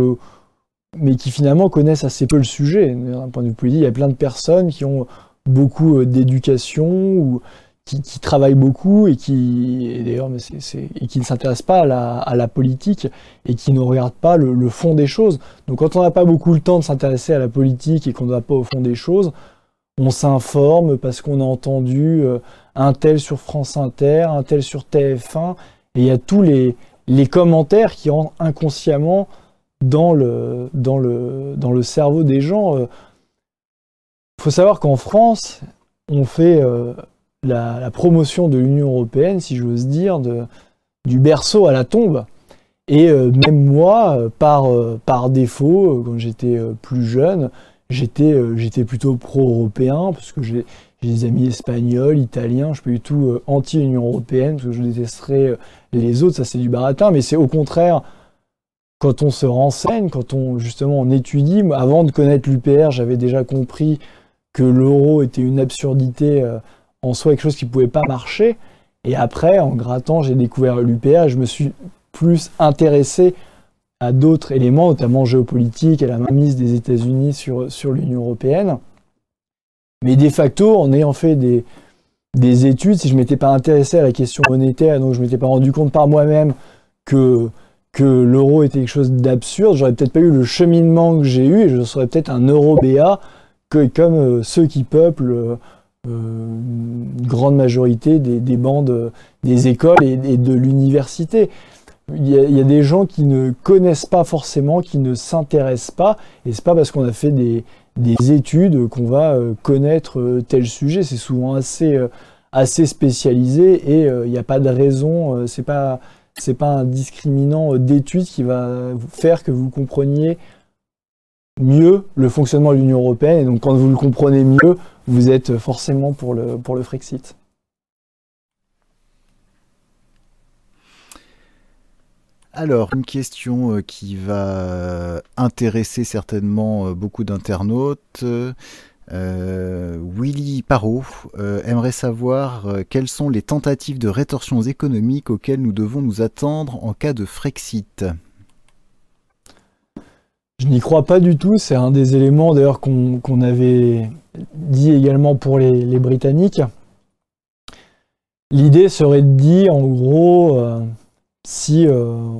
mais qui finalement connaissent assez peu le sujet. D'un point de vue politique, il y a plein de personnes qui ont beaucoup euh, d'éducation ou qui, travaillent beaucoup et qui, d'ailleurs, et qui ne s'intéressent pas à la, politique et qui ne regardent pas le, fond des choses. Donc, quand on n'a pas beaucoup le temps de s'intéresser à la politique et qu'on ne va pas au fond des choses, on s'informe parce qu'on a entendu euh, un tel sur France Inter, un tel sur TF1, et il y a tous les, les commentaires qui rentrent inconsciemment dans le, dans le, dans le cerveau des gens. Il euh. faut savoir qu'en France, on fait euh, la, promotion de l'Union européenne, si j'ose dire, du berceau à la tombe. Et euh, même moi, par, par défaut, quand j'étais plus jeune, j'étais j'étais plutôt pro-européen, parce que j'ai des amis espagnols, italiens, je suis pas du tout anti-Union européenne, parce que je détesterais les autres, ça c'est du baratin, mais c'est au contraire, quand on se renseigne, quand on justement on étudie, avant de connaître l'UPR, j'avais déjà compris que l'euro était une absurdité euh, en soi, quelque chose qui ne pouvait pas marcher. Et après, en grattant, j'ai découvert l'UPR je me suis plus intéressé à d'autres éléments, notamment géopolitique, à la mainmise des États-Unis sur, sur l'Union européenne. Mais de facto, en ayant fait des, des études, si je m'étais pas intéressé à la question monétaire, donc je m'étais pas rendu compte par moi-même que, l'euro était quelque chose d'absurde, j'aurais peut-être pas eu le cheminement que j'ai eu et je serais peut-être un euro BA comme euh, ceux qui peuplent euh, une grande majorité des, bandes des écoles et, de l'université. Il y, a, des gens qui ne connaissent pas forcément, qui ne s'intéressent pas, et c'est pas parce qu'on a fait des, des études qu'on va euh, connaître euh, tel sujet. C'est souvent assez, euh, assez spécialisé et il n'y a pas de raison, c'est pas c'est pas un discriminant d'études qui va faire que vous compreniez mieux le fonctionnement de l'Union européenne. Et donc quand vous le comprenez mieux, vous êtes forcément pour le, pour le Frexit. Alors, une question euh, qui va intéresser certainement euh, beaucoup d'internautes. Euh, Willy Parot aimerait savoir quelles sont les tentatives de rétorsions économiques auxquelles nous devons nous attendre en cas de Frexit? Je n'y crois pas du tout. C'est un des éléments d'ailleurs qu'on avait dit également pour les Britanniques. L'idée serait de dire en gros si euh,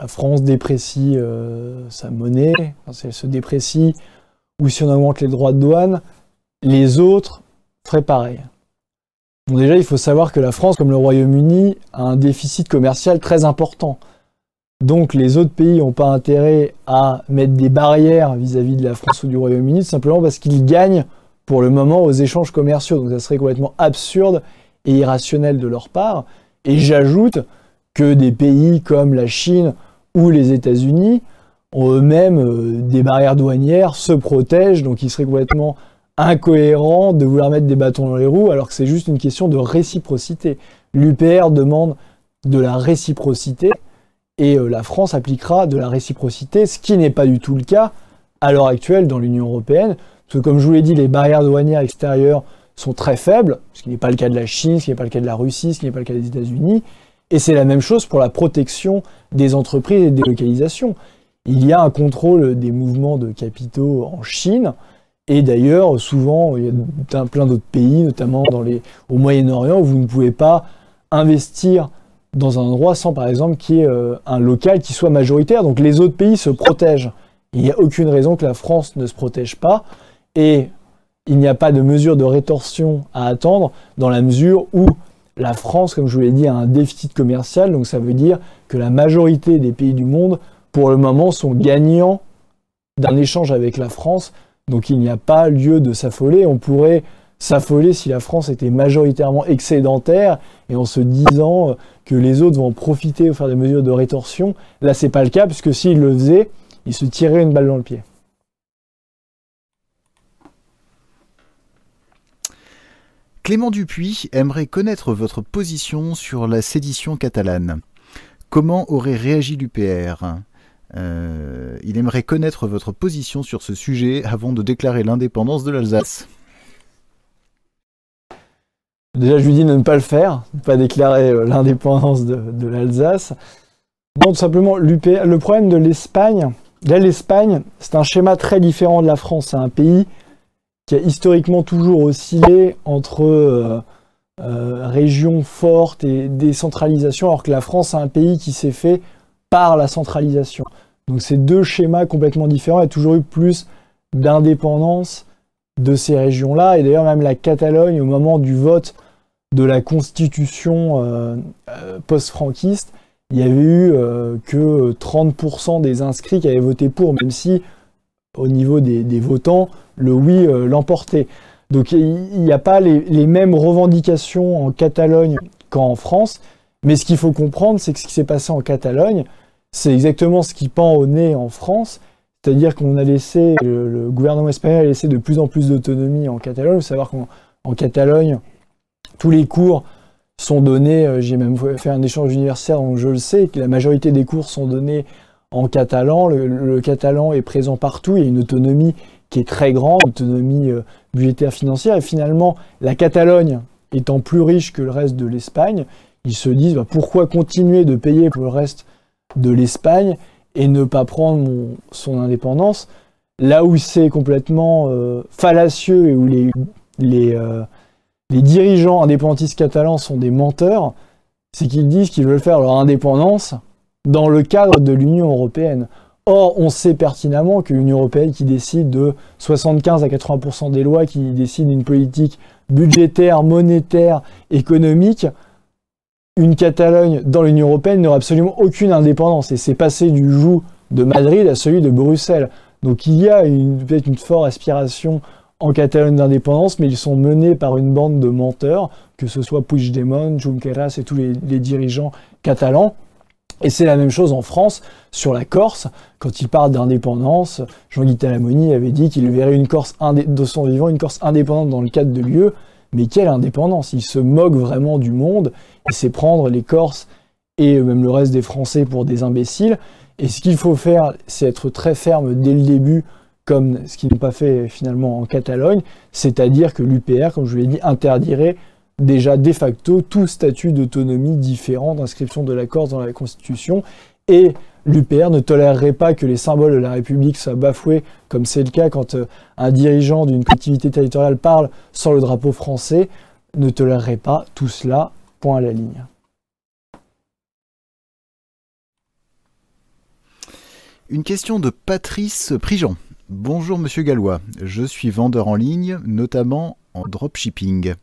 la France déprécie euh, sa monnaie, si elle se déprécie, ou si on augmente les droits de douane, les autres feraient pareil. Bon, déjà, il faut savoir que la France, comme le Royaume-Uni, a un déficit commercial très important. Donc les autres pays n'ont pas intérêt à mettre des barrières vis-à-vis de la France ou du Royaume-Uni, simplement parce qu'ils gagnent pour le moment aux échanges commerciaux. Donc ça serait complètement absurde et irrationnel de leur part. Et j'ajoute que des pays comme la Chine ou les États-Unis ont eux-mêmes euh, des barrières douanières, se protègent, donc il serait complètement incohérent de vouloir mettre des bâtons dans les roues alors que c'est juste une question de réciprocité. L'UPR demande de la réciprocité et euh, la France appliquera de la réciprocité, ce qui n'est pas du tout le cas à l'heure actuelle dans l'Union européenne, parce que comme je vous l'ai dit, les barrières douanières extérieures sont très faibles, ce qui n'est pas le cas de la Chine, ce qui n'est pas le cas de la Russie, ce qui n'est pas le cas des États-Unis, et c'est la même chose pour la protection des entreprises et des localisations. Il y a un contrôle des mouvements de capitaux en Chine. Et d'ailleurs, souvent, il y a plein d'autres pays, notamment au Moyen-Orient, où vous ne pouvez pas investir dans un endroit sans, par exemple, qu'il y ait euh, un local qui soit majoritaire. Donc les autres pays se protègent. Il n'y a aucune raison que la France ne se protège pas. Et il n'y a pas de mesure de rétorsion à attendre dans la mesure où la France, comme je vous l'ai dit, a un déficit commercial. Donc ça veut dire que la majorité des pays du monde, pour le moment, sont gagnants d'un échange avec la France. Donc il n'y a pas lieu de s'affoler. On pourrait s'affoler si la France était majoritairement excédentaire et en se disant que les autres vont en profiter pour faire des mesures de rétorsion. Là, c'est pas le cas, puisque s'ils le faisaient, ils se tireraient une balle dans le pied. Clément Dupuis aimerait connaître votre position sur la sédition catalane. Comment aurait réagi l'UPR euh, Il aimerait connaître votre position sur ce sujet avant de déclarer l'indépendance de l'Alsace. Déjà, je lui dis de ne pas le faire, de ne pas déclarer euh, l'indépendance de, l'Alsace. Non, tout simplement, le problème de l'Espagne, là, l'Espagne, c'est un schéma très différent de la France. C'est un pays qui a historiquement toujours oscillé entre euh, euh, régions fortes et décentralisation, alors que la France est un pays qui s'est fait par la centralisation. Donc, c'est deux schémas complètement différents. Il y a toujours eu plus d'indépendance de ces régions-là. Et d'ailleurs, même la Catalogne, au moment du vote de la constitution euh, post-franquiste, il y avait eu que 30% des inscrits qui avaient voté pour, même si au niveau des, votants, le oui l'emportait. Donc il n'y a pas les, mêmes revendications en Catalogne qu'en France, mais ce qu'il faut comprendre, c'est que ce qui s'est passé en Catalogne, c'est exactement ce qui pend au nez en France, c'est-à-dire qu'on a laissé, le, gouvernement espagnol a laissé de plus en plus d'autonomie en Catalogne. Il faut savoir qu'en Catalogne, tous les cours sont donnés, euh, j'ai même fait un échange universitaire, donc je le sais, que la majorité des cours sont donnés en catalan. Le, catalan est présent partout, il y a une autonomie qui est très grande, autonomie euh, budgétaire financière. Et finalement, la Catalogne étant plus riche que le reste de l'Espagne, ils se disent bah, pourquoi continuer de payer pour le reste de l'Espagne et ne pas prendre son indépendance Là où c'est complètement euh, fallacieux et où les, les dirigeants indépendantistes catalans sont des menteurs, c'est qu'ils disent qu'ils veulent faire leur indépendance dans le cadre de l'Union européenne. Or, on sait pertinemment que l'Union européenne qui décide de 75 à 80% des lois, qui décide d'une politique budgétaire, monétaire, économique, une Catalogne dans l'Union européenne n'aura absolument aucune indépendance. Et c'est passé du joug de Madrid à celui de Bruxelles. Donc il y a peut-être une forte aspiration en Catalogne d'indépendance, mais ils sont menés par une bande de menteurs, que ce soit Puigdemont, Junqueras et tous les, dirigeants catalans. Et c'est la même chose en France, sur la Corse. Quand il parle d'indépendance, Jean-Guy Talamoni avait dit qu'il verrait une Corse de son vivant, une Corse indépendante dans le cadre de l'UE. Mais quelle indépendance? Il se moque vraiment du monde. Il sait prendre les Corses et même le reste des Français pour des imbéciles. Et ce qu'il faut faire, c'est être très ferme dès le début comme ce qu'ils n'ont pas fait finalement en Catalogne, c'est-à-dire que l'UPR, comme je vous l'ai dit, interdirait déjà de facto tout statut d'autonomie différent d'inscription de la Corse dans la Constitution, et l'UPR ne tolérerait pas que les symboles de la République soient bafoués, comme c'est le cas quand euh, un dirigeant d'une collectivité territoriale parle sans le drapeau français, ne tolérerait pas tout cela, point à la ligne. Une question de Patrice Prigent. Bonjour Monsieur Gallois, je suis vendeur en ligne, notamment en dropshipping.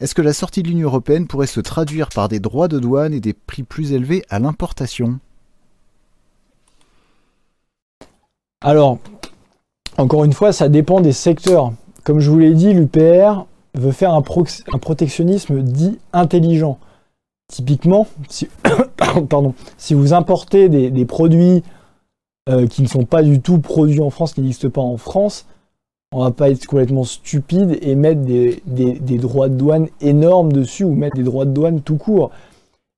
Est-ce que la sortie de l'Union européenne pourrait se traduire par des droits de douane et des prix plus élevés à l'importation? Alors, encore une fois, ça dépend des secteurs. Comme je vous l'ai dit, l'UPR veut faire un, protectionnisme dit intelligent. Typiquement, si, vous importez des produits euh, qui ne sont pas du tout produits en France, qui n'existent pas en France, on va pas être complètement stupide et mettre des, droits de douane énormes dessus ou mettre des droits de douane tout court.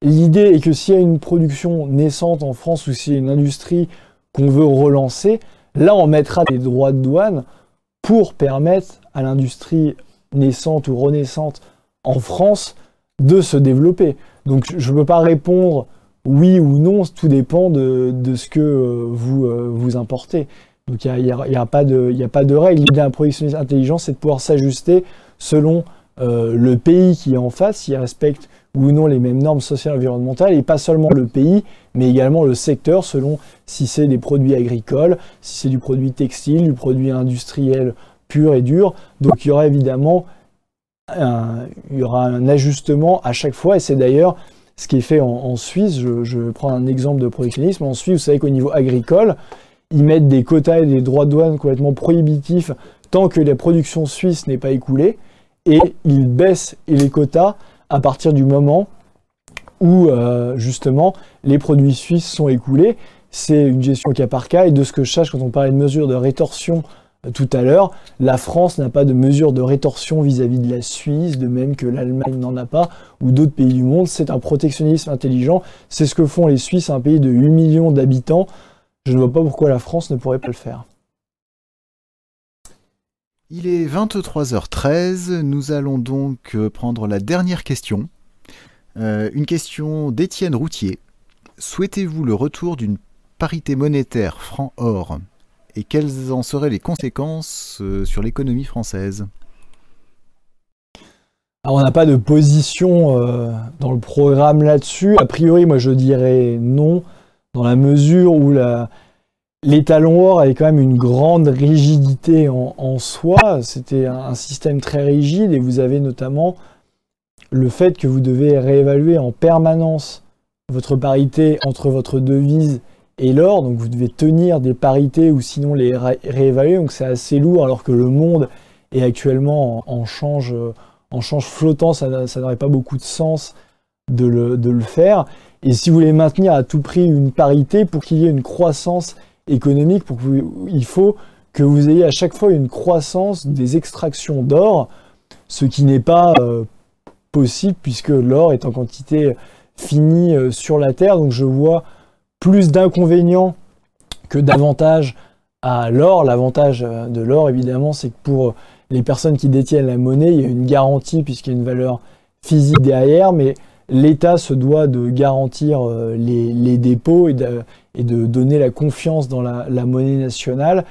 L'idée est que s'il y a une production naissante en France ou s'il y a une industrie qu'on veut relancer, là on mettra des droits de douane pour permettre à l'industrie naissante ou renaissante en France de se développer. Donc je ne peux pas répondre oui ou non, tout dépend de, ce que euh, euh, vous importez. Donc il n'y a, pas de, règle. L'idée d'un protectionnisme intelligent, c'est de pouvoir s'ajuster selon euh, le pays qui est en face, s'il respecte ou non les mêmes normes sociales et environnementales, et pas seulement le pays, mais également le secteur, selon si c'est des produits agricoles, si c'est du produit textile, du produit industriel pur et dur. Donc il y aura évidemment un, y aura un ajustement à chaque fois, et c'est d'ailleurs ce qui est fait en, Suisse. Je, je prends un exemple de protectionnisme. En Suisse, vous savez qu'au niveau agricole, ils mettent des quotas et des droits de douane complètement prohibitifs tant que la production suisse n'est pas écoulée, et ils baissent les quotas à partir du moment où euh, justement les produits suisses sont écoulés. C'est une gestion cas par cas, et de ce que je sache, quand on parlait de mesures de rétorsion euh, tout à l'heure, la France n'a pas de mesures de rétorsion vis-à-vis -vis de la Suisse, de même que l'Allemagne n'en a pas, ou d'autres pays du monde. C'est un protectionnisme intelligent. C'est ce que font les Suisses, un pays de 8 millions d'habitants. Je ne vois pas pourquoi la France ne pourrait pas le faire. Il est 23h13, nous allons donc euh, prendre la dernière question. Euh, une question d'Étienne Routier. Souhaitez-vous le retour d'une parité monétaire franc-or Et quelles en seraient les conséquences euh, sur l'économie française? Alors, On n'a pas de position dans le programme là-dessus. A priori, moi je dirais non, dans la mesure où L'étalon or avait quand même une grande rigidité en, soi. C'était un, système très rigide et vous avez notamment le fait que vous devez réévaluer en permanence votre parité entre votre devise et l'or. Donc vous devez tenir des parités ou sinon les réévaluer. Donc c'est assez lourd alors que le monde est actuellement en, change, flottant. Ça, n'aurait pas beaucoup de sens de le faire. Et si vous voulez maintenir à tout prix une parité pour qu'il y ait une croissance économique il faut que vous ayez à chaque fois une croissance des extractions d'or, ce qui n'est pas euh, possible puisque l'or est en quantité finie euh, sur la Terre. Donc je vois plus d'inconvénients que d'avantages à l'or. L'avantage euh, de l'or, évidemment, c'est que pour les personnes qui détiennent la monnaie, il y a une garantie puisqu'il y a une valeur physique derrière, mais l'État se doit de garantir les, dépôts et de, et donner la confiance dans la, monnaie nationale.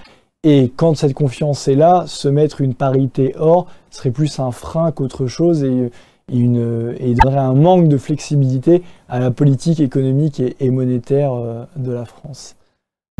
Et quand cette confiance est là, se mettre une parité or serait plus un frein qu'autre chose et, une, et donnerait un manque de flexibilité à la politique économique et, monétaire euh, de la France.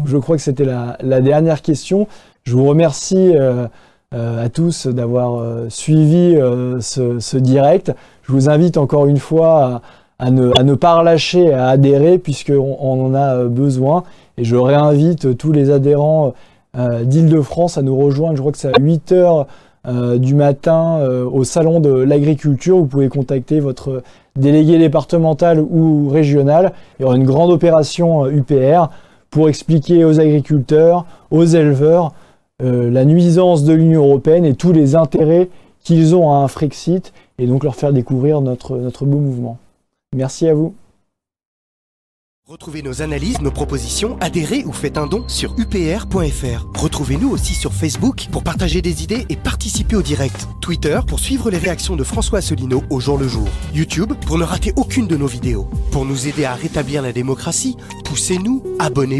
je crois que c'était la, dernière question. Je vous remercie euh, euh, à tous d'avoir suivi ce, ce, direct. Je vous invite encore une fois à ne, pas relâcher, à adhérer, puisqu'on on en a euh, besoin. Et je réinvite tous les adhérents euh, d'Île-de-France à nous rejoindre. Je crois que c'est à 8 h euh, du matin au Salon de l'Agriculture. Vous pouvez contacter votre délégué départemental ou régional. Il y aura une grande opération UPR pour expliquer aux agriculteurs, aux éleveurs, la nuisance de l'Union européenne et tous les intérêts qu'ils ont à un Frexit et donc leur faire découvrir notre, notre beau mouvement. Merci à vous. Retrouvez nos analyses, nos propositions, adhérez ou faites un don sur upr.fr. Retrouvez-nous aussi sur Facebook pour partager des idées et participer au direct. Twitter pour suivre les réactions de François Asselineau au jour le jour. YouTube pour ne rater aucune de nos vidéos. Pour nous aider à rétablir la démocratie, poussez-nous, abonnez-vous.